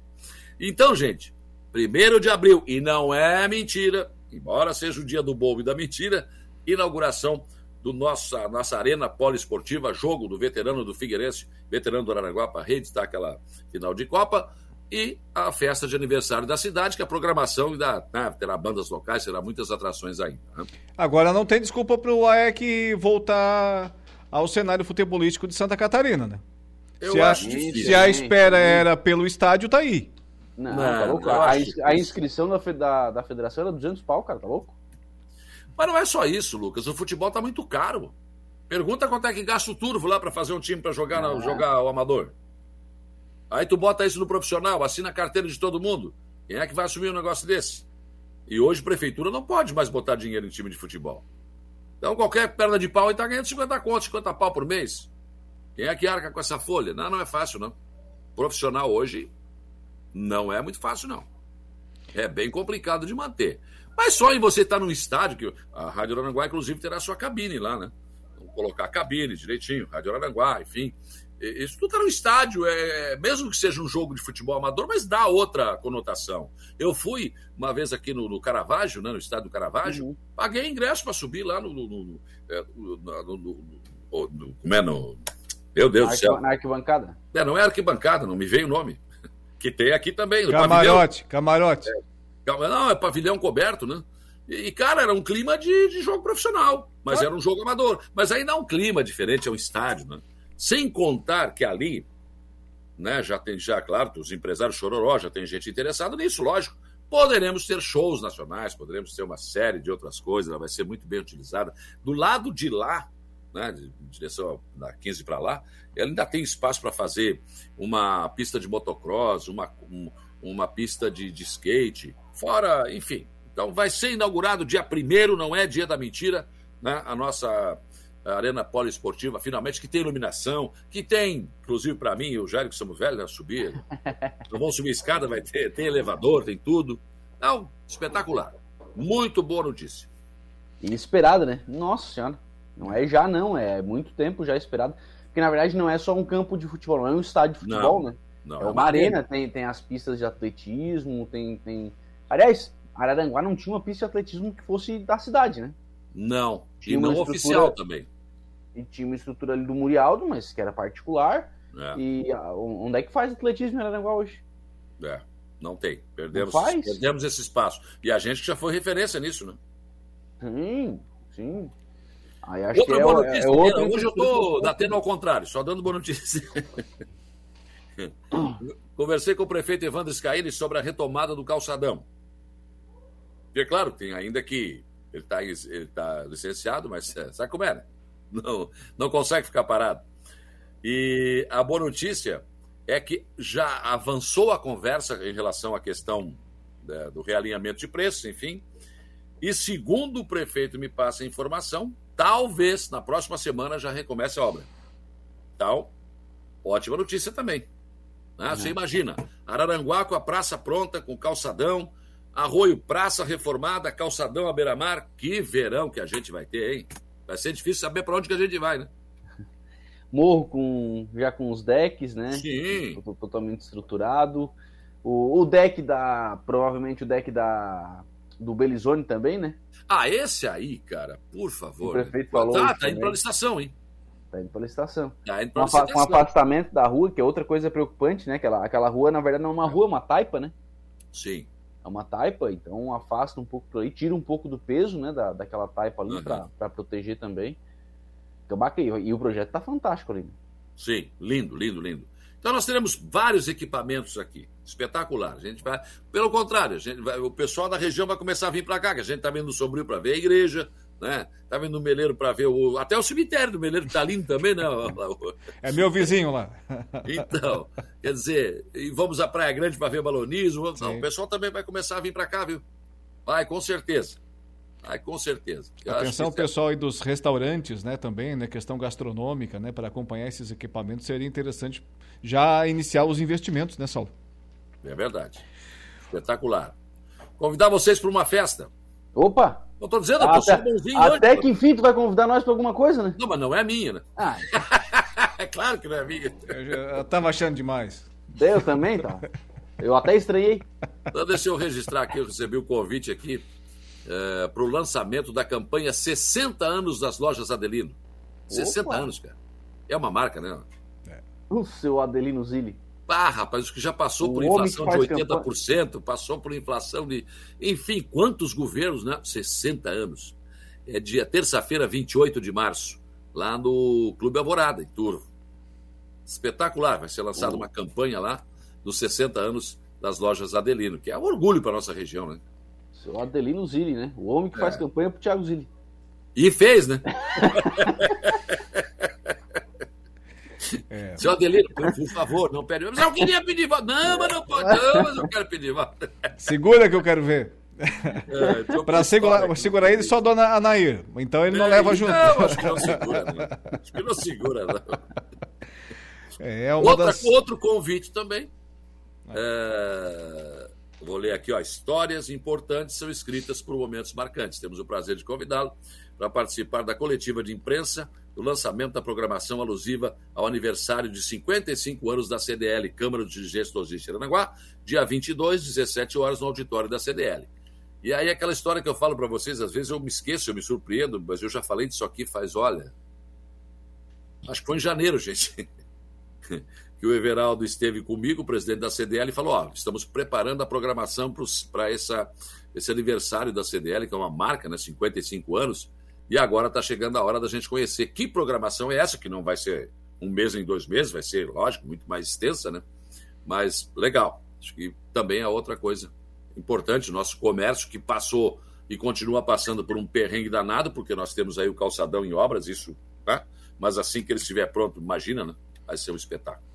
Então, gente, primeiro de abril, e não é mentira, embora seja o dia do bobo e da mentira, inauguração do nossa, nossa arena poliesportiva, jogo do veterano do Figueirense, veterano do Aranaguá, para reeditar aquela final de Copa, e a festa de aniversário da cidade, que a programação ainda né, terá bandas locais, terá muitas atrações ainda. Né? Agora não tem desculpa para o AEC voltar ao cenário futebolístico de Santa Catarina, né? Eu se acho a, difícil. Se a espera era pelo estádio, tá aí. Não, Não, tá louco. A, a inscrição da, da, da federação era 200 pau, cara, tá louco? Mas não é só isso, Lucas. O futebol tá muito caro. Pergunta quanto é que gasta o turvo lá para fazer um time para jogar, na- Ah. jogar o amador. Aí tu bota isso no profissional, assina a carteira de todo mundo. Quem é que vai assumir um negócio desse? E hoje a prefeitura não pode mais botar dinheiro em time de futebol. Então qualquer perna de pau aí tá ganhando 50 contos, 50 pau por mês. Quem é que arca com essa folha? Não, não é fácil, não. Profissional hoje não é muito fácil, não. É bem complicado de manter. Mas só em você estar num estádio, que a Rádio Aranguá, inclusive, terá sua cabine lá, né? Vamos colocar a cabine direitinho, Rádio Aranguá, enfim. Isso tudo está no estádio, é, mesmo que seja um jogo de futebol amador, mas dá outra conotação. Eu fui uma vez aqui no, no Caravaggio, né, no estádio do Caravaggio, paguei ingresso para subir lá no. no, no, é, no- no- no- no- como é? No, meu Deus do céu. na arquibancada. É, não é arquibancada, não me veio o nome. Que tem aqui também. Camarote, camarote. pavilhão. Não, é pavilhão coberto, né? E, cara, era um clima de, de jogo profissional, mas era um jogo amador. Mas aí dá um clima diferente, é um estádio, né? Sem contar que ali, né, já tem, já, claro, os empresários chororó, já tem gente interessada nisso, lógico. Poderemos ter shows nacionais, poderemos ter uma série de outras coisas, ela vai ser muito bem utilizada. Do lado de lá, né, de direção da 15 para lá, ela ainda tem espaço para fazer uma pista de motocross, uma, um, uma pista de, de skate, fora, enfim. Então vai ser inaugurado dia 1 não é dia da mentira, né, a nossa arena poliesportiva, finalmente, que tem iluminação, que tem, inclusive para mim e o Jair, que somos velhos, né, subir. Não vão subir escada, vai ter, tem elevador, tem tudo. Então, espetacular. Muito boa notícia. Inesperada, né? Nossa senhora. Não é já, não. É muito tempo já esperado. Porque, na verdade, não é só um campo de futebol, não é um estádio de futebol, não, né? Não, é uma arena, tem, tem as pistas de atletismo, tem, tem. Aliás, Araranguá não tinha uma pista de atletismo que fosse da cidade, né? Não. Tinha e uma não oficial também. E tinha uma estrutura ali do Murialdo, mas que era particular. É. E ah, onde é que faz atletismo em Araranguá hoje? É, não tem. Perdemos, Não perdemos esse espaço. E a gente já foi referência nisso, né? Sim, sim. Aí acho Outra que é, boa o- notícia. é outra Hoje eu estou datendo ao contrário, só dando boa notícia. Conversei com o prefeito Evandro Scaini sobre a retomada do calçadão. E é claro, tem ainda que ele está ele tá licenciado, mas é, sabe como é, né? Não, não consegue ficar parado. E a boa notícia é que já avançou a conversa em relação à questão né, do realinhamento de preços, enfim. E segundo o prefeito me passa a informação, talvez na próxima semana já recomece a obra. Então, ótima notícia também. né? Você imagina, Araranguá com a praça pronta, com calçadão, Arroio Praça reformada, calçadão à beira-mar. Que verão que a gente vai ter, hein? Vai ser difícil saber para onde que a gente vai, né? Morro com já com os decks, né? Sim. Totalmente estruturado. O, o deck da. Provavelmente o deck da. Do Belizone também, né? Ah, esse aí, cara, por favor. O prefeito né? falou Tá, isso tá indo para licitação, hein? Tá indo pra licitação. Tá indo Com, para afa- com licitação. afastamento da rua, que é outra coisa preocupante, né? Aquela, aquela rua, na verdade, não é uma rua, é uma taipa, né? Sim. É uma taipa, então afasta um pouco por aí, tira um pouco do peso, né? Da, daquela taipa ali Uhum. pra, pra proteger também. Fica bacana. E o projeto tá fantástico ali. né? Sim, lindo, lindo, lindo. Então nós teremos vários equipamentos aqui, espetacular. A gente vai, pelo contrário, a gente vai- o pessoal da região vai começar a vir para cá, que a gente tá vendo o Sombrio para ver a igreja, né? Tá vendo o Meleiro para ver o até o cemitério do Meleiro que tá lindo também, né? É meu vizinho lá. Então, quer dizer, e vamos à Praia Grande para ver balonismo. não, o pessoal também vai começar a vir para cá, viu? Vai, com certeza. Vai, com certeza. Eu Atenção, que- pessoal aí dos restaurantes, né, também, né, questão gastronômica, né, para acompanhar esses equipamentos, seria interessante já iniciar os investimentos, né, Saulo? É verdade. Espetacular. Convidar vocês para uma festa. Opa! Eu tô dizendo, eu sou até, bonzinho até hoje. que enfim tu vai convidar nós pra alguma coisa, né? Não, mas não é minha, né? Ah, É claro que não é minha. Eu, já- eu tava achando demais. eu também, tá? Eu até estranhei. Então, deixa eu registrar aqui, eu recebi o convite aqui para o lançamento da campanha 60 anos das lojas Adelino. 60 Opa! anos, cara. É uma marca, né? O seu Adelino Zilli. Ah, rapaz, que já passou O por inflação de faz 80%, passou por inflação de. Enfim, quantos governos, né? 60 anos. É dia terça-feira, 28 de março, lá no Clube Alvorada, em Turvo. Espetacular, vai ser lançada uma campanha lá dos 60 anos das lojas Adelino, que é um orgulho para nossa região, né? Seu Adelino Zilli, né? O homem que faz É. campanha pro Thiago Zilli. E fez, né? É. Seu Adelino, por favor, não pede. Mas eu queria pedir voto. Não, mas não pode, não, mas eu quero pedir voto. Segura que eu quero ver. É, tô Para com segurar, ele, só dona Anair. Então ele não É, leva junto. Não, acho que não segura, não. Acho que não segura, não. É, é uma Outra- das. Outro convite também. É, vou ler aqui, ó. Histórias importantes são escritas por momentos marcantes. Temos o prazer de convidá-lo para participar da coletiva de imprensa do lançamento da programação alusiva ao aniversário de 55 anos da CDL, Câmara de Logística de Aranaguá, dia 22, 17 horas, no auditório da CDL. E aí aquela história que eu falo para vocês, às vezes eu me esqueço, eu me surpreendo, mas eu já falei disso aqui faz, olha, acho que foi em janeiro, gente, que o Everaldo esteve comigo, o presidente da CDL, e falou, ó, estamos preparando a programação para esse aniversário da CDL, que é uma marca, né, 55 anos, e agora está chegando a hora da gente conhecer que programação é essa, que não vai ser um mês em dois meses, vai ser, lógico, muito mais extensa, né? Mas legal. Acho que também é outra coisa importante, nosso comércio que passou e continua passando por um perrengue danado, porque nós temos aí o calçadão em obras, isso, tá? mas assim que ele estiver pronto, imagina, né? Vai ser um espetáculo.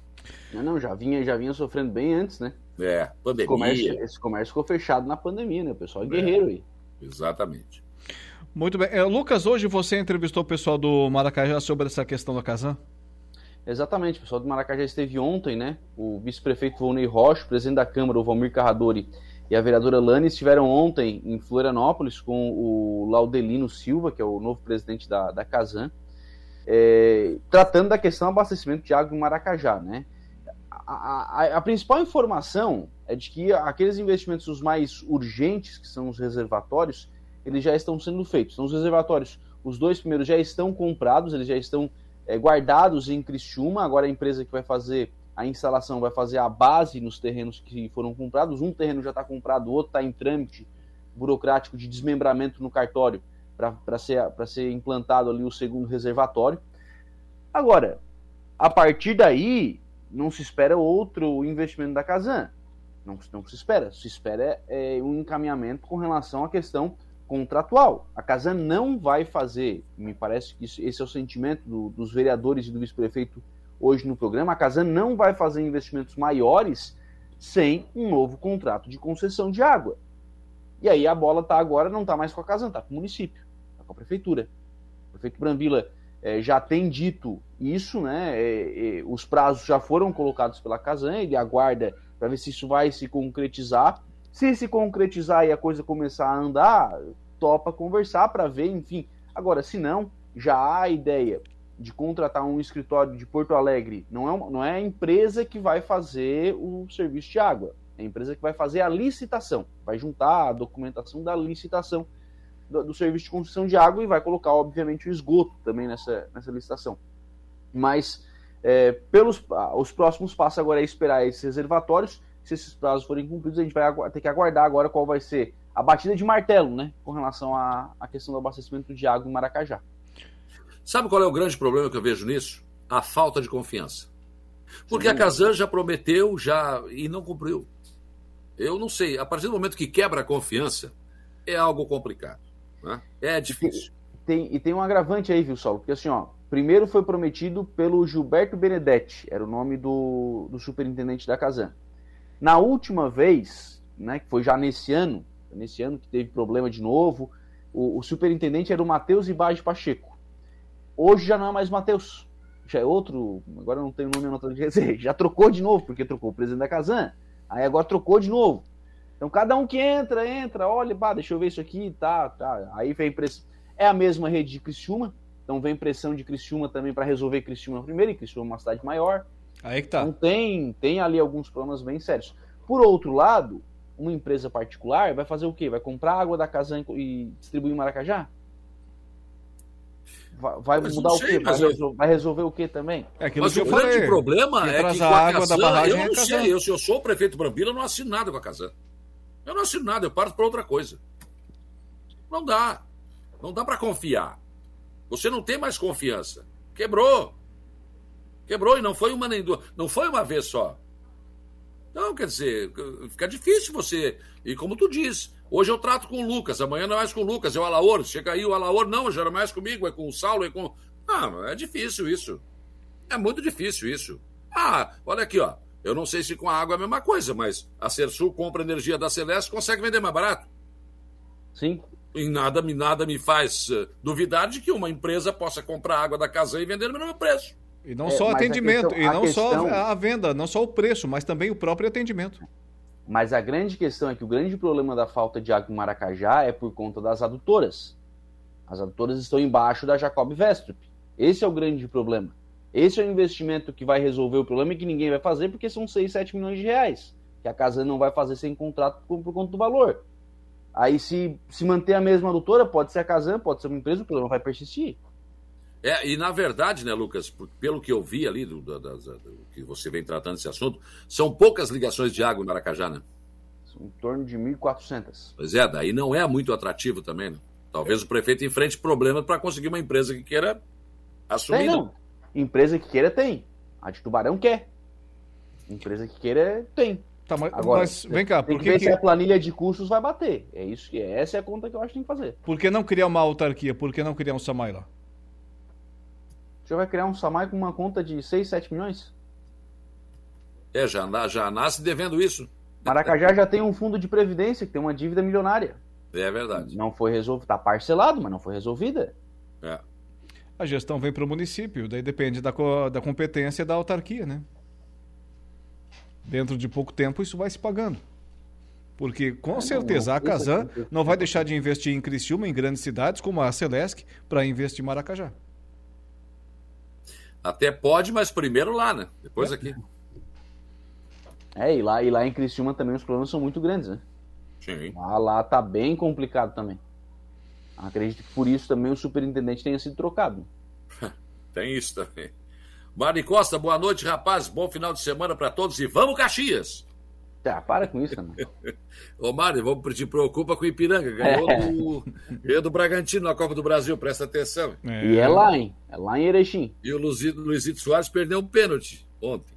Não, não, já vinha, já vinha sofrendo bem antes, né? É, pandemia. Esse comércio, esse comércio ficou fechado na pandemia, né? O pessoal é guerreiro aí. Exatamente. Muito bem. É, Lucas, hoje você entrevistou o pessoal do Maracajá sobre essa questão da Casan? Exatamente, o pessoal do Maracajá esteve ontem, né? O vice-prefeito Volney Rocha, o presidente da Câmara, o Valmir Carradori, e a vereadora Lani estiveram ontem em Florianópolis com o Laudelino Silva, que é o novo presidente da, da Casan, é, tratando da questão do abastecimento de água em Maracajá, né? A, a, a, principal informação é de que aqueles investimentos os mais urgentes, que são os reservatórios, eles já estão sendo feitos. Então, os reservatórios, os dois primeiros já estão comprados, eles já estão é, guardados em Criciúma. Agora a empresa que vai fazer a instalação vai fazer a base nos terrenos que foram comprados. Um terreno já está comprado, o outro está em trâmite burocrático de desmembramento no cartório para ser, ser implantado ali o segundo reservatório. Agora, a partir daí, não se espera outro investimento da Casan. Não, não se espera. Se espera é, um encaminhamento com relação à questão contratual. A Casa não vai fazer, me parece que esse é o sentimento do, dos vereadores e do vice-prefeito hoje no programa, a Casa não vai fazer investimentos maiores sem um novo contrato de concessão de água. E aí a bola está agora, não está mais com a Casa, está com o município, está com a prefeitura. O prefeito Brambila é, já tem dito isso, né? É, é, os prazos já foram colocados pela Casan, ele aguarda para ver se isso vai se concretizar. Se se concretizar e a coisa começar a andar, topa conversar para ver, enfim. Agora, se não, já há a ideia de contratar um escritório de Porto Alegre. Não é, uma, não é a empresa que vai fazer o serviço de água, é a empresa que vai fazer a licitação, vai juntar a documentação da licitação do, do serviço de construção de água e vai colocar, obviamente, o esgoto também nessa, nessa licitação. Mas é, pelos os próximos passos agora é esperar esses reservatórios se esses prazos forem cumpridos, a gente vai ter que aguardar agora qual vai ser a batida de martelo, né, com relação à, à questão do abastecimento de água em Maracajá. Sabe qual é o grande problema que eu vejo nisso? A falta de confiança. Porque Sim. a Casan já prometeu já e não cumpriu. Eu não sei, a partir do momento que quebra a confiança, é algo complicado. Né? É difícil. E tem, tem, e tem um agravante aí, viu, Saulo? Porque assim, ó, primeiro foi prometido pelo Gilberto Benedetti, era o nome do, do superintendente da Casan. Na última vez, né, que foi já nesse ano, nesse ano que teve problema de novo, o, o superintendente era o Matheus Ibage Pacheco. Hoje já não é mais Matheus, já é outro, agora não tenho nome anotado, quer dizer, já trocou de novo, porque trocou o presidente da Casan, aí agora trocou de novo. Então cada um que entra, entra, olha, pá, deixa eu ver isso aqui, tá, tá. Aí vem pressão. É a mesma rede de Criciúma, então vem pressão de Criciúma também para resolver Criciúma primeiro, e Criciúma é uma cidade maior. Aí que tá. Então tem, tem ali alguns problemas bem sérios. Por outro lado, uma empresa particular vai fazer o quê? Vai comprar água da casa e distribuir em Maracajá? Vai, vai mudar sei, o quê? Vai, eu... resolver, vai, resolver o quê também? É mas o grande falei. problema é que com a, água Casan, da barragem eu é não é sei, eu, se eu sou o prefeito Brambila, eu não assino nada com a Casan. Eu não assino nada, eu parto para outra coisa. Não dá. Não dá para confiar. Você não tem mais confiança. Quebrou. Quebrou e não foi uma nem duas, não foi uma vez só. Então, quer dizer, fica difícil você. E como tu diz, hoje eu trato com o Lucas, amanhã não é mais com o Lucas, é o Alaor. Chega aí o Alaor, não, já não é mais comigo, é com o Saulo, é com. Ah, é difícil isso. É muito difícil isso. Ah, olha aqui, ó. Eu não sei se com a água é a mesma coisa, mas a Sersul compra energia da Celeste consegue vender mais barato. Sim. E nada, nada me faz uh, duvidar de que uma empresa possa comprar água da casa e vender no mesmo preço. E não é, só atendimento, questão, e não questão... só a venda, não só o preço, mas também o próprio atendimento. Mas a grande questão é que o grande problema da falta de água em Maracajá é por conta das adutoras. As adutoras estão embaixo da Jacob Vestrup. Esse é o grande problema. Esse é o investimento que vai resolver o problema e que ninguém vai fazer porque são 6, 7 milhões de reais. Que a casa não vai fazer sem contrato por, por conta do valor. Aí, se, se manter a mesma adutora, pode ser a Casan, pode ser uma empresa, o problema vai persistir. É, e na verdade, né, Lucas, pelo que eu vi ali, do, do, do, do, que você vem tratando esse assunto, são poucas ligações de água em Maracajá, né? São em torno de 1.400. Pois é, daí não é muito atrativo também, né? Talvez é. o prefeito enfrente problemas para conseguir uma empresa que queira assumir. Tem, não. Né? Empresa que queira tem. A de Tubarão quer. Empresa que queira tem. Tá, mas, Agora, mas vem cá, tem que ver que... se a planilha de custos vai bater. É isso que essa é a conta que eu acho que tem que fazer. Por que não criar uma autarquia? Por que não criar um Samai lá? Você vai criar um SAMAI com uma conta de 6, 7 milhões? É, já, já nasce devendo isso. Maracajá já tem um fundo de previdência que tem uma dívida milionária. É verdade. Não foi resolvido, está parcelado, mas não foi resolvida. É. A gestão vem para o município, daí depende da, co da competência da autarquia, né? Dentro de pouco tempo isso vai se pagando. Porque com é, certeza não, a Casan não vai deixar de investir em Criciúma, em grandes cidades como a Celesc, para investir em Maracajá. Até pode, mas primeiro lá, né? Depois é. aqui. É, e lá, e lá em Criciúma também os problemas são muito grandes, né? Sim. Lá, lá tá bem complicado também. Acredito que por isso também o superintendente tenha sido trocado. Tem isso também. Mari Costa, boa noite, rapaz. Bom final de semana para todos e vamos, Caxias! Tá, para com isso, mano. Ô, Mário, vamos te preocupa com o Ipiranga. Ganhou, é. do, ganhou do Bragantino na Copa do Brasil, presta atenção. É. E é lá, hein? É lá em Erechim. E o Luizito, Luizito Soares perdeu um pênalti ontem.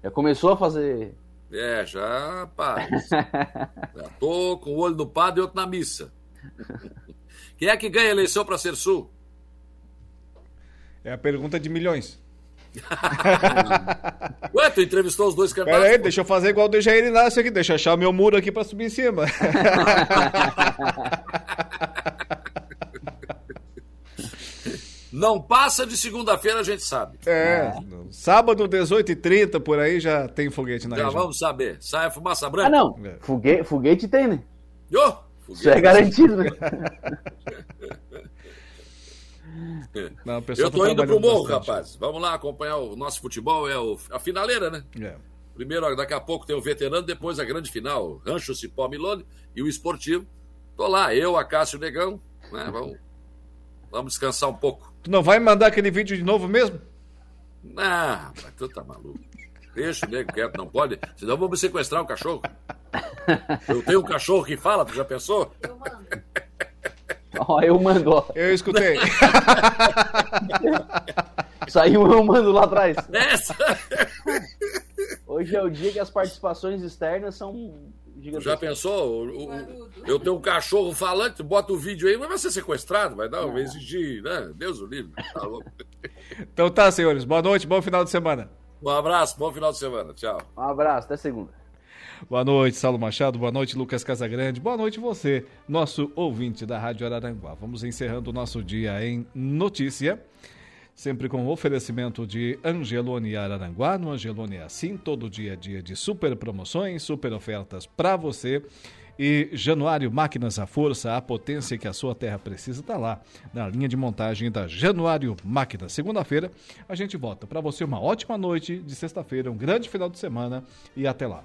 Já começou a fazer. É, já, rapaz. já tô com o olho no padre e outro na missa. Quem é que ganha a eleição para ser sul? É a pergunta de milhões. Ué, tu entrevistou os dois candidatos? Pera aí, deixa eu fazer igual o Dejair Inácio aqui, deixa eu achar meu muro aqui pra subir em cima. Não passa de segunda-feira, a gente sabe. É, sábado, 18h30, por aí já tem foguete na já região. vamos saber. Sai a fumaça branca? Ah, não. É. Foguete, foguete tem, né? Oh, foguete Isso é garantido, né? Não, eu tô tá indo pro morro, bastante. rapaz. Vamos lá acompanhar o nosso futebol, é o, a finaleira, né? É. Primeiro, daqui a pouco tem o veterano, depois a grande final, Rancho Cipó Milone e o esportivo. Tô lá, eu, a Cássio Negão, né? Vamos, vamos descansar um pouco. Tu não vai mandar aquele vídeo de novo mesmo? Não, rapaz, tu tá maluco. Deixa o nego quieto, não pode. Senão vamos sequestrar o cachorro. Eu tenho um cachorro que fala, tu já pensou? Eu mando. Ó, eu mando, ó. Eu escutei. Saiu eu mando lá atrás. Essa. Hoje é o dia que as participações externas são Já pensou? O, o, eu tenho um cachorro falante, bota o vídeo aí, mas vai ser sequestrado, vai dar, vai exigir, né? Deus o livre. Tá louco. Então tá, senhores. Boa noite, bom final de semana. Um abraço, bom final de semana. Tchau. Um abraço, até segunda. Boa noite, Saulo Machado. Boa noite, Lucas Casagrande. Boa noite, você, nosso ouvinte da Rádio Araranguá. Vamos encerrando o nosso dia em notícia. Sempre com oferecimento de Angelone Araranguá. No Angelone é assim, todo dia é dia de super promoções, super ofertas para você. E Januário Máquinas à Força, a potência que a sua terra precisa, está lá, na linha de montagem da Januário Máquinas. Segunda-feira, a gente volta. Para você, uma ótima noite de sexta-feira, um grande final de semana e até lá.